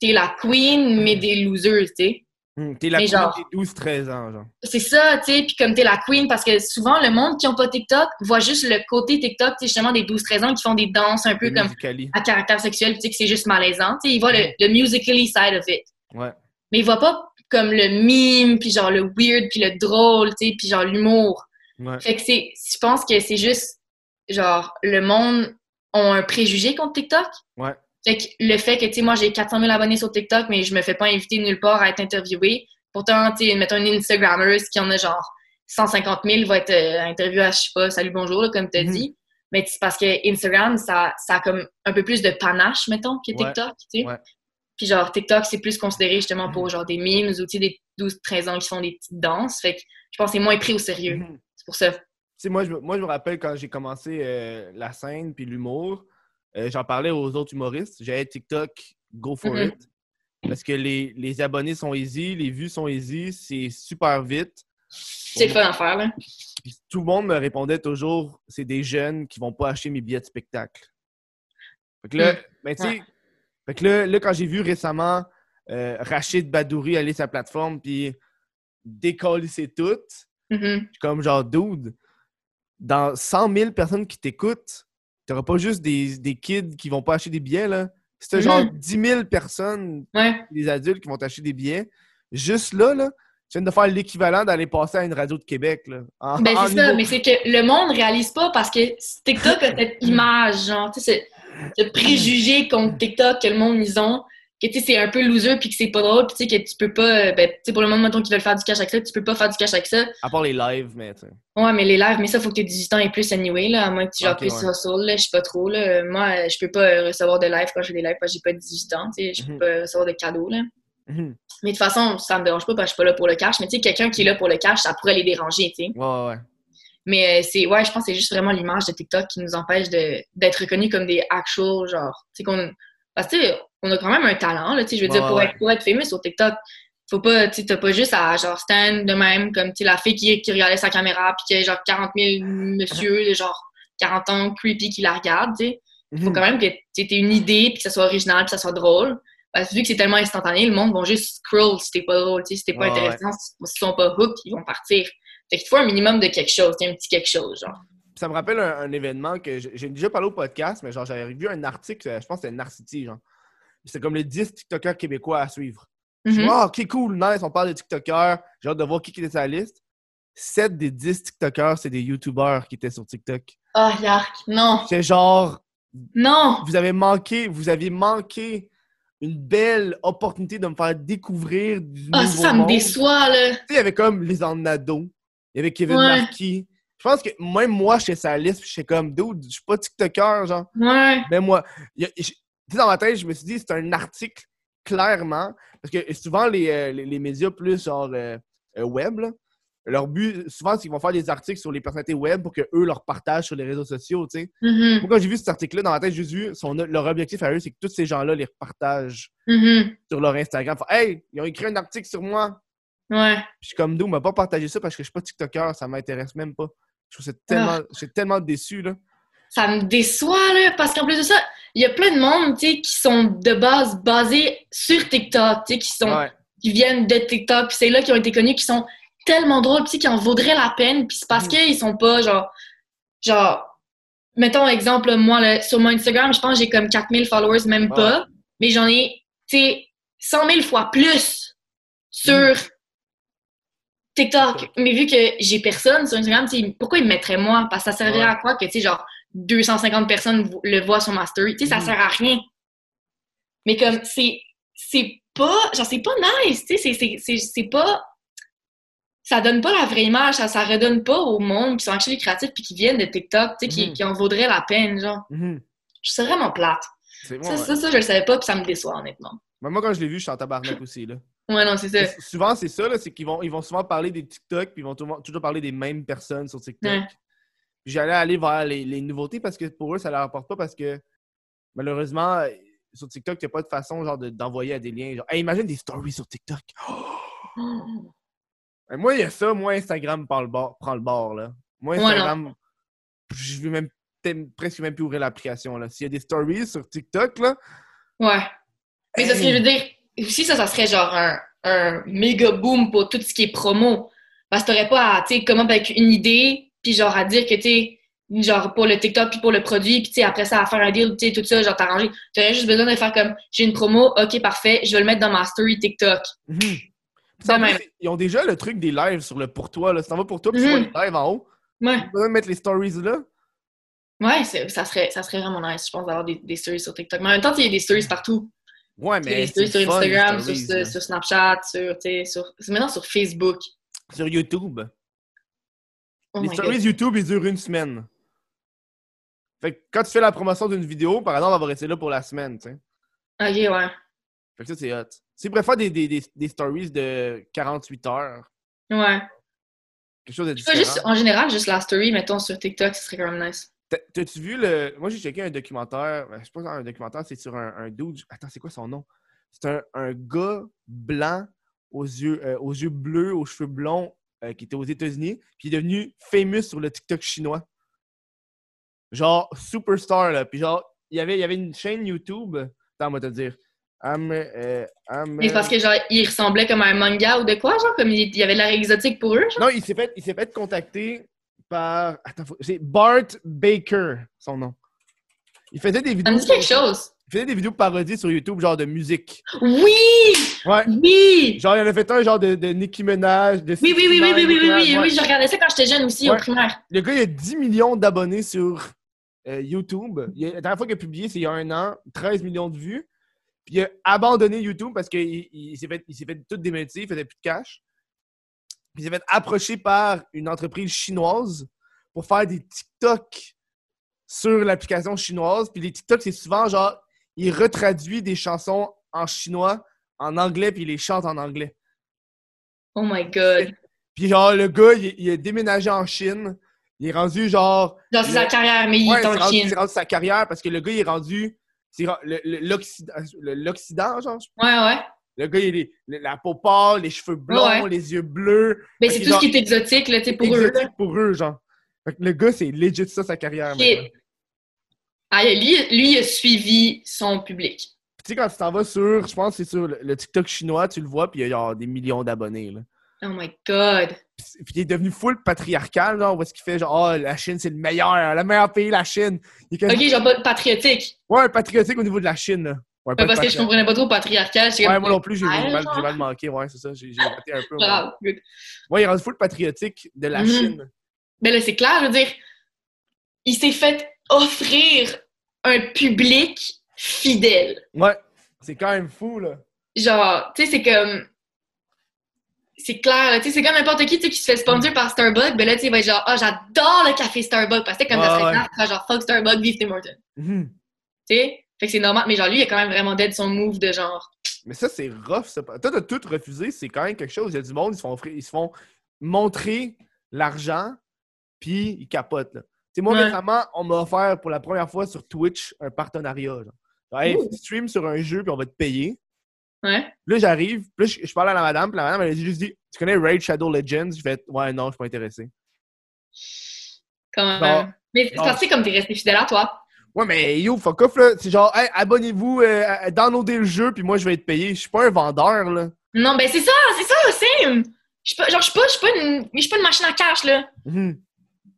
Speaker 3: t'es la queen, mais des losers, tu sais.
Speaker 1: Hum, T'es la
Speaker 3: Mais
Speaker 1: queen des 12-13 ans, genre.
Speaker 3: C'est ça, tu sais, puis comme t'es la queen, parce que souvent, le monde qui ont pas TikTok voit juste le côté TikTok, tu sais, justement, des 12-13 ans qui font des danses un peu
Speaker 1: Le
Speaker 3: comme
Speaker 1: Musical.ly.
Speaker 3: à caractère sexuel, tu sais, que c'est juste malaisant. Tu sais, ils voient le, le musically side of it.
Speaker 1: Ouais.
Speaker 3: Mais ils voient pas comme le mime, puis genre le weird, puis le drôle, tu sais, puis genre l'humour.
Speaker 1: Ouais.
Speaker 3: Fait que c'est, je pense que c'est juste, genre, le monde ont un préjugé contre TikTok.
Speaker 1: Ouais.
Speaker 3: Fait que le fait que, tu sais, moi, j'ai 400 000 abonnés sur TikTok, mais je me fais pas inviter nulle part à être interviewée. Pourtant, tu sais, mettons une Instagrammeuse qui en a genre 150 000 va être euh, interviewée à, je sais pas, salut, bonjour, là, comme tu as
Speaker 1: Mhm.
Speaker 3: dit. Mais c'est parce que Instagram, ça, ça a comme un peu plus de panache, mettons, que
Speaker 1: Ouais.
Speaker 3: TikTok, tu sais.
Speaker 1: Ouais.
Speaker 3: Puis genre, TikTok, c'est plus considéré justement pour genre des memes ou, tu sais, des 12-13 ans qui font des petites danses. Fait que je pense que c'est moins pris au sérieux.
Speaker 1: Mhm.
Speaker 3: C'est pour ça.
Speaker 1: Tu sais, moi, je, me- moi, je me rappelle quand j'ai commencé euh, la scène puis l'humour, euh, j'en parlais aux autres humoristes. J'avais TikTok, go for
Speaker 3: Mhm.
Speaker 1: it. Parce que les, les abonnés sont easy, les vues sont easy, c'est super vite.
Speaker 3: C'est le fun à faire, là.
Speaker 1: Puis tout le monde me répondait toujours c'est des jeunes qui vont pas acheter mes billets de spectacle. Fait que là,
Speaker 3: Mm.
Speaker 1: ben, tu sais,
Speaker 3: Ouais.
Speaker 1: fait que là, là, quand j'ai vu récemment euh, Rachid Badouri aller sur sa plateforme puis décoller c'est tout,
Speaker 3: Mhm.
Speaker 1: je suis comme genre dude, dans 100 000 personnes qui t'écoutent, t'auras pas juste des, des kids qui vont pas acheter des billets là. C'est
Speaker 3: Mhm.
Speaker 1: genre 10 000 personnes,
Speaker 3: Ouais.
Speaker 1: des adultes qui vont t'acheter des billets. Juste là, là, tu viens de faire l'équivalent d'aller passer à une radio de Québec. Là, en-
Speaker 3: Ben,
Speaker 1: en
Speaker 3: c'est ça,
Speaker 1: niveau-
Speaker 3: mais c'est que le monde réalise pas parce que TikTok a cette image, genre, tu sais, ce, ce préjugé contre TikTok que le monde, ils ont, que, tu sais, c'est un peu loser puis que c'est pas drôle puis, tu sais, que tu peux pas, euh, ben, tu sais, pour le moment, mettons qu'ils veulent faire du cash avec ça, tu peux pas faire du cash avec ça.
Speaker 1: À part les lives, mais tu sais.
Speaker 3: Ouais, mais les lives, mais ça, faut que tu aies 18 ans et plus anyway, là, à moins que tu genre
Speaker 1: Ok,
Speaker 3: plus
Speaker 1: ouais.
Speaker 3: hustle, là, je sais pas trop, là. Moi, euh, je peux pas euh, recevoir de live quand je fais des lives parce que j'ai pas 18 ans, tu sais, je peux
Speaker 1: Mhm.
Speaker 3: pas recevoir de cadeaux, là.
Speaker 1: Mhm.
Speaker 3: Mais de toute façon, ça me dérange pas parce que je suis pas là pour le cash, mais tu sais, quelqu'un qui est là pour le cash, ça pourrait les déranger, tu sais.
Speaker 1: Ouais, ouais, ouais.
Speaker 3: Mais c'est, ouais, je pense que c'est juste vraiment l'image de TikTok qui nous empêche d'être reconnus comme des actual, genre, tu sais, qu'on, parce que, on a quand même un talent, là, tu sais, je veux
Speaker 1: Ouais,
Speaker 3: dire, pour,
Speaker 1: ouais.
Speaker 3: être, pour être famous sur TikTok, faut pas, tu sais, t'as pas juste à, genre, stand de même, comme, tu sais, la fille qui, qui regardait sa caméra, puis qu'il y a, genre, 40 000 monsieur, de, genre, 40 ans, creepy, qui la regardent, tu sais. Faut
Speaker 1: Mhm.
Speaker 3: quand même que tu aies une idée, puis que ça soit original, puis que ça soit drôle. Parce que vu que c'est tellement instantané, le monde va juste scroll si t'es pas drôle, tu sais, si t'es pas
Speaker 1: Ouais, ouais.
Speaker 3: intéressant, si- s'ils sont pas hooked, ils vont partir. Fait qu'il faut un minimum de quelque chose, un petit quelque chose, genre.
Speaker 1: Ça me rappelle un, un événement que j'ai j'ai déjà parlé au podcast, mais genre j'avais vu un article, euh, je pense que c'était Narcity, genre. C'était comme les 10 TikTokers québécois à suivre. Je suis
Speaker 3: Mhm.
Speaker 1: Ah, ok, cool, nice, on parle de TikTokers. J'ai hâte de voir qui était sur la liste. 7 des 10 TikTokers, c'est des YouTubers qui étaient sur TikTok.
Speaker 3: Oh, yark, non,
Speaker 1: C'est genre,
Speaker 3: non!
Speaker 1: vous avez manqué, vous aviez manqué une belle opportunité de me faire découvrir du
Speaker 3: Ah,
Speaker 1: nouveau
Speaker 3: ça, ça me déçoit, là.
Speaker 1: Tu sais, il y avait comme les Nado, il y avait Kevin
Speaker 3: Ouais.
Speaker 1: Marquis. Je pense que même moi, j'étais sur la liste, puis j'étais comme, dude, je suis pas TikToker, genre.
Speaker 3: Ouais.
Speaker 1: Mais moi, il y a- je- tu sais, dans ma tête, je me suis dit, c'est un article, clairement, parce que souvent, les, euh, les, les médias plus genre euh, euh, web, là, leur but, souvent, c'est qu'ils vont faire des articles sur les personnalités web pour qu'eux leur partagent sur les réseaux sociaux, tu sais.
Speaker 3: Mhm.
Speaker 1: Moi, quand j'ai vu cet article-là, dans ma tête, j'ai vu, son, leur objectif à eux, c'est que tous ces gens-là les repartagent
Speaker 3: Mhm.
Speaker 1: sur leur Instagram. Fait, hey, ils ont écrit un article sur moi.
Speaker 3: Ouais.
Speaker 1: Puis je suis comme, nous, on m'a pas partagé ça parce que je suis pas TikToker, ça m'intéresse même pas. Je trouve tellement, je suis tellement déçu, là.
Speaker 3: Ça me déçoit, là, parce qu'en plus de ça, il y a plein de monde, tu sais, qui sont de base basés sur TikTok, tu sais, qui sont,
Speaker 1: Ouais.
Speaker 3: qui viennent de TikTok, puis c'est là qui ont été connus, qui sont tellement drôles, tu sais, qui en vaudraient la peine, puis c'est parce
Speaker 1: Mhm.
Speaker 3: qu'ils sont pas, genre, genre, mettons exemple, moi, là, sur mon Instagram, je pense que j'ai comme 4000 followers, même
Speaker 1: Ouais.
Speaker 3: pas, mais j'en ai, tu sais, 100 000 fois plus sur
Speaker 1: Mhm.
Speaker 3: TikTok. Mais vu que j'ai personne sur Instagram, tu sais, pourquoi ils me mettraient moi? Parce que ça servirait
Speaker 1: Ouais.
Speaker 3: à quoi que, tu sais, genre, 250 personnes le voient sur ma story? Tu sais, ça
Speaker 1: Mhm.
Speaker 3: sert à rien. Mais comme, c'est, c'est pas, genre, c'est pas nice, tu sais, c'est- c'est- c'est c'est pas, ça donne pas la vraie image, ça, ça redonne pas au monde qui sont actually créatifs puis qui viennent de TikTok, tu sais, qui, qui en vaudraient la peine, genre.
Speaker 1: Mhm.
Speaker 3: Je serais vraiment plate.
Speaker 1: C'est bon,
Speaker 3: Ça,
Speaker 1: ouais.
Speaker 3: ça, ça, je le savais pas puis ça me déçoit, honnêtement.
Speaker 1: Mais Moi, quand je l'ai vu, je suis en tabarnak aussi, là.
Speaker 3: Ouais, non, c'est ça.
Speaker 1: Souvent, c'est ça, là, c'est qu'ils vont, ils vont souvent parler des TikTok, puis ils vont toujours, toujours parler des mêmes personnes sur TikTok.
Speaker 3: Ouais.
Speaker 1: J'allais aller vers les, les nouveautés parce que pour eux, ça leur apporte pas parce que malheureusement, sur TikTok, il n'y a pas de façon genre de- d'envoyer à des liens. Genre, Hey, imagine des stories sur TikTok.
Speaker 3: Oh!
Speaker 1: Ben, Moi, il y a ça, moi, Instagram prend le bord, prend le bord là. Moi. Instagram, je vais même presque même plus ouvrir l'application. S'il y a des stories sur TikTok, là.
Speaker 3: Ouais. Mais c'est ce que
Speaker 1: hey,
Speaker 3: je veux dire. Aussi, ça, ça serait genre un, un méga boom pour tout ce qui est promo. Parce que t'aurais pas à, tu sais, comment avec une idée, puis genre à dire que, tu genre pour le TikTok, puis pour le produit, puis tu sais, après ça, à faire un deal, tu sais, tout ça, genre t'arranger. T'aurais juste besoin de faire comme, j'ai une promo, ok, parfait, je vais le mettre dans ma story TikTok.
Speaker 1: mhm. Plus,
Speaker 3: même.
Speaker 1: ils ont déjà le truc des lives sur le pour toi. Là. Si t'en vas pour toi, puis tu
Speaker 3: Mhm.
Speaker 1: vois les lives en haut,
Speaker 3: Ouais.
Speaker 1: pas besoin de mettre les stories là.
Speaker 3: Ouais, ça serait, ça serait vraiment nice, je pense, d'avoir des, des stories sur TikTok. Mais en même temps, il y a des stories partout.
Speaker 1: Ouais, mais
Speaker 3: des stories sur Instagram,
Speaker 1: stories,
Speaker 3: sur, Snapchat, sur, tu sais, sur, c'est maintenant sur Facebook.
Speaker 1: Sur YouTube.
Speaker 3: Oh
Speaker 1: les stories
Speaker 3: God.
Speaker 1: YouTube, ils durent une semaine. Fait que quand tu fais la promotion d'une vidéo, par exemple, elle va rester là pour la semaine, tu sais.
Speaker 3: Ok, ouais.
Speaker 1: Fait que ça, c'est hot. S'ils préfèrent des, des, des, des stories de 48 heures,
Speaker 3: Ouais.
Speaker 1: quelque chose de différent.
Speaker 3: juste, en général, juste la story, mettons, sur TikTok, ce serait quand même nice.
Speaker 1: T'as- T'as-tu vu le. Moi, j'ai checké un documentaire. ben, Je sais pas un documentaire, c'est sur un, un dude. Attends, c'est quoi son nom? C'est un, un gars blanc aux yeux, euh, aux yeux bleus, aux cheveux blonds, euh, qui était aux États-Unis, puis il est devenu famous sur le TikTok chinois. Genre, superstar, là. Puis genre, il y avait, il y avait une chaîne YouTube. Attends, moi te dire. Am, euh, am-
Speaker 3: Mais c'est parce que, genre, il ressemblait comme à un manga ou de quoi, genre, comme il, y avait de l'air exotique pour eux, genre?
Speaker 1: Non, il s'est fait, il s'est fait contacter par. Attends, faut- c'est Bart Baker, son nom. Il faisait des
Speaker 3: Ça
Speaker 1: vidéos.
Speaker 3: me dit quelque chose.
Speaker 1: Il faisait des vidéos parodies sur YouTube, genre de musique.
Speaker 3: Oui!
Speaker 1: Ouais.
Speaker 3: Oui!
Speaker 1: Genre, il y en a fait un genre de, de Nicki Minaj, de
Speaker 3: Oui, oui, oui, oui, oui, oui, oui, oui, je regardais ça quand j'étais jeune aussi,
Speaker 1: ouais.
Speaker 3: au primaire.
Speaker 1: Le gars, il a 10 millions d'abonnés sur euh, YouTube. La dernière fois qu'il a publié, c'est il y a un an, 13 millions de vues. Puis il a abandonné YouTube parce qu'il il, s'est fait, fait tout démétier, il faisait plus de cash. Puis il s'est fait approcher par une entreprise chinoise pour faire des TikTok sur l'application chinoise. Puis les TikTok, c'est souvent genre il retraduit des chansons en chinois, en anglais, puis il les chante en anglais.
Speaker 3: Oh my god.
Speaker 1: Puis genre, le gars, il, il a déménagé en Chine. Il est rendu genre.
Speaker 3: C'est sa carrière, mais il
Speaker 1: Ouais,
Speaker 3: est en Chine.
Speaker 1: c'est rendu sa carrière parce que le gars, il est rendu. c'est L'Occident, genre.
Speaker 3: Ouais, ouais.
Speaker 1: Le gars, il a la peau pâle, les cheveux blonds,
Speaker 3: Ouais.
Speaker 1: les yeux bleus.
Speaker 3: Mais
Speaker 1: Fait
Speaker 3: c'est tout
Speaker 1: genre,
Speaker 3: ce qui est exotique, là, tu sais, pour eux.
Speaker 1: exotique pour eux, genre. Fait que le gars, c'est legit ça, sa carrière.
Speaker 3: Ah, lui, lui, il a suivi son public.
Speaker 1: Tu sais, quand tu t'en vas sur, je pense que c'est sur le, TikTok chinois, tu le vois, puis il y a genre des millions d'abonnés, là.
Speaker 3: Oh my god.
Speaker 1: Puis il est devenu full patriarcal, genre, où est-ce qu'il fait genre, oh, la Chine, c'est le meilleur, le meilleur pays, la Chine. Il est
Speaker 3: Ok, genre patriotique.
Speaker 1: Ouais, patriotique au niveau de la Chine, là. Ouais,
Speaker 3: Ouais,
Speaker 1: pas
Speaker 3: parce que je comprenais pas trop patriarcal.
Speaker 1: Ouais,
Speaker 3: comme,
Speaker 1: moi non plus, j'ai j'ai mal, manqué, ouais, c'est ça, j'ai raté un peu. moi.
Speaker 3: grave, good.
Speaker 1: Ouais, il est rendu full patriotique de la
Speaker 3: Mhm.
Speaker 1: Chine.
Speaker 3: Mais là, c'est clair, je veux dire, il s'est fait offrir un public fidèle.
Speaker 1: Ouais, C'est quand même fou, là.
Speaker 3: Genre, tu sais, c'est comme. C'est clair, là, tu sais, c'est comme n'importe qui, tu sais, qui se fait sponsor par Starbucks, ben là, tu sais, il va être genre, ah, j'adore le café Starbucks, parce que comme
Speaker 1: Ouais,
Speaker 3: ça serait
Speaker 1: ouais.
Speaker 3: serais genre, fuck Starbucks, vive Tim Hortons.
Speaker 1: Mhm.
Speaker 3: Tu sais? Fait que c'est normal, mais genre, lui, il a quand même vraiment dead son move de genre.
Speaker 1: Mais ça, c'est rough. Ça. Toi, de tout refuser, c'est quand même quelque chose. Il y a du monde, ils se font, ils se font montrer l'argent, puis ils capotent. Là. Tu sais, moi,
Speaker 3: Ouais.
Speaker 1: récemment, on m'a offert pour la première fois sur Twitch un partenariat. Genre, Genre, hey, stream sur un jeu, puis on va te payer.
Speaker 3: Ouais.
Speaker 1: Là, j'arrive, puis là, je, je parle à la madame, puis la madame, elle a juste dit Tu connais Raid Shadow Legends? Je fais Ouais, non, je suis pas intéressé.
Speaker 3: Quand même.
Speaker 1: Genre-
Speaker 3: mais c'est comme t'es resté fidèle à toi.
Speaker 1: Ouais, mais yo, fuck off, là. C'est genre, hey, abonnez-vous, euh, euh, downloadez le jeu, puis moi, je vais être payé. Je suis pas un vendeur, là.
Speaker 3: Non, ben c'est ça, c'est ça aussi! Je suis pas, genre, je suis pas, je suis pas une, pas une machine à cash, là.
Speaker 1: Mhm.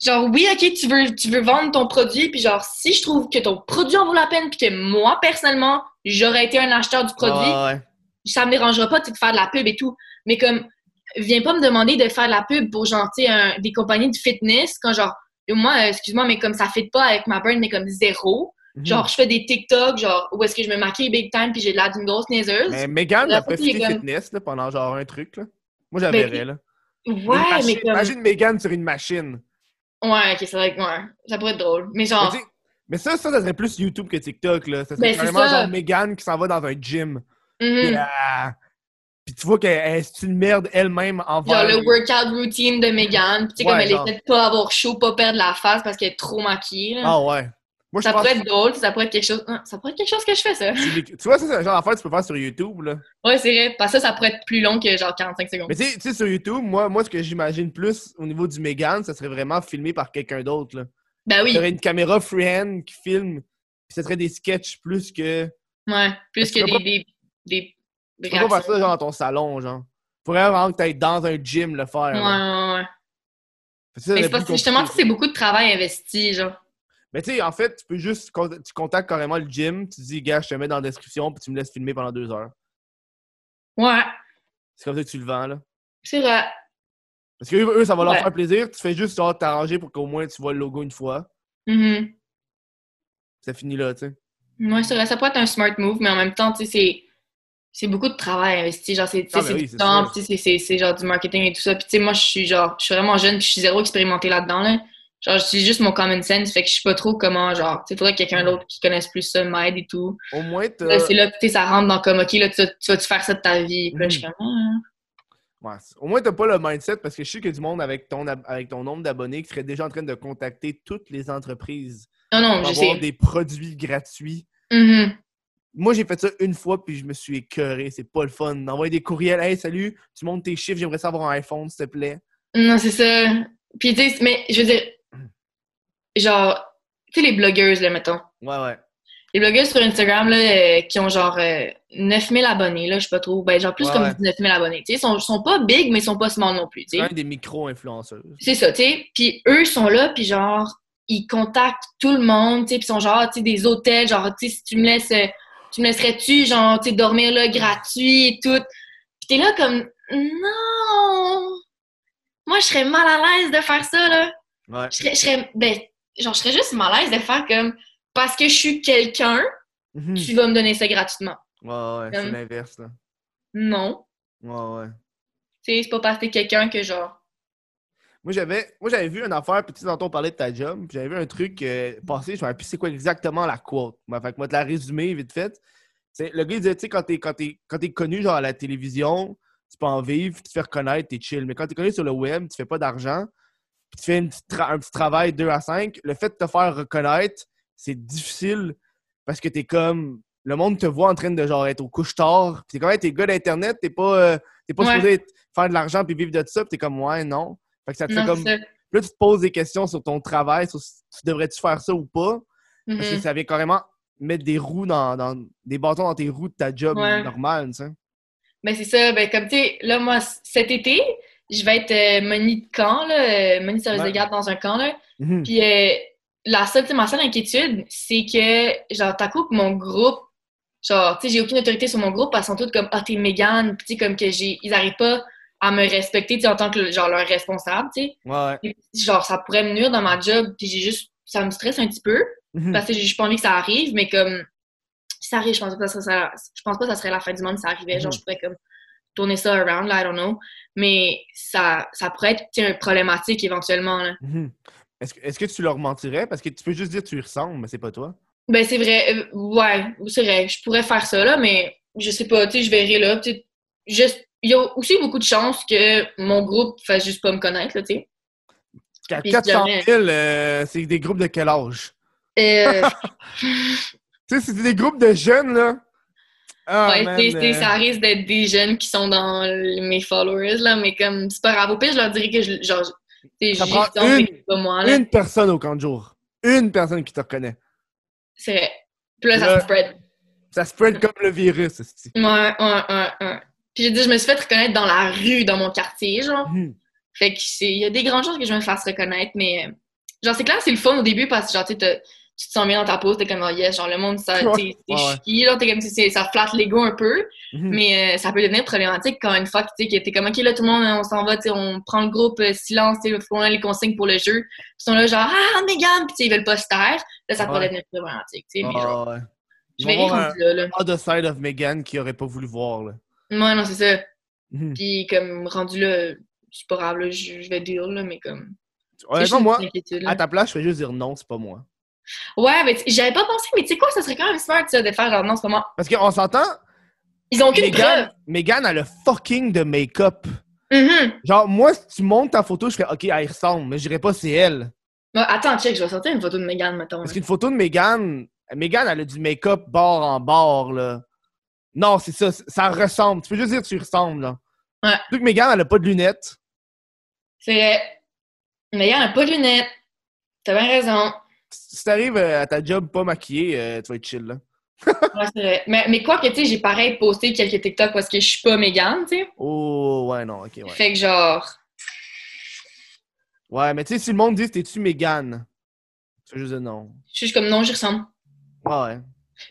Speaker 3: Genre, oui, ok, tu veux, tu veux vendre ton produit, puis genre, si je trouve que ton produit en vaut la peine, puis que moi, personnellement, j'aurais été un acheteur du produit,
Speaker 1: Ouais, ouais.
Speaker 3: ça me dérangera pas de faire de la pub et tout. Mais comme, viens pas me demander de faire de la pub pour, genre, un- des compagnies de fitness, quand genre, moi, euh, excuse-moi, mais comme ça fait pas avec ma burn, mais comme zéro.
Speaker 1: Mhm.
Speaker 3: Genre, je fais des TikTok, genre, où est-ce que je me maquille big time, puis j'ai l'air d'une grosse niaiseuse.
Speaker 1: Mais Megan
Speaker 3: La
Speaker 1: a profité
Speaker 3: comme-
Speaker 1: fitness là, pendant genre un truc. Là. Moi, j'avais
Speaker 3: Mais-
Speaker 1: là.
Speaker 3: Ouais, mais comme.
Speaker 1: Imagine Megan sur une machine.
Speaker 3: Ouais, ok, vrai que ouais, ça pourrait être drôle. Mais genre,
Speaker 1: mais ça, ça, ça serait plus YouTube que TikTok. Là. Ça serait
Speaker 3: Ben, c'est
Speaker 1: carrément
Speaker 3: ça.
Speaker 1: genre Megan qui s'en va dans un gym.
Speaker 3: mhm.
Speaker 1: Puis, euh, puis tu vois qu'elle elle- c'est une merde elle-même envers.
Speaker 3: genre le workout routine de Megan, puis tu sais, comme elle
Speaker 1: genre.
Speaker 3: essaie de pas avoir chaud, pas perdre la face parce qu'elle est trop maquillée. là.
Speaker 1: Ah ouais. Moi,
Speaker 3: ça pourrait être drôle, ça pourrait être quelque chose. hein, Ça pourrait être quelque chose que je fais, ça.
Speaker 1: Tu vois, ça, c'est le genre d'affaire que tu peux faire sur YouTube. Là.
Speaker 3: Ouais, c'est vrai. Parce que ça, ça pourrait être plus long que genre 45 secondes.
Speaker 1: Mais tu sais- tu sur YouTube, moi, moi, ce que j'imagine plus au niveau du Megan, ça serait vraiment filmé par quelqu'un d'autre. là.
Speaker 3: Ben oui,
Speaker 1: Il y aurait une caméra freehand qui filme, puis ça serait des sketchs plus que.
Speaker 3: ouais. Plus
Speaker 1: Tu
Speaker 3: que des, des, des, des
Speaker 1: Tu peux pas faire ça genre dans ton salon, genre. Faudrait vraiment que t'ailles dans un gym le faire.
Speaker 3: Ouais,
Speaker 1: là.
Speaker 3: ouais, ouais.
Speaker 1: Que ça,
Speaker 3: Mais parce que justement, c'est beaucoup de travail investi, genre.
Speaker 1: Mais tu sais, en fait, tu peux juste. Tu contactes carrément le gym, tu dis, gars, je te mets dans la description, puis tu me laisses filmer pendant deux heures.
Speaker 3: Ouais,
Speaker 1: C'est comme ça que tu le vends, là.
Speaker 3: c'est vrai.
Speaker 1: Parce que eux, ça va leur
Speaker 3: Ouais.
Speaker 1: faire plaisir. Tu fais juste genre, t'arranger pour qu'au moins tu vois le logo une fois.
Speaker 3: Mhm.
Speaker 1: Ça finit là, tu sais.
Speaker 3: Ouais, c'est vrai. Ça pourrait être un smart move, mais en même temps, tu sais, c'est. C'est beaucoup de travail investi, genre c'est
Speaker 1: Ah, ben oui,
Speaker 3: du temps, c'est genre du marketing et tout ça. Puis tu sais, moi je suis genre, je suis vraiment jeune, puis je suis zéro expérimentée là-dedans là. Genre, j'utilise juste mon common sense, fait que je sais pas trop comment, genre, tu sais, faudrait que quelqu'un d'autre qui connaisse plus ça m'aide et tout.
Speaker 1: Au moins, t'as.
Speaker 3: Là, c'est là, tu ça rentre dans comme, ok, là, tu, vas- tu vas-tu faire ça de ta vie? Puis là, je suis
Speaker 1: Mhm.
Speaker 3: comme, ah.
Speaker 1: Ouais, c'est- au moins, t'as pas le mindset parce que je sais qu'il y a du monde avec ton, avec ton nombre d'abonnés qui serait déjà en train de contacter toutes les entreprises
Speaker 3: non, non,
Speaker 1: pour
Speaker 3: je
Speaker 1: avoir
Speaker 3: sais.
Speaker 1: des produits gratuits.
Speaker 3: Mhm.
Speaker 1: Moi, j'ai fait ça une fois puis je me suis écœuré. C'est pas le fun. D'envoyer des courriels. Hey, salut, tu montes tes chiffres, j'aimerais savoir un iPhone, s'il te plaît.
Speaker 3: Non, c'est ça. Puis, tu sais, mais je veux dire, genre, tu sais, les blogueuses, là, mettons.
Speaker 1: Ouais, ouais.
Speaker 3: Les blogueuses sur Instagram, là, euh, qui ont genre euh, 9000 abonnés, là, je sais pas trop. Ben, genre plus
Speaker 1: Ouais,
Speaker 3: comme
Speaker 1: ouais.
Speaker 3: 19 000 abonnés. Tu sais, ils sont, sont pas big, mais ils sont pas small non plus, tu
Speaker 1: C'est
Speaker 3: sais.
Speaker 1: un des micro-influenceuses.
Speaker 3: C'est ça, tu sais. Puis eux sont là, puis genre, ils contactent tout le monde, tu sais, puis ils sont genre, tu sais, des hôtels, genre, tu sais, si tu me laisses, euh, tu me laisserais-tu, genre, tu sais, dormir là gratuit et tout. Puis t'es là comme, non! Moi, je serais mal à l'aise de faire ça, là.
Speaker 1: Ouais.
Speaker 3: Je serais, je serais, ben, genre, je serais juste mal à l'aise de faire comme, parce que je suis quelqu'un,
Speaker 1: Mhm.
Speaker 3: tu vas me donner ça gratuitement.
Speaker 1: Ouais, ouais, c'est l'inverse, là.
Speaker 3: Non.
Speaker 1: Ouais, ouais.
Speaker 3: Tu sais, c'est pas parce que t'es quelqu'un que genre.
Speaker 1: Moi, j'avais moi j'avais vu une affaire, puis tu on parlait de ta job, puis j'avais vu un truc euh, passer, je me rappelle plus c'est quoi exactement la quote. Ouais, fait que moi, te la résumer vite fait. C'est, le gars, il disait, tu sais, quand t'es, quand, t'es, quand t'es connu, genre à la télévision, tu peux en vivre, tu te fais reconnaître, t'es chill. Mais quand t'es connu sur le web, tu fais pas d'argent, puis tu fais une petite tra- un petit travail 2 à 5, le fait de te faire reconnaître, c'est difficile parce que t'es comme. Le monde te voit en train de genre être au couche-tard, puis t'es comme, hey, t'es gars d'Internet, t'es pas, euh, t'es pas
Speaker 3: Ouais.
Speaker 1: supposé être- faire de l'argent puis vivre de ça, puis t'es comme, ouais, non. Fait que ça te fait comme. Puis là, tu te poses des questions sur ton travail, sur si tu devrais-tu faire ça ou pas. Parce que
Speaker 3: Mhm.
Speaker 1: ça vient carrément mettre des roues dans, dans- des bâtons dans tes roues de ta job
Speaker 3: Ouais.
Speaker 1: normale, tu sais.
Speaker 3: Ben, c'est ça. Ben, comme, tu sais, là, moi, cet été, je vais être euh, moni de camp, là, euh, moni de service
Speaker 1: Ouais.
Speaker 3: de garde dans un camp, là.
Speaker 1: Mhm.
Speaker 3: Puis, euh, la seule, ma seule inquiétude, c'est que, genre, t'as coup que mon groupe, genre, tu sais, j'ai aucune autorité sur mon groupe, qu'ils sont tous comme, ah, t'es Mégane, tu sais, comme que j'ai, ils arrivent pas à me respecter, tu sais, en tant que, genre, leur responsable, tu sais.
Speaker 1: Ouais.
Speaker 3: Puis, Genre, ça pourrait me nuire dans ma job, puis j'ai juste, ça me stresse un petit peu.
Speaker 1: Mhm.
Speaker 3: parce que j'ai juste pas envie que ça arrive, mais comme Si ça arrive, je pense pas que ça serait, je pense pas que ça serait la fin du monde si ça arrivait. Genre,
Speaker 1: Mhm.
Speaker 3: je pourrais comme tourner ça around, là, I don't know. Mais ça, ça pourrait être sais, problématique éventuellement, là.
Speaker 1: Mhm. Est-ce que, est-ce que tu leur mentirais? Parce que tu peux juste dire que tu y ressembles, mais c'est pas toi.
Speaker 3: Ben, c'est vrai. euh, ouais, c'est vrai. Je pourrais faire ça, là, mais je sais pas, tu sais, je verrai, là. Tu il y a aussi beaucoup de chances que mon groupe fasse juste pas me connaître, là, tu sais.
Speaker 1: Qu'à
Speaker 3: Puis
Speaker 1: 400
Speaker 3: jamais.
Speaker 1: 000, euh, c'est des groupes de quel âge?
Speaker 3: Euh,
Speaker 1: Tu sais, c'est des groupes de jeunes, là. Ah,
Speaker 3: ouais,
Speaker 1: man, euh,
Speaker 3: ça risque d'être des jeunes qui sont dans mes followers, là, mais comme, c'est pas grave. Au pire, je leur dirais que je, genre,
Speaker 1: Ça prend
Speaker 3: mais
Speaker 1: une-
Speaker 3: pas moi, là.
Speaker 1: Une personne au camp de jour. Une personne qui te reconnaît.
Speaker 3: C'est vrai. Puis là, ça
Speaker 1: Là-
Speaker 3: se spread.
Speaker 1: Ça spread comme le virus. esti.
Speaker 3: Ouais, ouais, ouais, ouais. Puis j'ai dit, je me suis fait reconnaître dans la rue, dans mon quartier, genre.
Speaker 1: Mhm.
Speaker 3: Fait que c'est, il y a des grandes chances que je me fasse reconnaître, mais genre, c'est clair, c'est le fun au début parce que genre, tu tu te sens bien dans ta pose, t'es comme, oh yes, genre, le monde, ça, t'es
Speaker 1: ouais,
Speaker 3: là, t'es comme, tu sais, ça flatte l'ego un peu,
Speaker 1: Mhm.
Speaker 3: mais euh, ça peut devenir problématique quand une fois que, tu sais, que t'es comme, ok, là, tout le monde, on s'en va, tu sais, on prend le groupe, euh, silence, tu sais, on a les consignes pour le jeu, ils sont là, genre, ah, Megan, puis tu sais, ils veulent pas se taire, là, ça pourrait
Speaker 1: Ouais.
Speaker 3: devenir problématique, tu sais, mais genre,
Speaker 1: ouais.
Speaker 3: Je vais là, là.
Speaker 1: other side of Megan qui aurait pas voulu voir, là.
Speaker 3: Ouais, non, c'est ça.
Speaker 1: Mhm.
Speaker 3: Puis comme rendu là, c'est pas grave, là, je, vais deal, là, mais comme.
Speaker 1: Honnêtement, moi, à ta place, je ferais juste dire non, c'est pas moi.
Speaker 3: Ouais, mais j'avais pas pensé, mais tu sais quoi, ça serait quand même smart, ça, de faire genre non, c'est pas.
Speaker 1: Parce qu'on s'entend,
Speaker 3: Ils ont aucune
Speaker 1: Megan,
Speaker 3: preuve.
Speaker 1: Megan a le fucking de make-up.
Speaker 3: Mhm.
Speaker 1: Genre, moi, si tu montes ta photo, je ferais OK, elle ressemble, mais je dirais pas c'est elle.
Speaker 3: Ouais, attends, check, je vais sortir une photo de Megan, mettons.
Speaker 1: Parce qu'une photo de Megan, Megan, elle a du make-up bord en bord, là. Non, c'est ça, ça ressemble. Tu peux juste dire que tu ressembles, là.
Speaker 3: Ouais.
Speaker 1: Surtout que Megan, elle a pas de lunettes.
Speaker 3: C'est vrai. Megan a pas de lunettes. T'as bien raison.
Speaker 1: Si t'arrives euh, à ta job pas maquillée, euh, tu vas être chill, là.
Speaker 3: Ouais, c'est vrai. Mais, mais quoi que, tu sais, j'ai pareil posté quelques TikTok parce que je suis pas Megan, tu sais.
Speaker 1: Oh, ouais, non, OK, ouais.
Speaker 3: Fait que genre.
Speaker 1: Ouais, mais tu sais, si le monde dit t'es-tu Megan, tu fais juste dire non.
Speaker 3: Je suis juste comme non, j'y ressemble.
Speaker 1: Ouais, ouais.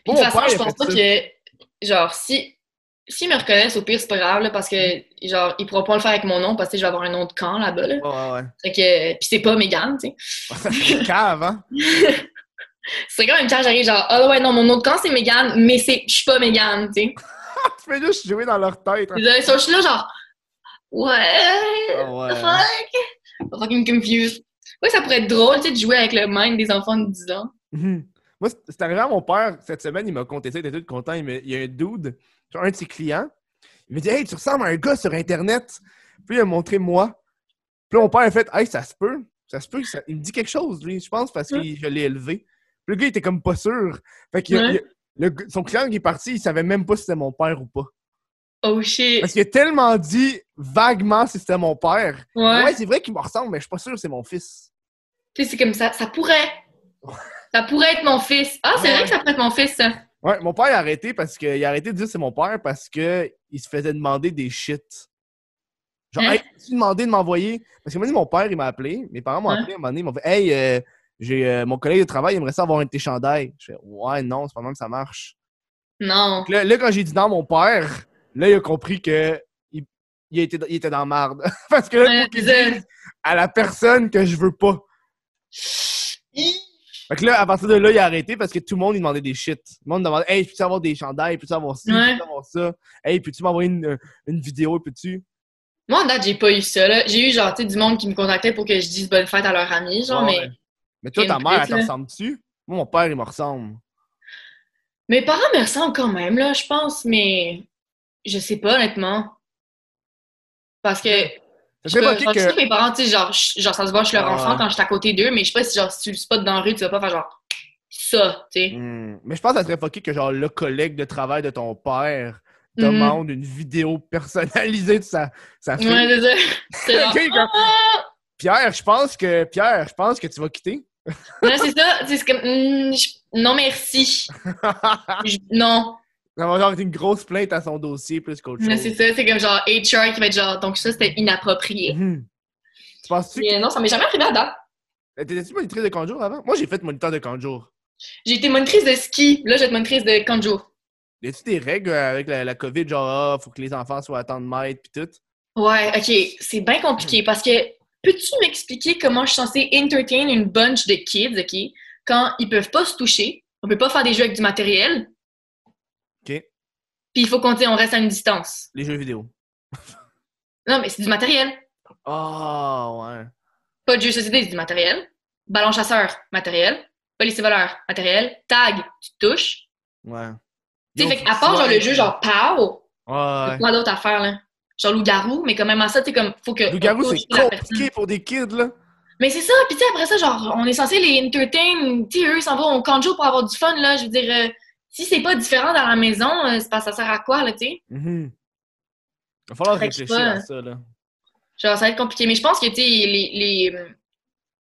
Speaker 3: Puis de toute façon, je pense pas que. Genre, si. S'ils me reconnaissent, au pire, c'est pas grave, là, parce que, genre, ils pourront pas le faire avec mon nom parce que je vais avoir un nom de camp là-bas, là.
Speaker 1: Ouais, ouais.
Speaker 3: Fait que. Puis c'est pas Megan, tu sais.
Speaker 1: Fait cave, hein?
Speaker 3: C'est quand même quand j'arrive, genre, ah ouais, non, mon nom de camp, c'est Megan, mais c'est. Je suis pas Megan, tu sais.
Speaker 1: tu fais juste jouer dans leur tête. hein.
Speaker 3: Désolé, so, je suis là, genre. Ouais.
Speaker 1: Ah ouais.
Speaker 3: The fuck? Fucking confused. Ouais, ça pourrait être drôle, tu sais, de jouer avec le mind des enfants de 10 ans.
Speaker 1: Mhm. Moi, c'est- c'est arrivé à mon père cette semaine, il m'a conté ça, il était tout content. Il, me- il y a un dude, un de ses clients, il me dit Hey, tu ressembles à un gars sur Internet. Puis il a montré moi. Puis là, mon père a fait Hey, ça se peut. Ça se peut. ça- Il me dit quelque chose, lui, je pense, parce que je l'ai élevé. Puis le gars, il était comme pas sûr. Fait que
Speaker 3: Ouais.
Speaker 1: le gars- son client qui est parti, il savait même pas si c'était mon père ou pas.
Speaker 3: Oh shit.
Speaker 1: Parce qu'il a tellement dit vaguement si c'était mon père.
Speaker 3: Ouais.
Speaker 1: Ouais, c'est vrai qu'il me ressemble, mais je suis pas sûr que c'est mon fils.
Speaker 3: Tu sais, c'est comme ça. Ça pourrait. Ça pourrait être mon fils. Ah, c'est
Speaker 1: Ouais.
Speaker 3: vrai que ça pourrait être mon fils, ça.
Speaker 1: Ouais, mon père a arrêté parce que il a arrêté de dire c'est mon père parce que il se faisait demander des shit. Genre,
Speaker 3: Hein?
Speaker 1: hey, tu demandé de m'envoyer? Parce que moi, mon père, il m'a appelé. Mes parents m'ont
Speaker 3: Hein?
Speaker 1: appelé à un moment donné. Ils m'ont fait Hey, euh, j'ai euh, mon collègue de travail, il aimerait ça avoir un de tes chandails. Je fais Ouais, non, c'est pas même ça marche.
Speaker 3: Non.
Speaker 1: Là, là, quand j'ai dit non, mon père, là, il a compris que il, il était, il était dans marde. parce que là,
Speaker 3: Ouais,
Speaker 1: à la personne que je veux pas. Fait que là, à partir de là, il a arrêté parce que tout le monde lui demandait des shit. Tout le monde demandait Hey, peux-tu avoir des chandails? Peux-tu avoir ci?
Speaker 3: Ouais.
Speaker 1: Peux-tu avoir ça? Hey, peux-tu m'envoyer une, une vidéo? Peux-tu?
Speaker 3: Moi, en date, j'ai pas eu ça, là. J'ai eu, genre, tu sais, du monde qui me contactait pour que je dise bonne fête à leurs amis, genre,
Speaker 1: Ouais,
Speaker 3: mais.
Speaker 1: ouais. Mais toi, ta mère, elle
Speaker 3: prise,
Speaker 1: te
Speaker 3: là.
Speaker 1: ressemble-tu? Moi, mon père, il me ressemble.
Speaker 3: Mes parents me ressemblent quand même, là, je pense, mais. Je sais pas, honnêtement. Parce que. Je
Speaker 1: pas que.
Speaker 3: que mes parents, tu sais, genre, genre, ça se voit, je suis leur
Speaker 1: Ah,
Speaker 3: enfant quand je suis à côté d'eux, mais je sais pas si, genre, si tu le spots dans la rue, tu vas pas faire genre ça, tu sais.
Speaker 1: Hmm. Mais je pense que ça serait fucké que genre le collègue de travail de ton père
Speaker 3: Mhm.
Speaker 1: demande une vidéo personnalisée de sa, sa fille.
Speaker 3: Ouais, c'est ça. Genre, ah!
Speaker 1: Pierre, je pense que Pierre, je pense que tu vas quitter.
Speaker 3: Non, c'est ça. C'est comme, je- non, merci. Je- Non.
Speaker 1: Ça va genre être une grosse plainte à son dossier plus qu'autre
Speaker 3: Mais
Speaker 1: chose.
Speaker 3: c'est ça, c'est comme genre HR qui va être genre, donc ça, c'était inapproprié.
Speaker 1: Mhm. Tu penses-tu que
Speaker 3: non, ça m'est jamais arrivé à date.
Speaker 1: T'étais-tu monitrice de camp avant? Moi, j'ai fait moniteur de camp.
Speaker 3: J'ai été monitrice de ski. Là, j'ai été monitrice de kanjo.
Speaker 1: Y a-tu des règles euh, avec la, la COVID, genre, ah, faut que les enfants soient à tant de mètres pis tout?
Speaker 3: Ouais, ok. C'est bien compliqué parce que peux-tu m'expliquer comment je suis censée entertain une bunch de kids, ok, quand ils peuvent pas se toucher, on peut pas faire des jeux avec du matériel, Puis il faut qu'on on reste à une distance.
Speaker 1: Les jeux vidéo.
Speaker 3: Non, mais c'est du matériel.
Speaker 1: Ah, ouais.
Speaker 3: Pas de jeu de société, c'est du matériel. Ballon chasseur, matériel. Policier voleur, matériel. Tag, tu touches.
Speaker 1: Ouais.
Speaker 3: Tu sais, fait qu'à part genre le jeu genre POW,
Speaker 1: Ouais.
Speaker 3: c'est quoi d'autre à faire là? Genre loup-garou, mais quand même à ça, tu sais, comme, faut que.
Speaker 1: Loup-garou, c'est compliqué pour des kids, là.
Speaker 3: Mais c'est ça, puis tu sais, après ça, genre, on est censé les entertain, tu sais, eux, ils s'en vont au canjo pour avoir du fun, là. Je veux dire, euh, si c'est pas différent dans la maison, euh, pas, ça sert à quoi, là, tu sais?
Speaker 1: Mhm. Il va falloir réfléchir
Speaker 3: pas.
Speaker 1: à ça, là.
Speaker 3: Genre, ça va être compliqué. Mais je pense que, tu sais, les, les. euh,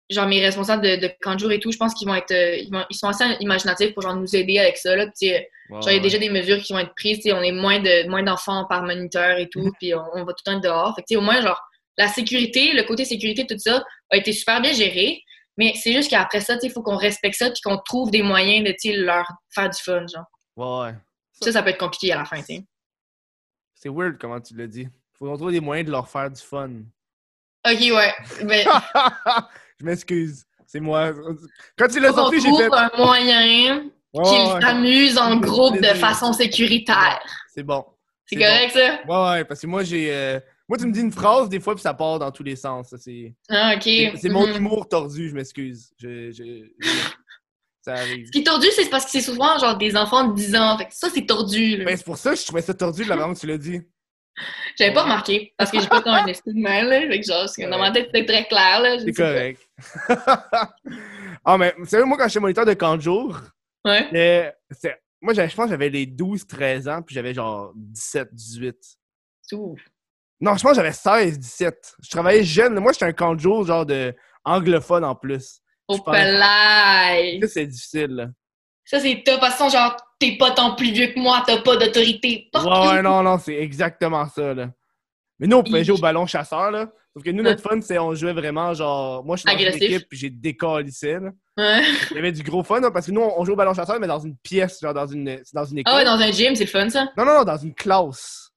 Speaker 3: Genre, mes responsables de, de et tout, je pense qu'ils vont être. euh, ils, vont- ils sont assez imaginatifs pour, genre, nous aider avec ça, là. Puis,
Speaker 1: Ouais,
Speaker 3: Genre, il y a
Speaker 1: ouais.
Speaker 3: déjà des mesures qui vont être prises. tu sais, On est moins de moins d'enfants par moniteur et tout, puis on, on va tout le temps être dehors. Fait que, tu sais, au moins, genre, la sécurité, le côté sécurité, tout ça, a été super bien géré. Mais c'est juste qu'après ça, il faut qu'on respecte ça, puis qu'on trouve des moyens de, leur faire du fun, genre.
Speaker 1: Ouais, ouais.
Speaker 3: Ça, ça peut être compliqué à la fin, tu sais.
Speaker 1: C'est weird comment tu l'as dit. Faut qu'on trouve des moyens de leur faire du fun.
Speaker 3: Ok, ouais. Mais
Speaker 1: je m'excuse. C'est moi. Quand tu l'as sorti, j'ai
Speaker 3: trouve
Speaker 1: fait.
Speaker 3: un moyen
Speaker 1: Ouais,
Speaker 3: qu'ils
Speaker 1: ouais,
Speaker 3: s'amusent en groupe de façon sécuritaire.
Speaker 1: C'est bon.
Speaker 3: C'est
Speaker 1: bon.
Speaker 3: correct, ça?
Speaker 1: Ouais, ouais, parce que moi, j'ai. euh, Moi, tu me dis une phrase, des fois, puis ça part dans tous les sens. ça, C'est
Speaker 3: Ah, ok.
Speaker 1: c'est- c'est mon
Speaker 3: Mhm.
Speaker 1: humour tordu, je m'excuse. Je, je- je- Ça arrive.
Speaker 3: Ce qui est tordu, c'est parce que c'est souvent genre des enfants de 10 ans. Fait que ça, c'est tordu.
Speaker 1: Mais c'est pour ça que je trouvais ça tordu de la façon que tu l'as dit.
Speaker 3: J'avais pas remarqué parce que j'ai pas tant un esprit de mal. Là. Fait que genre, dans ma tête, c'était très clair. Là.
Speaker 1: C'est correct. ah, mais vous savez, moi, quand j'étais moniteur de camp de jour,
Speaker 3: Ouais.
Speaker 1: c'est- moi, je pense que j'avais les 12-13 ans, puis j'avais genre 17-18.
Speaker 3: Ouh.
Speaker 1: Non, je pense que j'avais 16-17. Je travaillais jeune. Moi, j'étais un jour, genre de anglophone en plus. Pense-
Speaker 3: palais.
Speaker 1: Ça, c'est difficile, là.
Speaker 3: Ça, c'est top. Parce que genre, t'es pas tant plus vieux que moi, t'as pas d'autorité.
Speaker 1: Ouais, ouais, non, non, c'est exactement ça, là. Mais nous, on pouvait jouer au ballon chasseur, là. Sauf que nous, notre fun, c'est on jouait vraiment, genre... Moi, je suis dans une équipe, puis j'ai décalissé, là.
Speaker 3: Ouais.
Speaker 1: Il y avait du gros fun, là, parce que nous, on joue au ballon chasseur, mais dans une pièce, genre dans une, dans une école.
Speaker 3: Ah ouais, dans un gym, c'est le fun, ça.
Speaker 1: Non, non, non, dans une classe.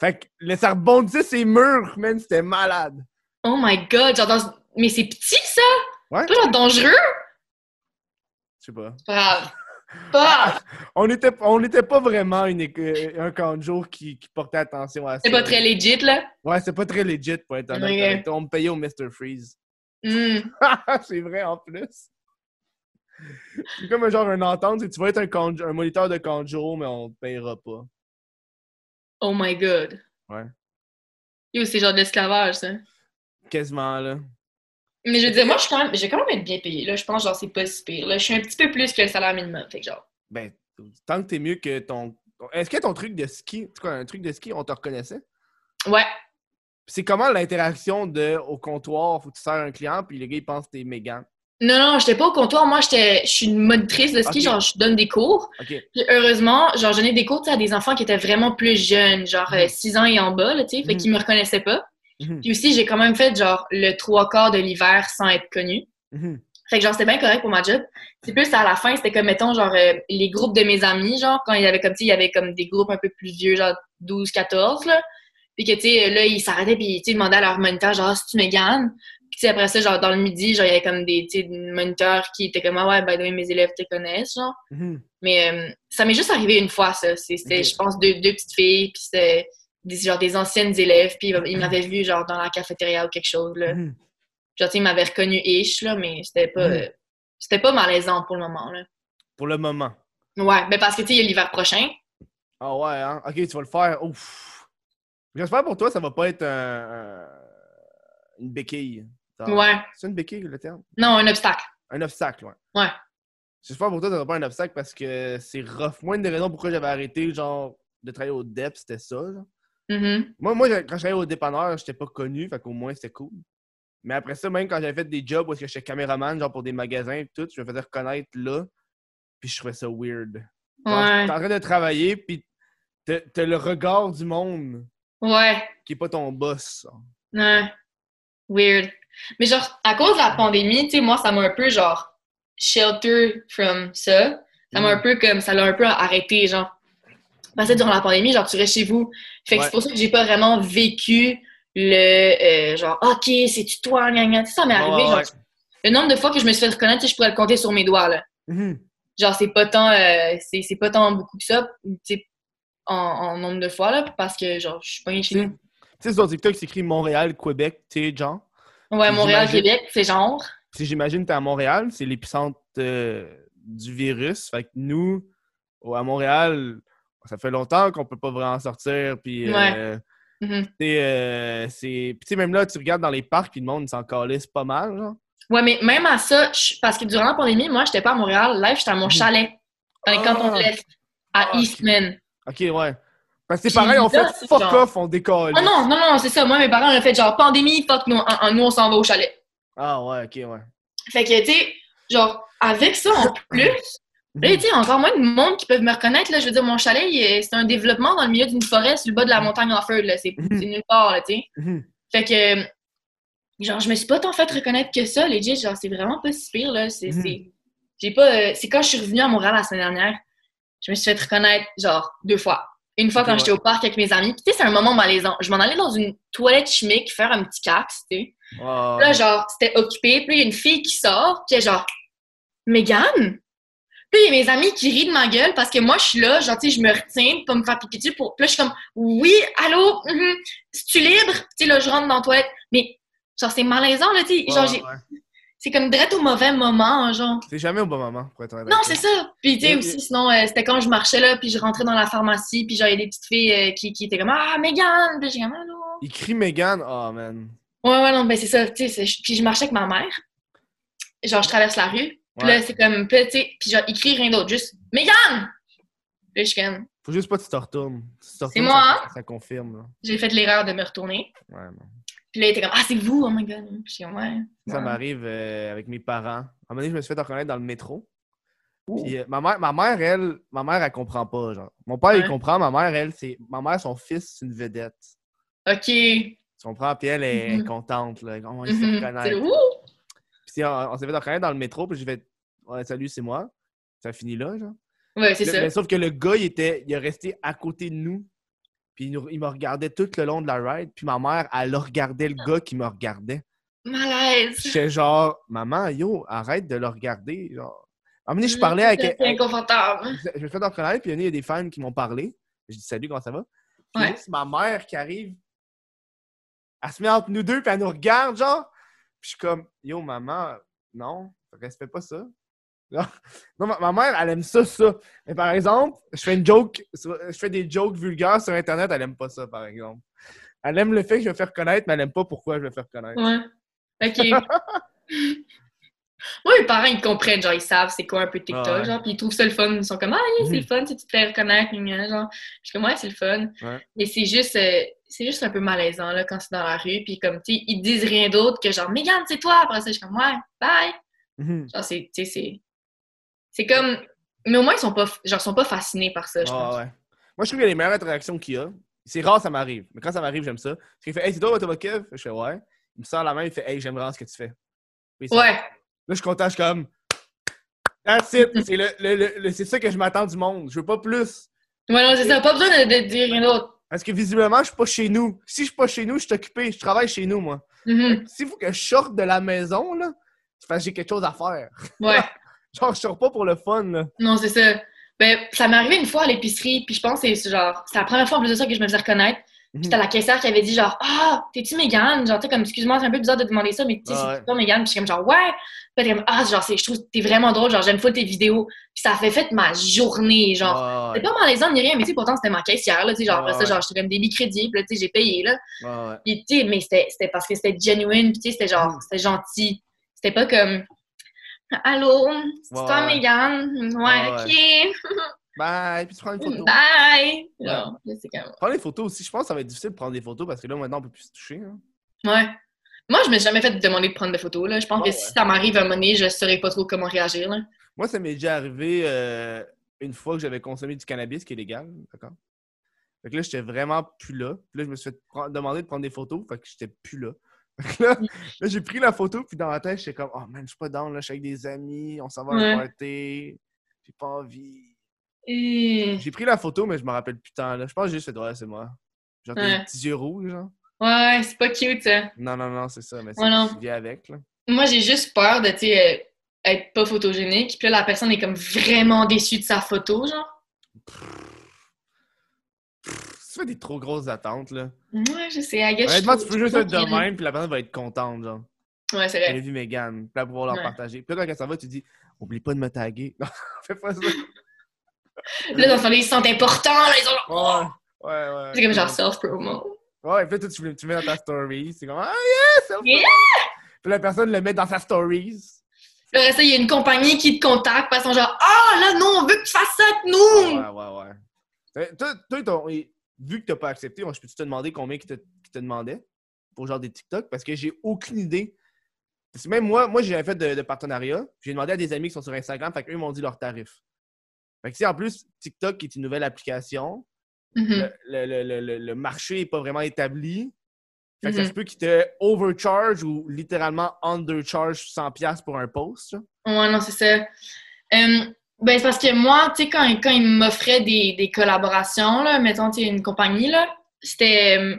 Speaker 1: Fait que le, ça rebondissait ces murs, man, c'était malade.
Speaker 3: Oh my god. Genre, dans... Mais c'est petit, ça?
Speaker 1: Ouais.
Speaker 3: C'est pas genre dangereux?
Speaker 1: Je sais pas.
Speaker 3: Grave. Pas.
Speaker 1: On était, on était pas vraiment une, éco- un camp de jour qui, qui portait attention à ça.
Speaker 3: C'est pas très legit, là.
Speaker 1: Ouais, c'est pas très legit, pour être honnête. On me payait au Mr. Freeze.
Speaker 3: Hmm.
Speaker 1: c'est vrai, en plus. C'est comme un genre une entente, tu vas être un, un moniteur de camp de jour, mais on te payera pas.
Speaker 3: Oh my god.
Speaker 1: Ouais.
Speaker 3: Yo, c'est genre de l'esclavage, ça.
Speaker 1: Quasiment, là.
Speaker 3: Mais je veux dire, moi, je suis quand même, je vais quand même être bien payé. Là, je pense, genre, c'est pas si pire. Là, je suis un petit peu plus que le salaire minimum. Fait que, genre,
Speaker 1: Ben, tant que t'es mieux que ton. Est-ce que ton truc de ski, tu quoi, un truc de ski, on te reconnaissait?
Speaker 3: ouais.
Speaker 1: C'est comment l'interaction de au comptoir, faut que tu sers un client, puis le gars il pense que t'es mégan.
Speaker 3: Non, non, j'étais pas au comptoir. Moi, j'étais, je suis une monitrice de ski. Genre, je donne des cours. Puis, heureusement, genre, je donnais des cours à des enfants qui étaient vraiment plus jeunes, genre
Speaker 1: Mhm.
Speaker 3: euh, 6 ans et en bas, là, tu sais, fait
Speaker 1: Mhm.
Speaker 3: qu'ils me reconnaissaient pas.
Speaker 1: Mhm.
Speaker 3: Puis aussi, j'ai quand même fait, genre, le trois quarts de l'hiver sans être connue. Fait que genre, c'était bien correct pour ma job. C'est plus à la fin, c'était comme, mettons, genre, euh, les groupes de mes amis, genre, quand il y avait comme, tu il y avait comme des groupes un peu plus vieux, genre 12, 14, là. Puis que, tu sais, là, ils s'arrêtaient, puis, tu demandaient à leur moniteur, genre, si tu Mégane. Puis, après ça, genre, dans le midi, genre, il y avait comme des, moniteurs qui étaient comme, ah ouais, by the way, mes élèves te connaissent, genre.
Speaker 1: Mhm.
Speaker 3: Mais euh, ça m'est juste arrivé une fois, ça. C'était, je pense, deux, deux petites filles, puis c'était des, genre, des anciennes élèves, puis ils m'avaient vu, genre, dans la cafétéria ou quelque chose, là.
Speaker 1: Mhm.
Speaker 3: Genre, ils m'avaient reconnu ish, là, mais c'était pas,
Speaker 1: Mhm.
Speaker 3: euh, c'était pas malaisant pour le moment, là.
Speaker 1: Pour le moment.
Speaker 3: Ouais, mais parce que, tu sais, il y a l'hiver prochain.
Speaker 1: Ah ouais, hein? Ok, tu vas le faire. Ouf. J'espère pour toi, ça va pas être un- un- une béquille.
Speaker 3: Ouais.
Speaker 1: C'est une béquille, le terme?
Speaker 3: Non, un obstacle.
Speaker 1: Un obstacle, ouais.
Speaker 3: Ouais.
Speaker 1: J'espère pour toi, va pas un obstacle parce que c'est rough. Moi, une des raisons pourquoi j'avais arrêté, genre, de travailler au DEP, c'était ça. là.
Speaker 3: Mhm.
Speaker 1: Moi, moi, quand je travaillais au dépanneur, j'étais pas connu, fait qu'au moins, c'était cool. Mais après ça, même quand j'avais fait des jobs où j'étais caméraman, genre pour des magasins et tout, je me faisais reconnaître là, puis je trouvais ça weird. Genre,
Speaker 3: Ouais.
Speaker 1: T'es en train de travailler, puis t'as t'as le regard du monde
Speaker 3: Ouais.
Speaker 1: qui est pas ton boss.
Speaker 3: Ouais. Weird. Mais genre, à cause de la pandémie, tu sais, moi, ça m'a un peu, genre, shelter from ça. Ça m'a
Speaker 1: Mm.
Speaker 3: un peu comme, ça l'a un peu arrêté, genre. Parce que durant la pandémie, genre, tu restes chez vous. Fait que
Speaker 1: Ouais.
Speaker 3: c'est pour ça que j'ai pas vraiment vécu le, euh, genre, OK, c'est-tu toi, gna, gna. Ça m'est
Speaker 1: Ouais,
Speaker 3: arrivé, genre,
Speaker 1: ouais.
Speaker 3: le nombre de fois que je me suis fait reconnaître, je pourrais le compter sur mes doigts, là.
Speaker 1: Mhm.
Speaker 3: Genre, c'est pas tant, euh, c'est c'est pas tant beaucoup que ça. Tu sais, en, en nombre de fois, là, parce que, genre, je suis pas chez nous.
Speaker 1: Tu sais, sur TikTok, c'est écrit Montréal, Québec, tu sais, genre.
Speaker 3: Ouais, Montréal,
Speaker 1: J'imagine-
Speaker 3: Québec, c'est genre.
Speaker 1: Si j'imagine que t'es à Montréal, c'est l'épicentre euh, du virus. Fait que nous, à Montréal, ça fait longtemps qu'on peut pas vraiment sortir. Puis, euh, tu sais, c'est. Puis, tu sais, même là, tu regardes dans les parcs, puis le monde s'en calisse pas mal, genre.
Speaker 3: Ouais, mais même à ça, parce que durant la pandémie, moi, j'étais pas à Montréal. Live, j'étais à mon
Speaker 1: Mhm.
Speaker 3: chalet, dans les
Speaker 1: Ah.
Speaker 3: cantons de l'Est, à
Speaker 1: Ah.
Speaker 3: Eastman.
Speaker 1: Ok, ouais. Parce que c'est pareil, on fait fuck
Speaker 3: genre-
Speaker 1: off, on décolle.
Speaker 3: Ah non, non, non, c'est ça. Moi, mes parents ont fait genre pandémie, fuck, nous, on, nous, on s'en va au chalet.
Speaker 1: Ah ouais, ok, ouais.
Speaker 3: Fait que, tu sais, genre, avec ça en plus, là, tu sais, encore moins de monde qui peuvent me reconnaître, là. Je veux dire, mon chalet, c'est un développement dans le milieu d'une forêt sur le bas de la montagne Offord, là. C'est
Speaker 1: Mhm.
Speaker 3: nulle part, là, tu sais.
Speaker 1: Mhm.
Speaker 3: Fait que, genre, je me suis pas tant fait reconnaître que ça, legit. Genre, c'est vraiment pas si pire, là. C'est,
Speaker 1: Mhm.
Speaker 3: c'est, j'ai pas, euh, c'est quand je suis revenue à Montréal la semaine dernière, je me suis fait reconnaître, genre, deux fois. Une fois quand
Speaker 1: ouais.
Speaker 3: j'étais au parc avec mes amis. Puis, tu sais, c'est un moment malaisant. Je m'en allais dans une toilette chimique faire un petit cax, tu sais.
Speaker 1: Ouais,
Speaker 3: Là, genre, c'était occupé. Puis, là, il y a une fille qui sort. Puis, elle genre, Mégane? Puis, il y a mes amis qui rient de ma gueule parce que moi, je suis là, genre, tu sais, je me retiens pour pas me faire pipi dessus. Pour... Puis là, je suis comme, oui, allô, mhm, es-tu libre? Puis, tu sais, là, je rentre dans la toilette. Mais, genre, c'est malaisant, là, tu sais. genre,
Speaker 1: ouais.
Speaker 3: C'est comme direct au mauvais moment, genre.
Speaker 1: C'est jamais au bon moment, pour être honnête.
Speaker 3: Non, c'est ça. Puis, tu sais, aussi, sinon, euh, c'était quand je marchais, là, puis je rentrais dans la pharmacie, puis genre, il y a des petites filles euh, qui, qui étaient comme, ah, Mégane! Puis, j'ai comme?
Speaker 1: Il crie Megan, oh man.
Speaker 3: Ouais, ouais, non, ben c'est ça, tu sais, puis je marchais avec ma mère. Genre, je traverse la rue. Puis
Speaker 1: Ouais.
Speaker 3: là, c'est comme, puis tu sais, puis genre, il crie rien d'autre, juste « Mégane! » Puis je suis comme,
Speaker 1: Faut juste pas que tu te retournes. Si
Speaker 3: C'est moi,
Speaker 1: Ça, ça confirme, là.
Speaker 3: j'ai fait l'erreur de me retourner.
Speaker 1: Ouais, non.
Speaker 3: Puis là, il était comme « Ah, c'est vous, oh my god! » Puis je suis comme « Ouais.
Speaker 1: Ça
Speaker 3: ouais.
Speaker 1: m'arrive euh, avec mes parents. À un moment donné, je me suis fait reconnaître dans le métro. Puis euh, ma, mère, ma mère, elle, ma mère, elle comprend pas. Genre. Mon père, il comprend. Ma mère, elle, c'est. Ma mère, son fils, c'est une vedette.
Speaker 3: OK.
Speaker 1: Tu comprends? Puis elle est
Speaker 3: Mhm.
Speaker 1: contente. Là. On
Speaker 3: Mhm.
Speaker 1: reconnaître.
Speaker 3: C'est ouh!
Speaker 1: Puis on, on s'est fait reconnaître dans le métro. Puis j'ai fait Ouais, salut, c'est moi. Ça finit là, genre.
Speaker 3: Ouais, c'est ça.
Speaker 1: mais sauf que le gars, il était, il est resté à côté de nous. Puis il, nous- il me regardait tout le long de la ride. Puis ma mère, elle regardait le gars qui me regardait.
Speaker 3: Malaise.
Speaker 1: J'étais genre, maman, yo, arrête de le regarder. Genre. À un moment donné, je
Speaker 3: Mm,
Speaker 1: parlais avec.
Speaker 3: C'est inconfortable.
Speaker 1: Je me fais reconnaître, puis il y en a, il y a des fans qui m'ont parlé. Je dis salut, comment ça va? Puis
Speaker 3: Ouais.
Speaker 1: c'est ma mère qui arrive. Elle se met entre nous deux, puis elle nous regarde, genre. Puis je suis comme, yo, maman, non, respecte pas ça. Non, non, ma, ma mère, elle aime ça, ça. Mais par exemple, je fais une joke, sur- je fais des jokes vulgaires sur Internet, elle aime pas ça, par exemple. Elle aime le fait que je me fais reconnaître, mais elle aime pas pourquoi je me fais reconnaître.
Speaker 3: Ouais. OK. Moi, mes parents, ils comprennent, genre, ils savent c'est quoi un peu TikTok,
Speaker 1: Ouais.
Speaker 3: genre, puis ils trouvent ça le fun. Ils sont comme, ah, yeah, c'est
Speaker 1: Mhm.
Speaker 3: le fun, si tu te fais reconnaître, genre. Je suis comme, ouais, c'est le fun.
Speaker 1: Ouais.
Speaker 3: Mais c'est juste, euh, c'est juste un peu malaisant, là, quand c'est dans la rue, puis comme, tu sais, ils disent rien d'autre que genre, Mégane, c'est toi! Après ça, je suis comme, ouais, bye!
Speaker 1: Mhm.
Speaker 3: Genre, c'est, tu sais, c'est. C'est comme. Mais au moins, ils sont pas, genre, sont pas fascinés par ça, je
Speaker 1: Ah,
Speaker 3: pense.
Speaker 1: ouais. Moi, je trouve que les meilleures interactions qu'il y a, c'est rare, ça m'arrive. Mais quand ça m'arrive, j'aime ça. Parce qu'il fait Hey, c'est toi, Autobot Kev? Je fais Ouais. Il me sort la main, il fait Hey, j'aime vraiment ce que tu fais.
Speaker 3: Ouais.
Speaker 1: Là, je suis content, je suis comme That's it. C'est le, le- le- c'est ça que je m'attends du monde. Je veux pas plus.
Speaker 3: Ouais, non, c'est ça. Pas besoin de, de dire rien d'autre.
Speaker 1: Parce que visiblement, je suis pas chez nous. Si je suis pas chez nous, je suis occupé. Je travaille chez nous, moi.
Speaker 3: Mhm.
Speaker 1: S'il faut que je sorte de la maison, là, c'est parce que j'ai quelque chose à faire.
Speaker 3: Ouais.
Speaker 1: Genre, je sors pas pour le fun, là.
Speaker 3: Non, c'est ça. Ben, ça m'est arrivé une fois à l'épicerie, puis je pense que c'est genre, c'est la première fois en plus de ça que je me faisais reconnaître. Puis
Speaker 1: Mhm.
Speaker 3: c'était la caissière qui avait dit genre, ah, t'es-tu Mégane? Genre, tu sais, comme, excuse-moi, c'est un peu bizarre de demander ça, mais tu sais,
Speaker 1: Ah ouais.
Speaker 3: c'est toi Mégane? Puis je suis comme genre, ouais. Puis elle était comme, ah, genre, c'est- je trouve que t'es vraiment drôle, genre, j'aime full tes vidéos. Puis ça a fait fait ma journée, genre.
Speaker 1: Ouais,
Speaker 3: C'était pas malaisant ni rien, mais tu sais, pourtant, c'était ma caissière, là, tu sais, genre, après ça,
Speaker 1: ouais.
Speaker 3: genre, j'étais comme des crédits, puis tu sais, j'ai payé, là.
Speaker 1: ouais.
Speaker 3: Puis, tu sais, mais c'était parce que c'était genuine, puis tu sais, c'était genre,
Speaker 1: Mm.
Speaker 3: c'était gentil. C'était pas comme, allô, c'est
Speaker 1: Ouais,
Speaker 3: toi. Mégane? Ouais,
Speaker 1: Ouais,
Speaker 3: ok.
Speaker 1: Bye. Puis tu prends une photo.
Speaker 3: Bye!
Speaker 1: Prends des photos aussi. Je pense que ça va être difficile de prendre des photos parce que là, maintenant, on peut plus se toucher. hein.
Speaker 3: Ouais. Moi, je me suis jamais fait demander de prendre des photos, là. Je pense
Speaker 1: Ouais,
Speaker 3: que si ça m'arrive à un moment donné, je saurais pas trop comment réagir, là.
Speaker 1: Moi, ça m'est déjà arrivé euh, une fois que j'avais consommé du cannabis qui est légal, d'accord? Fait que là, j'étais vraiment plus là. Puis là, je me suis fait demander de prendre des photos, fait que j'étais plus là. Là, là, j'ai pris la photo, puis dans ma tête, j'étais comme, oh man, je suis pas down, là, je suis avec des amis, on s'en va à un party, j'ai pas envie.
Speaker 3: Et...
Speaker 1: J'ai pris la photo, mais je me rappelle plus tant, là. Je pense que juste fait, ouais, c'est moi. Genre, t'as
Speaker 3: Ouais.
Speaker 1: des petits yeux rouges, genre.
Speaker 3: Ouais, c'est pas cute, ça.
Speaker 1: Non, non, non, c'est ça, mais c'est
Speaker 3: Ouais,
Speaker 1: avec, là.
Speaker 3: Moi, j'ai juste peur de, tu euh, être pas photogénique, puis là, la personne est comme vraiment déçue de sa photo, genre.
Speaker 1: Tu fais des trop grosses attentes, là.
Speaker 3: Ouais, je sais,
Speaker 1: Honnêtement, tu peux juste être de même, puis la personne va être contente, genre.
Speaker 3: Ouais, c'est
Speaker 1: J'ai
Speaker 3: vrai.
Speaker 1: vu Megan, puis pouvoir leur
Speaker 3: Ouais.
Speaker 1: partager. Puis là, quand ça va, tu dis, oublie pas de me taguer. Non, fais pas ça.
Speaker 3: Là, dans ce ils se sentent importants, là, ils sont.
Speaker 1: Ouais, ouais, ouais.
Speaker 3: C'est comme genre self-promo.
Speaker 1: Ouais, puis là, toi, tu, mets- tu mets dans ta story. C'est comme, ah, yeah. Puis la personne le met dans sa stories.
Speaker 3: Après ça, il y a une compagnie qui te contacte parce sont genre Ah, là, non, on veut que tu fasses ça avec nous!
Speaker 1: Ouais, ouais, ouais. Euh, Toi, toi ton- et vu que t'as pas accepté, moi, je peux te demander combien qui te, qui te demandait pour genre des TikTok? Parce que j'ai aucune idée. Parce même moi, moi j'ai fait de, de partenariat. J'ai demandé à des amis qui sont sur Instagram, fait qu'eux m'ont dit leur tarif. Fait que tu en plus, TikTok est une nouvelle application.
Speaker 3: Mhm.
Speaker 1: Le, le- le- le- le marché n'est pas vraiment établi. Fait que ça
Speaker 3: Mhm.
Speaker 1: se peut qu'ils te overcharge ou littéralement undercharge 100$ pour un post.
Speaker 3: Ouais, non, c'est ça. Euh, ben, c'est parce que moi, tu sais, quand, quand ils m'offraient des, des collaborations, là, mettons, tu sais, une compagnie, là, c'était, euh,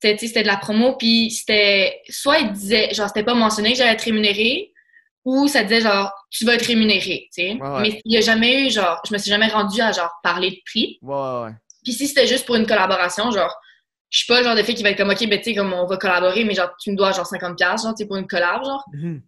Speaker 3: c'était, de la promo, puis c'était, soit ils disaient, genre, c'était pas mentionné que j'allais être rémunérée, ou ça disait, genre, tu vas être rémunéré, tu sais.
Speaker 1: Ouais, ouais.
Speaker 3: Mais il y a jamais eu, genre, je me suis jamais rendue à, genre, parler de prix.
Speaker 1: Ouais.
Speaker 3: Puis si c'était juste pour une collaboration, genre, je suis pas le genre de fille qui va être comme, OK, ben, tu sais, comme on va collaborer, mais genre, tu me dois, genre, 50$, genre, tu sais, pour une collab, genre.
Speaker 1: Mhm.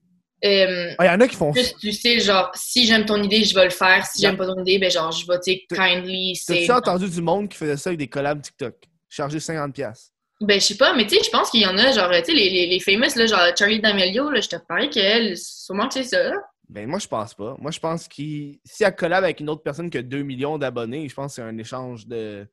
Speaker 3: Euh,
Speaker 1: Ah, Il y en a qui font ça.
Speaker 3: Juste, tu sais, genre, si j'aime ton idée, je vais le faire. Si j'aime pas ton idée, ben genre, je vais, tu kindly, c'est...
Speaker 1: Entendu du monde qui faisait ça avec des collabs TikTok? Chargé 50$.
Speaker 3: Ben, je sais pas, mais tu sais, je pense qu'il y en a, genre, tu sais, les, les, les famous, là, genre, Charlie D'Amelio, là, je te parie qu'elle, sûrement que c'est ça.
Speaker 1: Ben, moi, je pense pas. Moi, je pense qu'il. Si elle collab avec une autre personne qui a 2 millions d'abonnés, je pense que c'est un échange de.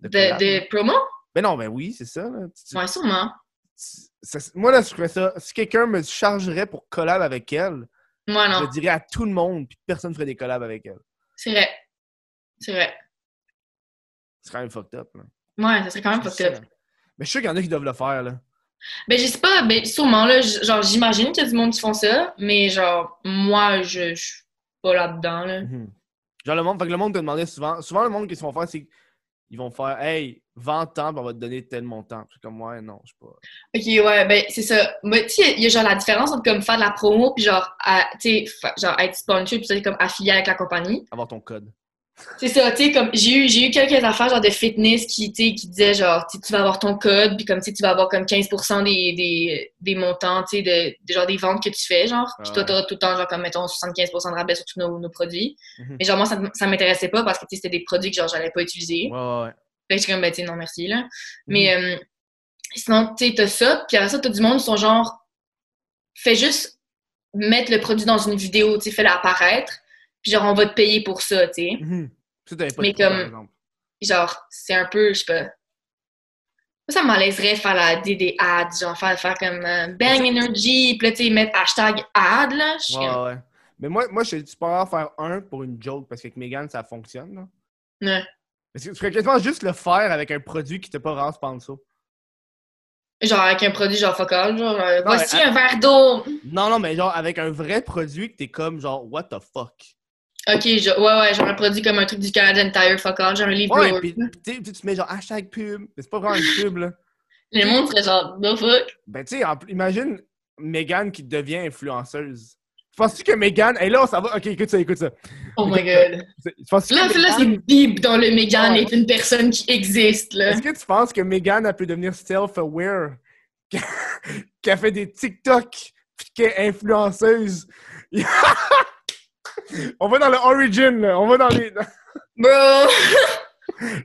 Speaker 3: De, de promo?
Speaker 1: Ben non, ben oui, c'est ça. là.
Speaker 3: Ouais, sûrement.
Speaker 1: Ça- moi, là, je ferais ça. Si quelqu'un me chargerait pour collab avec elle,
Speaker 3: Moi,
Speaker 1: je
Speaker 3: non.
Speaker 1: le dirais à tout le monde, puis personne ferait des collabs avec elle.
Speaker 3: C'est vrai. C'est vrai.
Speaker 1: C'est quand même fucked up. Là.
Speaker 3: Ouais, ça serait quand même
Speaker 1: Je
Speaker 3: fucked up.
Speaker 1: Mais je suis sûr qu'il y en a qui doivent le faire, là.
Speaker 3: Ben, je sais pas, ben, sûrement, là, genre, j'imagine qu'il y a du monde qui font ça, mais genre, moi, je je suis pas là-dedans, là.
Speaker 1: Mhm. Genre, le monde, fait que le monde te demandait souvent. Souvent, le monde, qu'ils se font faire, c'est qu'ils vont faire Hey, vends tant, puis on va te donner tel montant. Puis comme, ouais, non, je sais pas.
Speaker 3: Ok, ouais, ben c'est ça. Mais tu sais, il y a genre la différence entre comme faire de la promo puis genre, tu sais, genre être sponsored puis ça, comme affilié avec la compagnie.
Speaker 1: Avoir ton code.
Speaker 3: C'est ça, tu sais, comme j'ai eu, j'ai eu quelques affaires genre de fitness qui, tu sais, qui disaient genre, tu vas avoir ton code puis comme, tu sais, tu vas avoir comme 15% des, des, des montants, tu sais, de, de genre des ventes que tu fais, genre. Puis toi, t'auras tout le temps, genre, comme, mettons, 75% de rabais sur tous nos, nos produits.
Speaker 1: Mhm.
Speaker 3: Mais genre, moi, ça, ça m'intéressait pas parce que, tu sais, c'était des produits que, genre, j'allais pas utiliser.
Speaker 1: Ouais, ouais, ouais.
Speaker 3: Fait que j'étais comme, ben, tu non, merci, là.
Speaker 1: Mhm.
Speaker 3: Mais euh, sinon, tu sais, t'as ça, puis après ça, t'as du monde qui sont genre, fais juste mettre le produit dans une vidéo, tu sais, fais-le apparaître, puis genre, on va te payer pour ça, tu sais.
Speaker 1: Mhm. Pas
Speaker 3: Mais
Speaker 1: par
Speaker 3: comme-
Speaker 1: exemple.
Speaker 3: Genre, c'est un peu, je sais pas. Moi, Ça de faire la, des, des ads, genre faire, faire comme euh, Bang Energy, puis là, tu sais, mettre hashtag ad, là.
Speaker 1: Ouais,
Speaker 3: comme,
Speaker 1: ouais. Mais moi, moi je suis pas en faire un pour une joke parce qu'avec Megan, ça fonctionne. Là.
Speaker 3: Ouais.
Speaker 1: Tu ferais quasiment juste le faire avec un produit qui t'a pas rend sponsor.
Speaker 3: Genre, avec un produit, genre, fuck all, genre, euh,
Speaker 1: Non,
Speaker 3: voici un verre d'eau.
Speaker 1: Non, non, mais genre avec un vrai produit que t'es comme genre, what the fuck?
Speaker 3: Ok, je- ouais, ouais, genre un produit comme un truc du Canadian Tire, fuck all, genre un livre
Speaker 1: Ouais,
Speaker 3: Blower.
Speaker 1: pis tu mets genre hashtag pub. Mais c'est pas vraiment une pub, là.
Speaker 3: Le monde serait genre, the fuck?
Speaker 1: Ben, tu sais, imagine Megan qui devient influenceuse. Penses-tu que Megan. Hey là, s'en va? Ok, écoute ça, écoute ça.
Speaker 3: Oh my god. Là, c'est- là
Speaker 1: Meghan-
Speaker 3: c'est deep dans le Megan
Speaker 1: Ouais.
Speaker 3: est une personne qui existe, là.
Speaker 1: Est-ce que tu penses que Megan elle peut devenir self-aware? Qu'elle fait des TikTok puis qu'elle est influenceuse? On va dans le origin, là. On va dans les.
Speaker 3: Bro!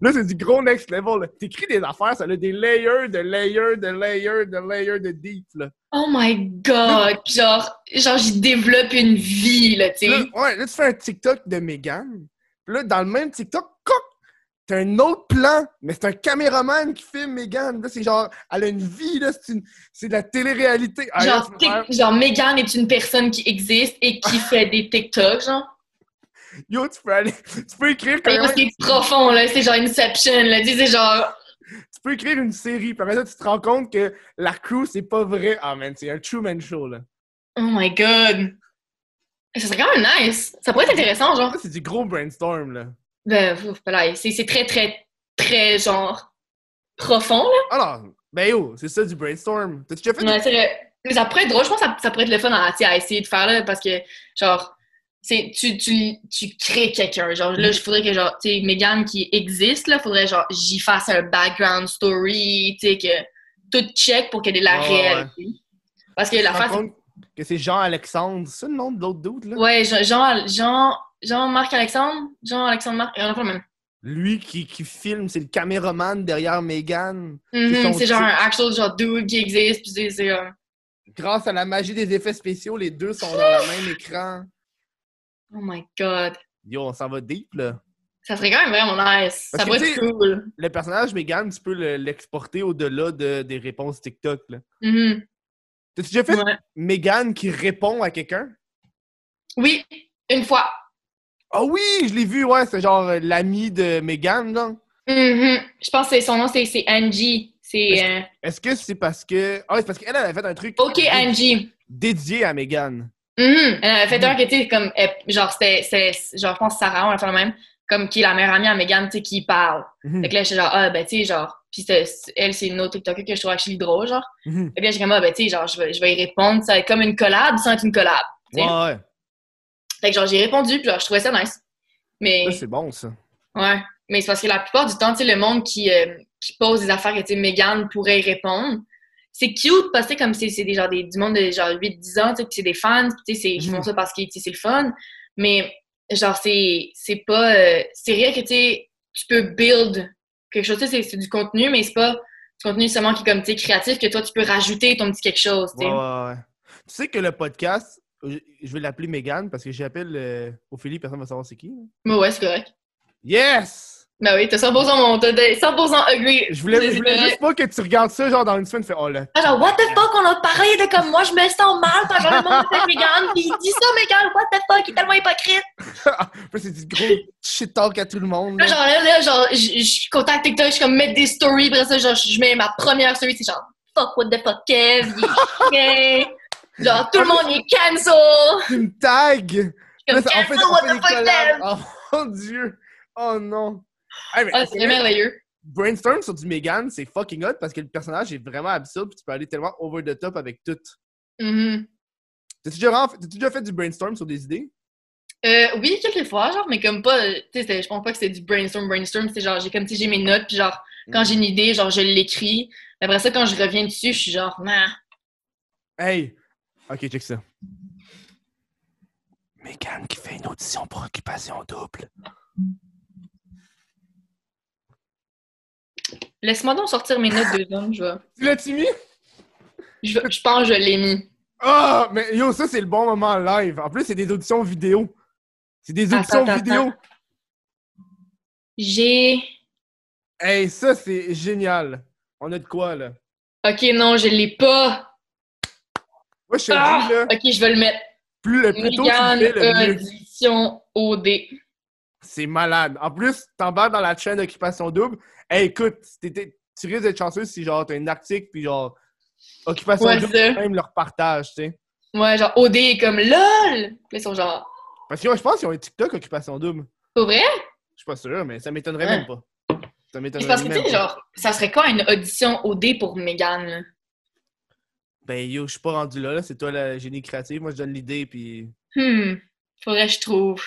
Speaker 1: Là, c'est du gros next level. T'écris des affaires, ça a des layers, de layers, de layers, de layers de deep, là.
Speaker 3: Oh my god! Genre, genre j'y développe une vie, là, tu sais.
Speaker 1: ouais, là, tu fais un TikTok de Megan. Puis là, dans le même TikTok, coq, t'as un autre plan, mais c'est un caméraman qui filme Megan. Là, c'est genre, elle a une vie, là, c'est, une... c'est de la télé-réalité. Ah,
Speaker 3: Genre, genre, Megan est une personne qui existe et qui fait des TikTok, genre.
Speaker 1: Yo, tu peux aller, tu peux écrire quand
Speaker 3: là, c'est profond, là. C'est genre Inception, là. Tu sais, c'est genre.
Speaker 1: tu peux écrire une série, puis après ça, tu te rends compte que la crew, c'est pas vrai. Ah, man, c'est un Truman Show, là.
Speaker 3: Oh my god! Ça serait quand même nice. Ça pourrait être intéressant, genre.
Speaker 1: C'est du gros brainstorm, là.
Speaker 3: Ben, voilà, c'est très, très, très, genre, profond, là.
Speaker 1: Alors, ben yo, c'est ça du brainstorm. T'as-tu déjà fait
Speaker 3: Ouais, c'est vrai. Mais ça pourrait être drôle. Je pense que ça, ça pourrait être le fun à, à essayer de faire, là, parce que, genre, c'est tu, tu, tu crées quelqu'un. Genre, là, il faudrait que, genre, tu sais, Megan qui existe, là, faudrait, genre, j'y fasse un background story, tu sais, que tout check pour qu'elle ait la
Speaker 1: ouais.
Speaker 3: réalité. Parce que la face.
Speaker 1: que c'est Jean-Alexandre. C'est ça le nom de l'autre doute, là?
Speaker 3: Ouais, Jean- Jean, Jean, Jean-Marc Alexandre, Jean-Alexandre Marc, on a pas le même.
Speaker 1: Lui qui, qui filme, c'est le caméraman derrière Megan. Son
Speaker 3: c'est genre un actual genre dude qui existe, puis c'est euh,
Speaker 1: Grâce à la magie des effets spéciaux, les deux sont dans le même écran.
Speaker 3: Oh my god.
Speaker 1: Yo, on s'en va deep, là.
Speaker 3: Ça serait quand même vraiment nice.
Speaker 1: Parce
Speaker 3: ça pourrait être cool.
Speaker 1: Le personnage Megan, tu peux le- l'exporter au-delà de- des réponses TikTok, là.
Speaker 3: Mhm,
Speaker 1: T'as-tu déjà fait
Speaker 3: ouais.
Speaker 1: Megan qui répond à quelqu'un?
Speaker 3: Oui, une fois.
Speaker 1: Ah oui, je l'ai vu, ouais, c'est genre euh, l'ami de Megan, là.
Speaker 3: Mhm. Je pense que son nom, c'est Angie. C'est euh,
Speaker 1: Est-ce que c'est parce que. Ah, c'est parce qu'elle elle avait fait un truc
Speaker 3: OK Angie.
Speaker 1: dédié à Megan.
Speaker 3: Mhm. Elle avait fait
Speaker 1: Mhm.
Speaker 3: un qui était comme, elle- genre, c'était, genre, je pense Sarah, on a fait le même, comme qui est la meilleure amie à Megan, tu sais, qui parle.
Speaker 1: Mhm.
Speaker 3: Fait que là, j'étais genre, ah, ben, tu sais, genre, puis elle, c'est une autre TikToker que je trouve actually drôle, genre.
Speaker 1: Mhm.
Speaker 3: Fait que là, j'ai comme, ah, ben, tu sais, genre, je vais, je vais y répondre, ça va être comme une collab sans être une collab.
Speaker 1: Ouais, ouais.
Speaker 3: Fait que, genre, j'ai répondu, puis genre, je trouvais ça nice. Mais,
Speaker 1: Ça, c'est bon, ça.
Speaker 3: ouais. Mais c'est parce que la plupart du temps, tu sais, le monde qui, euh, qui pose des affaires que, tu sais, Megan pourrait y répondre, c'est cute parce que, comme c'est c'est des, genre, des, du monde de genre 8-10 ans, tu sais, c'est des fans, tu sais, c'est- ils
Speaker 1: Mhm.
Speaker 3: font ça parce que, c'est le fun. Mais, genre, c'est c'est pas. euh, c'est rien que, tu tu peux build quelque chose, tu sais, c'est- c'est du contenu, mais c'est pas du contenu seulement qui est comme, tu sais, créatif, que toi, tu peux rajouter ton petit quelque chose, tu sais.
Speaker 1: ouais, ouais. Tu sais que le podcast, je je vais l'appeler Megan parce que j'appelle euh, Ophélie, personne ne va savoir c'est qui.
Speaker 3: Mais ouais, c'est correct.
Speaker 1: Yes!
Speaker 3: Ben oui, t'as 100% mon. T'as 100% agree.
Speaker 1: Je voulais, je juste pas que tu regardes ça genre dans une semaine, tu fais oh là.
Speaker 3: Genre, what the fuck, on a parlé de comme moi, je me sens mal quand j'avais mon avec Megan, pis il dit ça, Megan, what the fuck, il est tellement hypocrite.
Speaker 1: C'est du gros shit talk à tout le monde.
Speaker 3: Là, genre, là, là, genre, je contacte TikTok, je suis comme mettre des stories, après ça, genre, je mets ma première story, c'est genre, fuck, what the fuck, Kev, il est. Genre, tout le monde il est cancel.
Speaker 1: Tu me tags!
Speaker 3: Comme, cancel,
Speaker 1: on
Speaker 3: what
Speaker 1: fait
Speaker 3: the
Speaker 1: des
Speaker 3: fuck. Kev.
Speaker 1: Oh mon dieu! Oh non! Hey,
Speaker 3: Ah, c'est merveilleux.
Speaker 1: Brainstorm sur du Megan, c'est fucking hot parce que le personnage est vraiment absurde puis tu peux aller tellement over the top avec tout.
Speaker 3: Mhm.
Speaker 1: T'as-tu déjà, vraiment- t'as-tu déjà fait du brainstorm sur des idées?
Speaker 3: Euh, oui, quelques fois, genre, mais comme pas, tu sais, je pense pas que c'est du brainstorm, brainstorm, c'est genre, j'ai comme, sais, j'ai mes notes, puis genre, quand j'ai une idée, genre, je l'écris. Après ça, quand je reviens dessus, je suis genre, nah.
Speaker 1: Hey! Ok, check ça. Megan qui fait une audition pour occupation double.
Speaker 3: Laisse-moi donc sortir mes notes de zone, je vais.
Speaker 1: Tu l'as-tu mis?
Speaker 3: Je, pense que je l'ai mis.
Speaker 1: Ah! mais yo, ça c'est le bon moment live. En plus, c'est des auditions vidéo. C'est des auditions
Speaker 3: attends,
Speaker 1: vidéo.
Speaker 3: J'ai.
Speaker 1: Hey, ça c'est génial. On a de quoi là?
Speaker 3: Ok, non, je l'ai pas.
Speaker 1: Moi, je te
Speaker 3: Ah!
Speaker 1: dis là,
Speaker 3: Ok, je vais le mettre.
Speaker 1: plus, le plus tôt tu le fais, le mieux.
Speaker 3: Audition OD.
Speaker 1: C'est malade. En plus, t'embarques dans la chaîne d'occupation double. Hey, écoute, tu risques d'être chanceux si genre t'as un article puis genre occupation
Speaker 3: Ouais,
Speaker 1: double, même leur partage, tu sais.
Speaker 3: Ouais, genre OD est comme LOL! Ils sont genre,
Speaker 1: Parce que yo, je pense qu'ils ont un TikTok occupation double.
Speaker 3: pas vrai?
Speaker 1: Je suis pas sûr, mais ça m'étonnerait
Speaker 3: Ouais.
Speaker 1: même pas. Ça m'étonnerait
Speaker 3: parce que, tu
Speaker 1: même
Speaker 3: sais,
Speaker 1: pas.
Speaker 3: genre, ça serait quoi une audition OD pour Megan, là?
Speaker 1: Ben yo, je suis pas rendu là, là. c'est toi la génie créative. Moi, je donne l'idée puis.
Speaker 3: Hmm, faudrait que je trouve.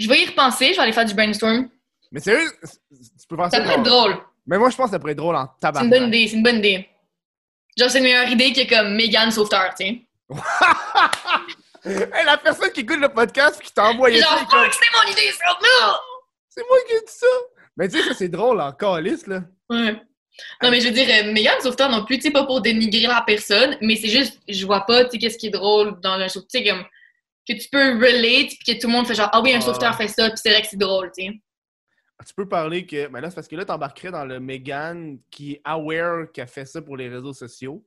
Speaker 3: Je vais y repenser, je vais aller faire du brainstorm.
Speaker 1: Mais sérieux, tu peux faire ça.
Speaker 3: Ça pourrait être
Speaker 1: genre-
Speaker 3: drôle.
Speaker 1: Mais moi, je pense que ça pourrait être drôle en
Speaker 3: C'est une
Speaker 1: tabac.
Speaker 3: bonne idée, c'est une bonne idée. Genre, c'est une meilleure idée que comme Megan Sauveteur, tu sais.
Speaker 1: hey, la personne qui écoute le podcast qui t'a envoyé
Speaker 3: Genre,
Speaker 1: ça, est comme,
Speaker 3: c'était mon idée, ça!
Speaker 1: C'est moi qui ai dit ça. Mais tu sais, ça c'est drôle en calice, là.
Speaker 3: Ouais. Non, mais je veux dire, euh, Megan Sauveteur non plus, tu sais, pas pour dénigrer la personne, mais c'est juste, je vois pas, tu sais, qu'est-ce qui est drôle dans un sauveteur, tu sais, comme, que tu peux relate, puis que tout le monde fait genre, ah oui, un
Speaker 1: Ah.
Speaker 3: sauveteur fait ça, puis c'est vrai que c'est drôle, tu sais.
Speaker 1: Tu peux parler que. Mais là, c'est parce que là, t'embarquerais dans le Megan qui est aware qu'elle fait ça pour les réseaux sociaux.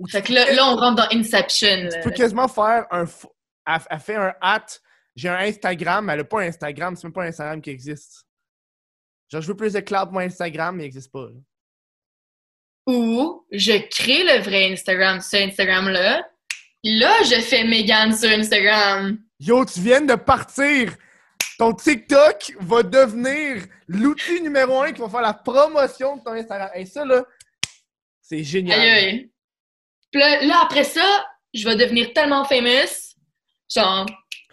Speaker 1: Ou
Speaker 3: Fait que là, là, on rentre dans Inception.
Speaker 1: Tu peux quasiment faire un. Elle, fait un hat. J'ai un Instagram, mais elle a pas un Instagram. C'est même pas un Instagram qui existe. Genre, je veux plus de cloud pour mon Instagram, mais il existe pas. là.
Speaker 3: Ou je crée le vrai Instagram sur Instagram-là. Là, je fais Megan sur Instagram.
Speaker 1: Yo, tu viens de partir! Ton TikTok va devenir l'outil numéro un qui va faire la promotion de ton Instagram. Et ça, là, c'est génial.
Speaker 3: Aïe, aïe. Puis là, là, après ça, je vais devenir tellement famous Genre,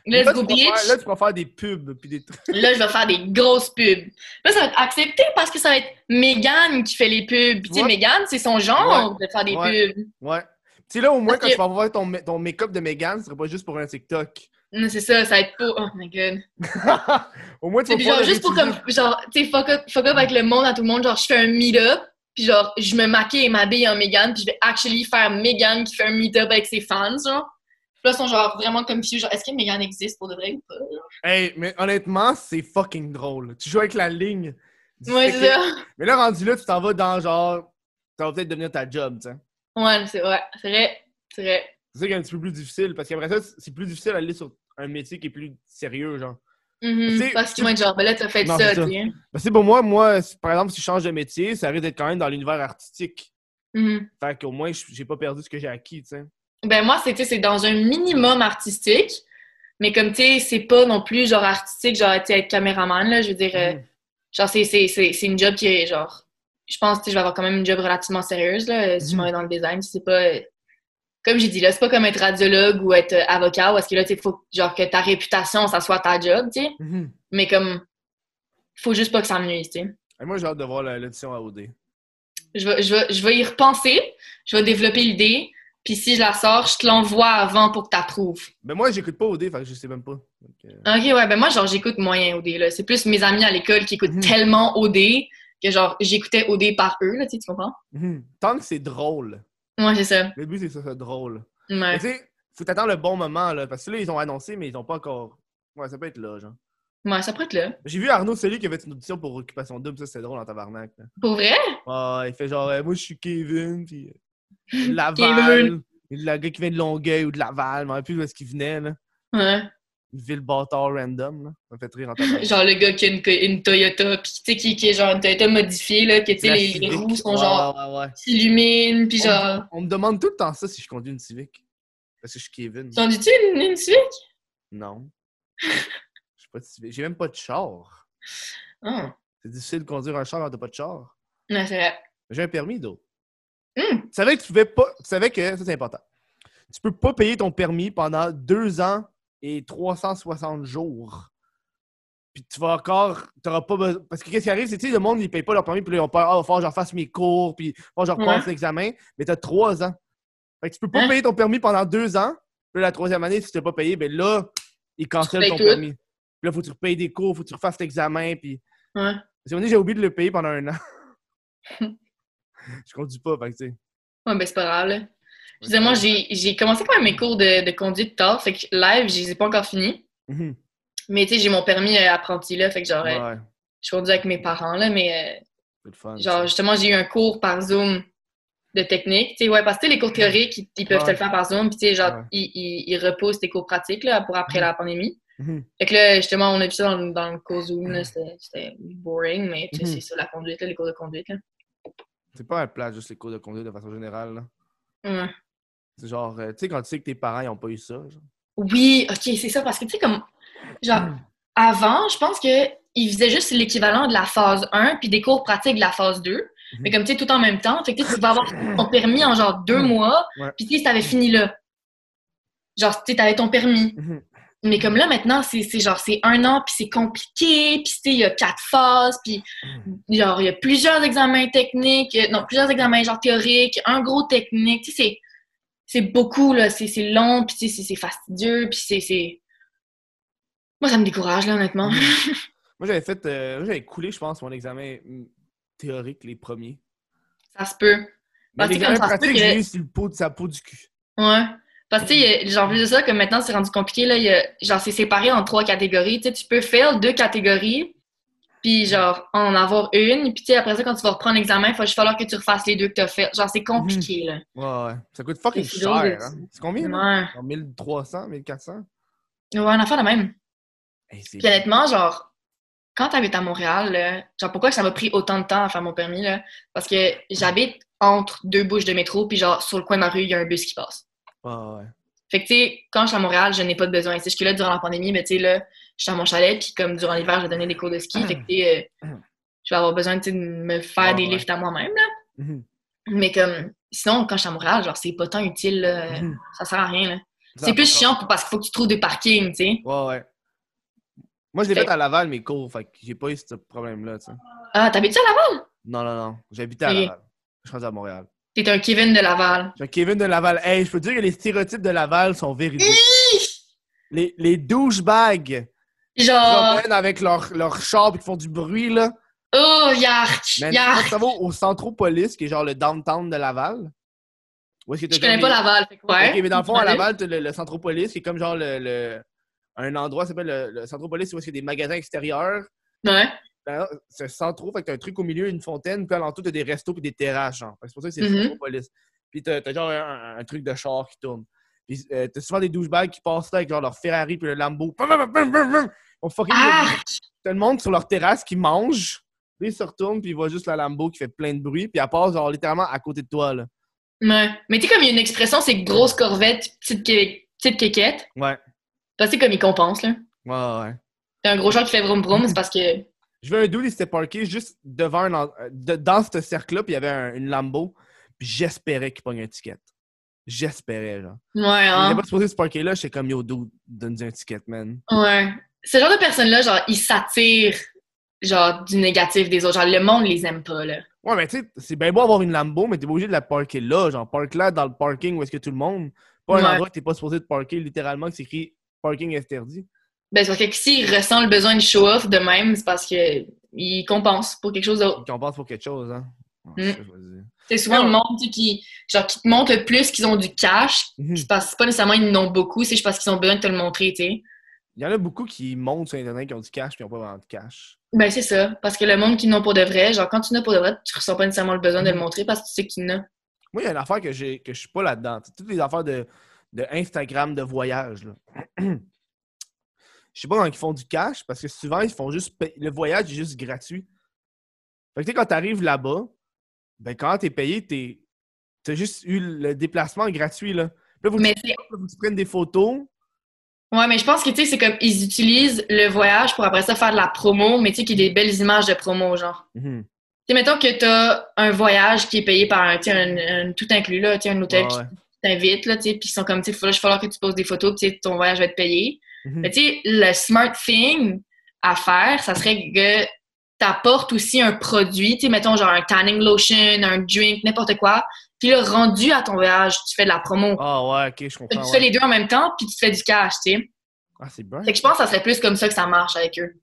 Speaker 3: let's
Speaker 1: Là,
Speaker 3: go, bitch.
Speaker 1: faire- là, tu pourras faire des pubs puis des trucs.
Speaker 3: Là, je vais faire des grosses pubs. Là, ça va être accepté parce que ça va être Megan qui fait les pubs. Puis, tu sais. Megan, c'est son genre de faire des
Speaker 1: Ouais.
Speaker 3: pubs.
Speaker 1: Ouais. Tu sais, là, au moins,
Speaker 3: Parce
Speaker 1: quand
Speaker 3: que-
Speaker 1: tu vas voir ton, ma- ton make-up de Megan, ce serait pas juste pour un TikTok.
Speaker 3: Non, c'est ça, ça va être pas. Oh my god.
Speaker 1: au moins, tu vas
Speaker 3: genre, juste pour comme, genre, tu sais, fuck up, fuck up avec le monde à tout le monde. Genre, je fais un meet-up. Puis genre, je me maquille et m'habille en Megan. Puis je vais actually faire Megan qui fait un meet-up avec ses fans, genre. Puis là, ils sont genre vraiment confus. Genre, est-ce que Megan existe pour de vrai ou pas?
Speaker 1: Hey, mais honnêtement, c'est fucking drôle. Tu joues avec la ligne.
Speaker 3: Ouais, c'est ça.
Speaker 1: Mais là, rendu là, tu t'en vas dans genre. Ça va peut-être devenir ta job, tu sais.
Speaker 3: Ouais, c'est vrai. C'est vrai. C'est vrai.
Speaker 1: C'est ça qui est un petit peu plus difficile parce qu'après ça, c'est plus difficile d'aller sur un métier qui est plus sérieux, genre.
Speaker 3: Mhm.
Speaker 1: Sais,
Speaker 3: Parce qu'ils vont être genre, ben là, t'as fait
Speaker 1: Non,
Speaker 3: ça, tu sais.
Speaker 1: Parce que pour moi, moi, par exemple, si je change de métier, ça risque d'être quand même dans l'univers artistique.
Speaker 3: Mhm.
Speaker 1: Fait qu'au moins, j'ai pas perdu ce que j'ai acquis, tu sais.
Speaker 3: Ben moi, c'est dans un minimum artistique, mais comme tu sais, c'est pas non plus genre artistique, genre tu être caméraman, là, je veux dire, euh,
Speaker 1: Mhm.
Speaker 3: genre c'est une job qui est genre, je pense que tu sais, je vais avoir quand même une job relativement sérieuse, là, si je m'en
Speaker 1: Mhm.
Speaker 3: vais dans le design, c'est pas, comme j'ai dit, là, c'est pas comme être radiologue ou être euh, avocat, où est-ce que là, tu sais, faut genre que ta réputation, ça soit ta job, tu sais,
Speaker 1: Mhm.
Speaker 3: mais comme, faut juste pas que ça me nuise, tu sais.
Speaker 1: Et moi, j'ai hâte de voir la- l'audition à OD.
Speaker 3: Je vais, je, vais, je vais y repenser, je vais développer l'idée, puis si je la sors, je te l'envoie avant pour que tu approuves.
Speaker 1: Mais moi, j'écoute pas OD, fait que je sais même pas. Donc, euh,
Speaker 3: Ok, ouais, ben moi, genre, j'écoute moyen OD, là. C'est plus mes amis à l'école qui écoutent
Speaker 1: Mhm.
Speaker 3: tellement OD que, genre, j'écoutais OD par eux, là, tu comprends?
Speaker 1: mhm. Tant que c'est drôle.
Speaker 3: Ouais, c'est ça.
Speaker 1: Le but, c'est ça soit drôle. Mais
Speaker 3: Ouais.
Speaker 1: tu sais, faut t'attendre le bon moment, là. Parce que là, ils ont annoncé, mais ils ont pas encore. Ouais, ça peut être là, genre.
Speaker 3: Ouais, ça pourrait être là.
Speaker 1: J'ai vu Arnaud, celui qui avait une audition pour Occupation Double, ça c'était drôle en tabarnak. là.
Speaker 3: Pour vrai?
Speaker 1: Ah, il fait genre, euh, moi je suis Kevin, puis euh, Laval.
Speaker 3: Kevin.
Speaker 1: Le gars qui vient de Longueuil ou de Laval, rappelle plus où est-ce qu'il venait, là.
Speaker 3: Ouais.
Speaker 1: Une ville bâtard random, là. Ça me fait rire en.
Speaker 3: Genre, le gars qui a une, une Toyota, pis tu sais, qui, qui est genre une Toyota modifiée, là, que, tu sais, les, les roues sont
Speaker 1: Ouais,
Speaker 3: genre,
Speaker 1: Ouais, ouais, ouais.
Speaker 3: s'illuminent, pis
Speaker 1: On-
Speaker 3: genre...
Speaker 1: On me demande tout le temps ça si je conduis une Civic. Parce que je suis Kevin.
Speaker 3: T'en dis-tu une, une Civic?
Speaker 1: Non. Je suis pas de Civic. J'ai même pas de char.
Speaker 3: Ah.
Speaker 1: C'est difficile de conduire un char quand t'as pas de char.
Speaker 3: Ouais, c'est vrai.
Speaker 1: J'ai un permis d'eau.
Speaker 3: Hmm.
Speaker 1: Tu savais que tu pouvais pas. Tu savais que, ça c'est important. Tu peux pas payer ton permis pendant deux ans et 360 jours. Puis tu vas encore. T'auras pas besoin. Parce que qu'est-ce qui arrive, c'est que tu sais, le monde, ils payent pas leur permis, puis là, ils ont peur, ah, il va falloir que j'en fasse mes cours, puis falloir que je repasse
Speaker 3: Ouais.
Speaker 1: l'examen. Mais t'as trois ans. Fait que tu peux pas
Speaker 3: Hein?
Speaker 1: payer ton permis pendant deux ans. Puis la troisième année, si tu t'as pas payé, ben là, ils cancellent ton
Speaker 3: tout?
Speaker 1: permis. Puis là, faut que tu repayes des cours, faut que tu refasses l'examen, puis.
Speaker 3: Ouais.
Speaker 1: Parce que j'ai oublié de le payer pendant un an. je conduis pas, fait que tu sais.
Speaker 3: Ouais, ben c'est pas grave, là. Je disais, moi, j'ai commencé quand même mes cours de, de conduite tard, fait que live, je les ai pas encore finis.
Speaker 1: Mhm.
Speaker 3: Mais tu sais, j'ai mon permis euh, apprenti, là, fait que genre, euh,
Speaker 1: Ouais,
Speaker 3: je conduis avec mes parents, là, mais
Speaker 1: fun.
Speaker 3: euh, genre,
Speaker 1: ça.
Speaker 3: justement, j'ai eu un cours par Zoom de technique. Tu sais, ouais, parce que les cours théoriques, ils, ils peuvent te
Speaker 1: Ouais.
Speaker 3: le faire par Zoom, puis tu sais, genre,
Speaker 1: Ouais.
Speaker 3: ils, ils, ils reposent tes cours pratiques, là, pour après
Speaker 1: Mhm.
Speaker 3: la pandémie.
Speaker 1: Mhm.
Speaker 3: Fait que là, justement, on a vu ça dans, dans le cours Zoom, c'était boring, mais tu sais, c'est ça, la conduite, là, les cours de conduite, là.
Speaker 1: C'est pas un plat, juste les cours de conduite de façon générale. là.
Speaker 3: Ouais.
Speaker 1: C'est genre, euh, tu sais, quand tu sais que tes parents ils ont pas eu ça. Genre.
Speaker 3: Oui, ok, c'est ça, parce que tu sais, comme, genre, avant, je pense que ils faisaient juste l'équivalent de la phase 1 puis des cours pratiques de la phase 2. Mais comme tu sais, tout en même temps. Fait que tu vas avoir ton permis en genre deux mois.
Speaker 1: Ouais.
Speaker 3: Puis tu sais, t'avais fini là. Genre, tu sais, t'avais ton permis. Mais comme là, maintenant, c'est genre, c'est un an, puis c'est compliqué, puis tu sais, il y a quatre phases, puis genre, il y a plusieurs examens techniques, euh, non, plusieurs examens genre théoriques, un gros technique, tu sais, c'est- beaucoup, là, c'est long, puis c'est- fastidieux, puis c'est-. Moi, ça me décourage, là, honnêtement.
Speaker 1: Moi, j'avais fait. euh, moi, j'avais coulé, je pense, mon examen mm, théorique, les premiers.
Speaker 3: Ça se peut.
Speaker 1: Mais
Speaker 3: Parce que
Speaker 1: l'examen pratique,
Speaker 3: que-
Speaker 1: j'ai eu sur le pot de sa peau du cul.
Speaker 3: Ouais. Parce que, genre, plus de ça, comme maintenant, c'est rendu compliqué, là, il y a- genre, c'est séparé en trois catégories. Tu sais, tu peux faire deux catégories, puis genre, en avoir une, puis tu sais, après ça, quand tu vas reprendre l'examen, il va juste falloir que tu refasses les deux que tu as fait. Genre, c'est compliqué, là.
Speaker 1: Ouais, ouais. Ça coûte fucking cher. Hein. C'est combien?
Speaker 3: Ouais.
Speaker 1: Genre 1300, 1400?
Speaker 3: Ouais, un affaire de même.
Speaker 1: Hey,
Speaker 3: Puis honnêtement, genre, quand t'habites à Montréal, là, genre, pourquoi ça m'a pris autant de temps à faire mon permis, là? Parce que j'habite entre deux bouches de métro, puis genre, sur le coin de ma rue, il y a un bus qui passe.
Speaker 1: Ouais, ouais.
Speaker 3: Fait que, tu sais, quand je suis à Montréal, je n'ai pas de besoin. Tu sais, Je suis là durant la pandémie, mais tu sais, là, je suis à mon chalet, puis comme durant l'hiver, je donner des cours de ski. Fait que, tu sais, euh, je vais avoir besoin, de me faire des
Speaker 1: ouais.
Speaker 3: lifts à moi-même, là.
Speaker 1: Mhm.
Speaker 3: Mais comme, sinon, quand je suis à Montréal, genre, c'est pas tant utile, là.
Speaker 1: Mhm.
Speaker 3: Ça sert à rien, là. C'est plus chiant parce qu'il faut que tu trouves des parkings, tu sais.
Speaker 1: Ouais, ouais. Moi, je l'ai
Speaker 3: Fait-
Speaker 1: fait à Laval, mes cours, fait que j'ai pas eu ce problème-là, tu sais.
Speaker 3: Ah, t'habites-tu à Laval?
Speaker 1: Non, non, non. J'habitais à. Laval. Je suis rendu à Montréal.
Speaker 3: T'es un Kevin de Laval.
Speaker 1: J'ai un Kevin de Laval. Hey, je peux te dire que les stéréotypes de Laval sont véridiques. Les, les douchebags
Speaker 3: Genre,
Speaker 1: avec leur, leur char et qui font du bruit, là.
Speaker 3: oh, yark, yark.
Speaker 1: ça va au Centropolis, qui est genre le downtown de Laval. Où est-ce que
Speaker 3: Je connais pas Laval, fait que ouais.
Speaker 1: Ok, mais dans le fond, à. Laval, t'as le, le Centropolis, qui est comme genre le, le- un endroit, ça s'appelle le, le Centropolis, où est-ce qu'il y a des magasins extérieurs.
Speaker 3: Ouais.
Speaker 1: Ben, C'est centro, fait que t'as un truc au milieu, une fontaine, puis alentour, t'as des restos puis des terrasses, genre. Que C'est pour ça que c'est
Speaker 3: Mhm.
Speaker 1: le Centropolis. Puis t'as t'as genre un, un truc de char qui tourne. Puis euh, t'as souvent des douchebags qui passent là avec genre leur Ferrari puis le Lambo. On fucking
Speaker 3: Ah!
Speaker 1: T'as le monde sur leur terrasse qui mange. Puis ils se retournent, puis ils voient juste la Lambo qui fait plein de bruit, puis elle passe genre littéralement à côté de toi, là.
Speaker 3: Ouais. Mais tu sais, comme il y a une expression, c'est grosse corvette, petite, petite quéquette.
Speaker 1: Ouais.
Speaker 3: Parce que c'est comme ils compensent, là.
Speaker 1: Ouais, ouais.
Speaker 3: T'as un gros genre qui fait vroom vroom, c'est parce que.
Speaker 1: Je veux un dude, il s'était parké juste devant un, euh, de- dans ce cercle-là, puis il y avait un- une Lambo, puis j'espérais qu'il pogne un ticket. J'espérais, genre.
Speaker 3: Ouais,
Speaker 1: Il
Speaker 3: hein.
Speaker 1: était pas supposé se parker là, j'étais comme yo, dude, donne-nous un ticket, man.
Speaker 3: Ouais. Ce genre de personnes-là, genre, ils s'attirent, genre, du négatif des autres. Genre, le monde les aime pas, là.
Speaker 1: Ouais, mais tu sais, c'est bien beau avoir une Lambo, mais t'es pas obligé de la parker là, genre, park là dans le parking où est-ce que tout le monde. Pas un
Speaker 3: Ouais.
Speaker 1: endroit que t'es pas supposé de parker, littéralement, que c'est écrit parking interdit.
Speaker 3: Ben, c'est parce que s'ils ressentent le besoin de show-off de même, c'est parce que ils compensent pour quelque chose d'autre.
Speaker 1: Qu'on pense pour quelque chose, hein.
Speaker 3: Mm.
Speaker 1: c'est ça, je veux dire.
Speaker 3: C'est souvent
Speaker 1: Ouais.
Speaker 3: le monde, tu sais, qui, genre, qui te montre le plus qu'ils ont du cash. C'est parce- c'est pas nécessairement qu'ils en ont beaucoup, c'est juste parce qu'ils ont besoin de te le montrer, tu sais.
Speaker 1: Il y en a beaucoup qui montent sur Internet qui ont du cash, puis ils ont pas vraiment de cash.
Speaker 3: Ben, c'est ça. Parce que le monde qui n'ont pour de vrai, genre, quand tu n'as pour de vrai, tu ressens pas nécessairement le besoin de le
Speaker 1: Mhm.
Speaker 3: montrer parce que tu sais que tu n'as.
Speaker 1: Moi, il y a une affaire que, j'ai, que je suis pas là-dedans. Toutes les affaires de, de Instagram de voyage. Là. je sais pas quand ils font du cash parce que souvent, ils font juste. paye- Le voyage est juste gratuit. Fait que tu sais, quand tu arrives là-bas, ben quand t'es payé, t'es. T'as juste eu le déplacement gratuit, là. Puis là, que
Speaker 3: Mais
Speaker 1: tu prennes des photos.
Speaker 3: Ouais, mais je pense que, tu sais, c'est comme, ils utilisent le voyage pour après ça faire de la promo, mais tu sais, qu'il y ait des belles images de promo, genre.
Speaker 1: Mhm.
Speaker 3: Tu sais, mettons que t'as un voyage qui est payé par un, un, un- tout inclus, là, tu un hôtel
Speaker 1: Ouais,
Speaker 3: qui
Speaker 1: ouais.
Speaker 3: t'invite, là, tu sais, puis ils sont comme, tu sais, il va falloir que tu poses des photos, puis tu sais, ton voyage va être payé.
Speaker 1: Mhm.
Speaker 3: Mais tu sais, le smart thing à faire, ça serait que t'apportes aussi un produit, tu sais, mettons genre un tanning lotion, un drink, n'importe quoi, puis le rendu à ton voyage, tu fais de la promo.
Speaker 1: Ah ouais, ok, je comprends.
Speaker 3: tu
Speaker 1: ouais.
Speaker 3: fais les deux en même temps, puis tu fais du cash, tu sais.
Speaker 1: Ah, c'est bien.
Speaker 3: Fait que je pense que ça serait plus comme ça que ça marche avec eux.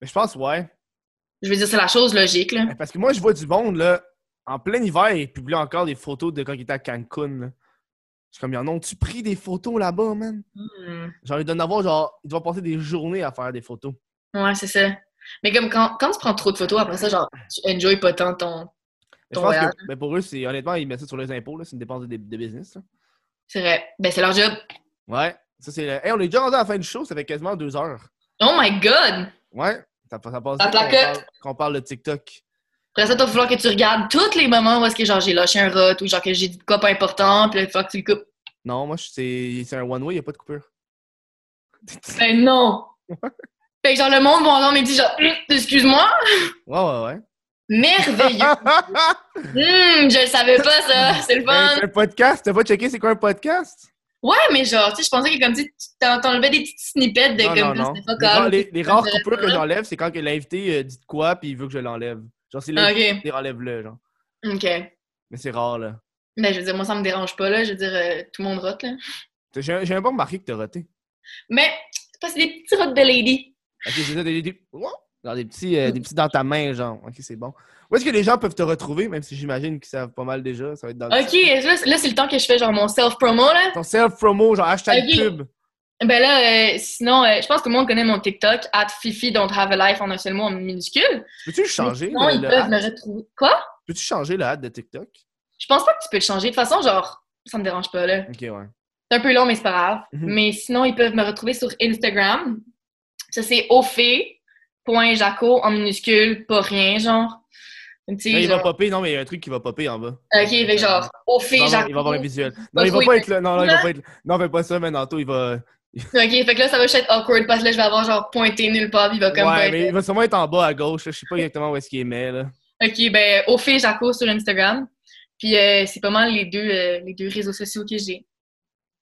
Speaker 1: Mais je pense, ouais.
Speaker 3: Je veux dire, c'est la chose logique, là.
Speaker 1: Parce que moi, je vois du monde, là, en plein hiver, ils publient encore des photos de quand ils étaient à Cancun, là. Je suis comme, ont-tu pris des photos là-bas, man?
Speaker 3: Hmm.
Speaker 1: Genre, ils doivent en avoir, genre, ils doivent passer des journées à faire des photos.
Speaker 3: Ouais, c'est ça. Mais comme quand, quand tu prends trop de photos, après ça, genre, tu enjoy pas tant ton.
Speaker 1: Mais
Speaker 3: Ton voyage.
Speaker 1: que, ben, pour eux, c'est, honnêtement, ils mettent ça sur les impôts. C'est une dépense de, de business.
Speaker 3: C'est vrai. Ben, c'est leur job.
Speaker 1: Ouais. Ça, c'est. le- Hey, on est déjà rendu à la fin du show, ça fait quasiment deux heures.
Speaker 3: Oh my god!
Speaker 1: Ouais. Ça, ça passe qu'on parle, qu'on parle de TikTok.
Speaker 3: Après ça, il va falloir que tu regardes tous les moments où est-ce que genre j'ai lâché un rot ou genre que j'ai dit de quoi pas important, puis là, il faut que tu le coupes.
Speaker 1: Non, moi, c'est, c'est un one-way, il n'y a pas de coupure.
Speaker 3: Ben non! Fait que genre le monde va entendre mais dit genre Hum, excuse-moi,
Speaker 1: Ouais, ouais, ouais.
Speaker 3: merveilleux! Hum, je le savais pas ça, c'est le
Speaker 1: Ben,
Speaker 3: fun!
Speaker 1: c'est un podcast, t'as pas checké c'est quoi un podcast?
Speaker 3: Ouais, mais genre, tu sais, je pensais que comme tu t'enlevais des petites snippets de
Speaker 1: Non,
Speaker 3: comme
Speaker 1: non,
Speaker 3: ça,
Speaker 1: non.
Speaker 3: c'était pas
Speaker 1: Les, les- les rares coupures que j'enlève, c'est quand que l'invité euh, dit de quoi puis il veut que je l'enlève. Genre, c'est
Speaker 3: pas.
Speaker 1: l'invité,
Speaker 3: Ok,
Speaker 1: enlève-le, genre.
Speaker 3: ok.
Speaker 1: Mais c'est rare, là.
Speaker 3: Ben je veux dire, moi ça me dérange pas là, je veux dire, euh, tout le monde rote là.
Speaker 1: J'ai même pas remarqué que t'as roté.
Speaker 3: Mais c'est parce que c'est des petits rotes de lady.
Speaker 1: Ok, j'ai des, des, des! Genre des petits, euh, des petits dans ta main, genre. Ok, c'est bon. Où est-ce que les gens peuvent te retrouver, même si j'imagine qu'ils savent pas mal déjà? Ça va être dans
Speaker 3: Ok, là, là, c'est le temps que je fais genre mon self-promo là.
Speaker 1: Ton self-promo, genre hashtag
Speaker 3: Ok.
Speaker 1: pub.
Speaker 3: Ben là, euh, sinon, euh, je pense que le monde connaît mon TikTok, at Fifi Don't Have a Life en un seul mot en minuscule.
Speaker 1: Peux-tu changer?
Speaker 3: Non,
Speaker 1: le-
Speaker 3: ils
Speaker 1: le
Speaker 3: peuvent me retrouver. Quoi?
Speaker 1: Peux-tu changer le hâte de TikTok?
Speaker 3: Je pense pas que tu peux le changer. De toute façon, genre, ça me dérange pas là.
Speaker 1: Ok, ouais.
Speaker 3: C'est un peu long, mais c'est pas grave.
Speaker 1: Mhm.
Speaker 3: Mais sinon, ils peuvent me retrouver sur Instagram. Ça, c'est ofé.jaco en minuscule, pas rien, genre.
Speaker 1: Là, il va
Speaker 3: genre-
Speaker 1: popper, non, mais il y a un truc qui va popper en bas.
Speaker 3: Ok, fait que genre,
Speaker 1: va, avoir,
Speaker 3: jaco.
Speaker 1: il va avoir un visuel. Non, il va pas être là. Non, non, il va pas être là. Non, fais pas ça, mais Nanto, il va.
Speaker 3: Ok, fait que là, ça va juste être awkward parce que là, je vais avoir genre pointé nulle part, puis il va comme
Speaker 1: Ouais, mais il va sûrement être en bas à gauche. là. Je sais pas exactement où est-ce qu'il est, mais là.
Speaker 3: Ok, ben, au fait, Jaco sur Instagram. Puis euh, c'est pas mal les deux, euh, les deux réseaux sociaux que j'ai.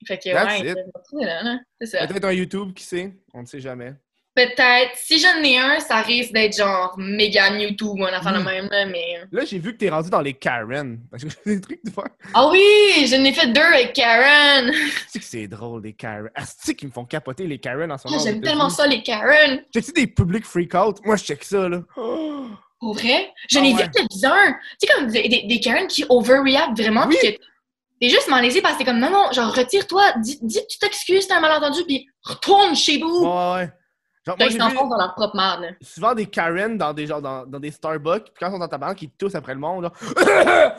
Speaker 3: Fait que,
Speaker 1: That's
Speaker 3: ouais, là. C'est ça.
Speaker 1: Peut-être un YouTube, qui sait? On ne sait jamais.
Speaker 3: Peut-être, si j'en ai un, ça risque d'être genre méga YouTube ou un affaire de
Speaker 1: Mm.
Speaker 3: même, là, mais...
Speaker 1: Là, j'ai vu que t'es rendu dans les Karen. Parce que j'ai des trucs de faire.
Speaker 3: Ah oui! J'en ai fait deux avec Karen!
Speaker 1: Tu sais que c'est drôle, les Karen. Asti qui me font capoter les Karen en ce
Speaker 3: Ah,
Speaker 1: moment.
Speaker 3: J'aime tellement ça, les Karen!
Speaker 1: Check-tu des public freak-out? Moi, je check ça, là. Oh!
Speaker 3: Pour vrai? J'en
Speaker 1: Ah
Speaker 3: ai
Speaker 1: ouais.
Speaker 3: vu quelques-uns! Tu sais, comme des, des, des Karen qui overreact vraiment,
Speaker 1: Oui.
Speaker 3: pis que t'es juste malaisé parce que t'es comme, non, non, genre, retire-toi, dis, dis que tu t'excuses, t'as un malentendu, puis retourne chez vous!
Speaker 1: Ouais, ouais. Genre, moi,
Speaker 3: ils s'enfoncent
Speaker 1: vu
Speaker 3: dans leur propre merde,
Speaker 1: souvent des Karen dans des, genre, dans, dans des Starbucks, puis quand ils sont dans ta banque, ils toussent après le monde, là.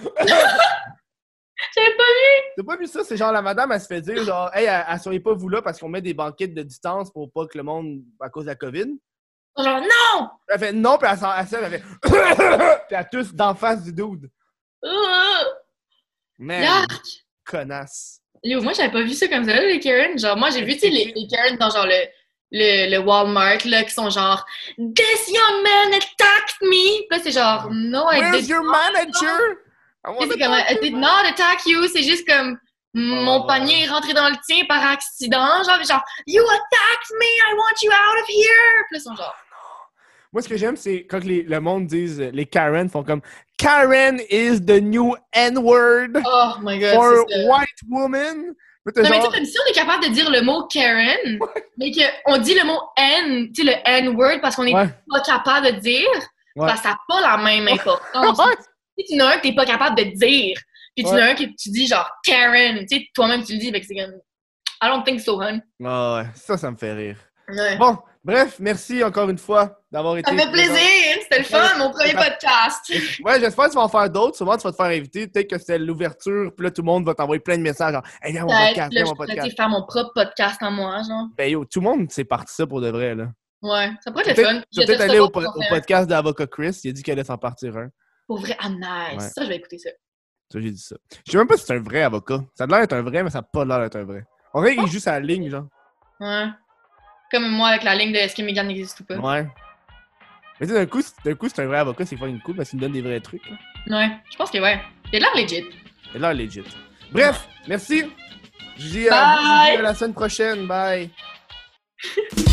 Speaker 3: J'avais pas
Speaker 1: T'as pas vu ça? C'est genre la madame, elle se fait dire, genre, hey, assoyez pas vous là parce qu'on met des banquettes de distance pour pas que le monde, à cause de la COVID.
Speaker 3: Genre, non!
Speaker 1: Elle fait non, puis elle s'en elle, fait. puis elle tousse d'en face du dude.
Speaker 3: Yark!
Speaker 1: connasse.
Speaker 3: Yo, moi, j'avais pas vu ça comme ça, là, les Karen. Genre, moi, j'ai vu, tu sais, les, les Karen dans genre le, le, le Walmart, là, qui sont genre, This young man attacked me! Puis là, c'est genre, No, I
Speaker 1: Where's
Speaker 3: did
Speaker 1: your manager?
Speaker 3: Sais,
Speaker 1: wanna
Speaker 3: c'est comme, I did not attack you, c'est juste comme, mon panier est rentré dans le tien par accident, genre, genre, You attacked me, I want you out of here! Puis là, ils sont genre,
Speaker 1: Moi, ce que j'aime, c'est quand les- le monde dise, euh, les Karen font comme Karen is the new N-word
Speaker 3: Oh my god,
Speaker 1: for white woman.
Speaker 3: Non, mais tu
Speaker 1: genre-
Speaker 3: sais, comme si on est capable de dire le mot Karen, mais qu'on dit le mot N, tu sais, le N-word, parce qu'on est
Speaker 1: Ouais.
Speaker 3: pas capable de dire,
Speaker 1: Ouais.
Speaker 3: parce que ça n'a pas la même importance. Si tu en as un que t'es pas capable de dire, puis tu en
Speaker 1: Ouais.
Speaker 3: as un que tu dis genre Karen, tu sais, toi-même tu le dis, que c'est comme I don't think so, hon.
Speaker 1: Ah ouais, ça, ça me fait rire.
Speaker 3: Ouais.
Speaker 1: Bon, bref, merci encore une fois d'avoir été.
Speaker 3: Ça fait plaisir, c'était le fun, mon premier podcast.
Speaker 1: Ouais, j'espère que tu vas en faire d'autres. Souvent, tu vas te faire inviter. Peut-être que c'est l'ouverture, puis là, tout le monde va t'envoyer plein de messages. Genre, hey, viens à mon
Speaker 3: Peut-être,
Speaker 1: podcast, viens à podcast.
Speaker 3: faire mon propre podcast en moi, genre.
Speaker 1: Ben yo, tout le monde s'est parti ça pour de vrai, là.
Speaker 3: Ouais, ça pourrait être le
Speaker 1: Peut-être
Speaker 3: fun. Je
Speaker 1: peut-être
Speaker 3: teste
Speaker 1: aller au, po- podcast d'Avocat Chris. Il a dit qu'elle allait s'en partir un.
Speaker 3: Pour vrai, ah nice.
Speaker 1: Ouais.
Speaker 3: Ça, je vais écouter ça.
Speaker 1: Ça, j'ai dit ça. Je sais même pas si c'est un vrai avocat. Ça a l'air d'être un vrai, mais ça a pas l'air d'être un vrai. On dirait qu'il joue sa ligne, genre.
Speaker 3: Ouais. Comme moi avec la ligne de est-ce que Megan existe ou pas.
Speaker 1: Ouais. Mais d'un coup, c'est- d'un coup, c'est un vrai avocat, c'est fucking cool parce qu'il me donne des vrais trucs. Là.
Speaker 3: Ouais, je pense que ouais. Il a l'air legit.
Speaker 1: Et là, legit. Bref, merci. Je dis à la semaine prochaine. Bye.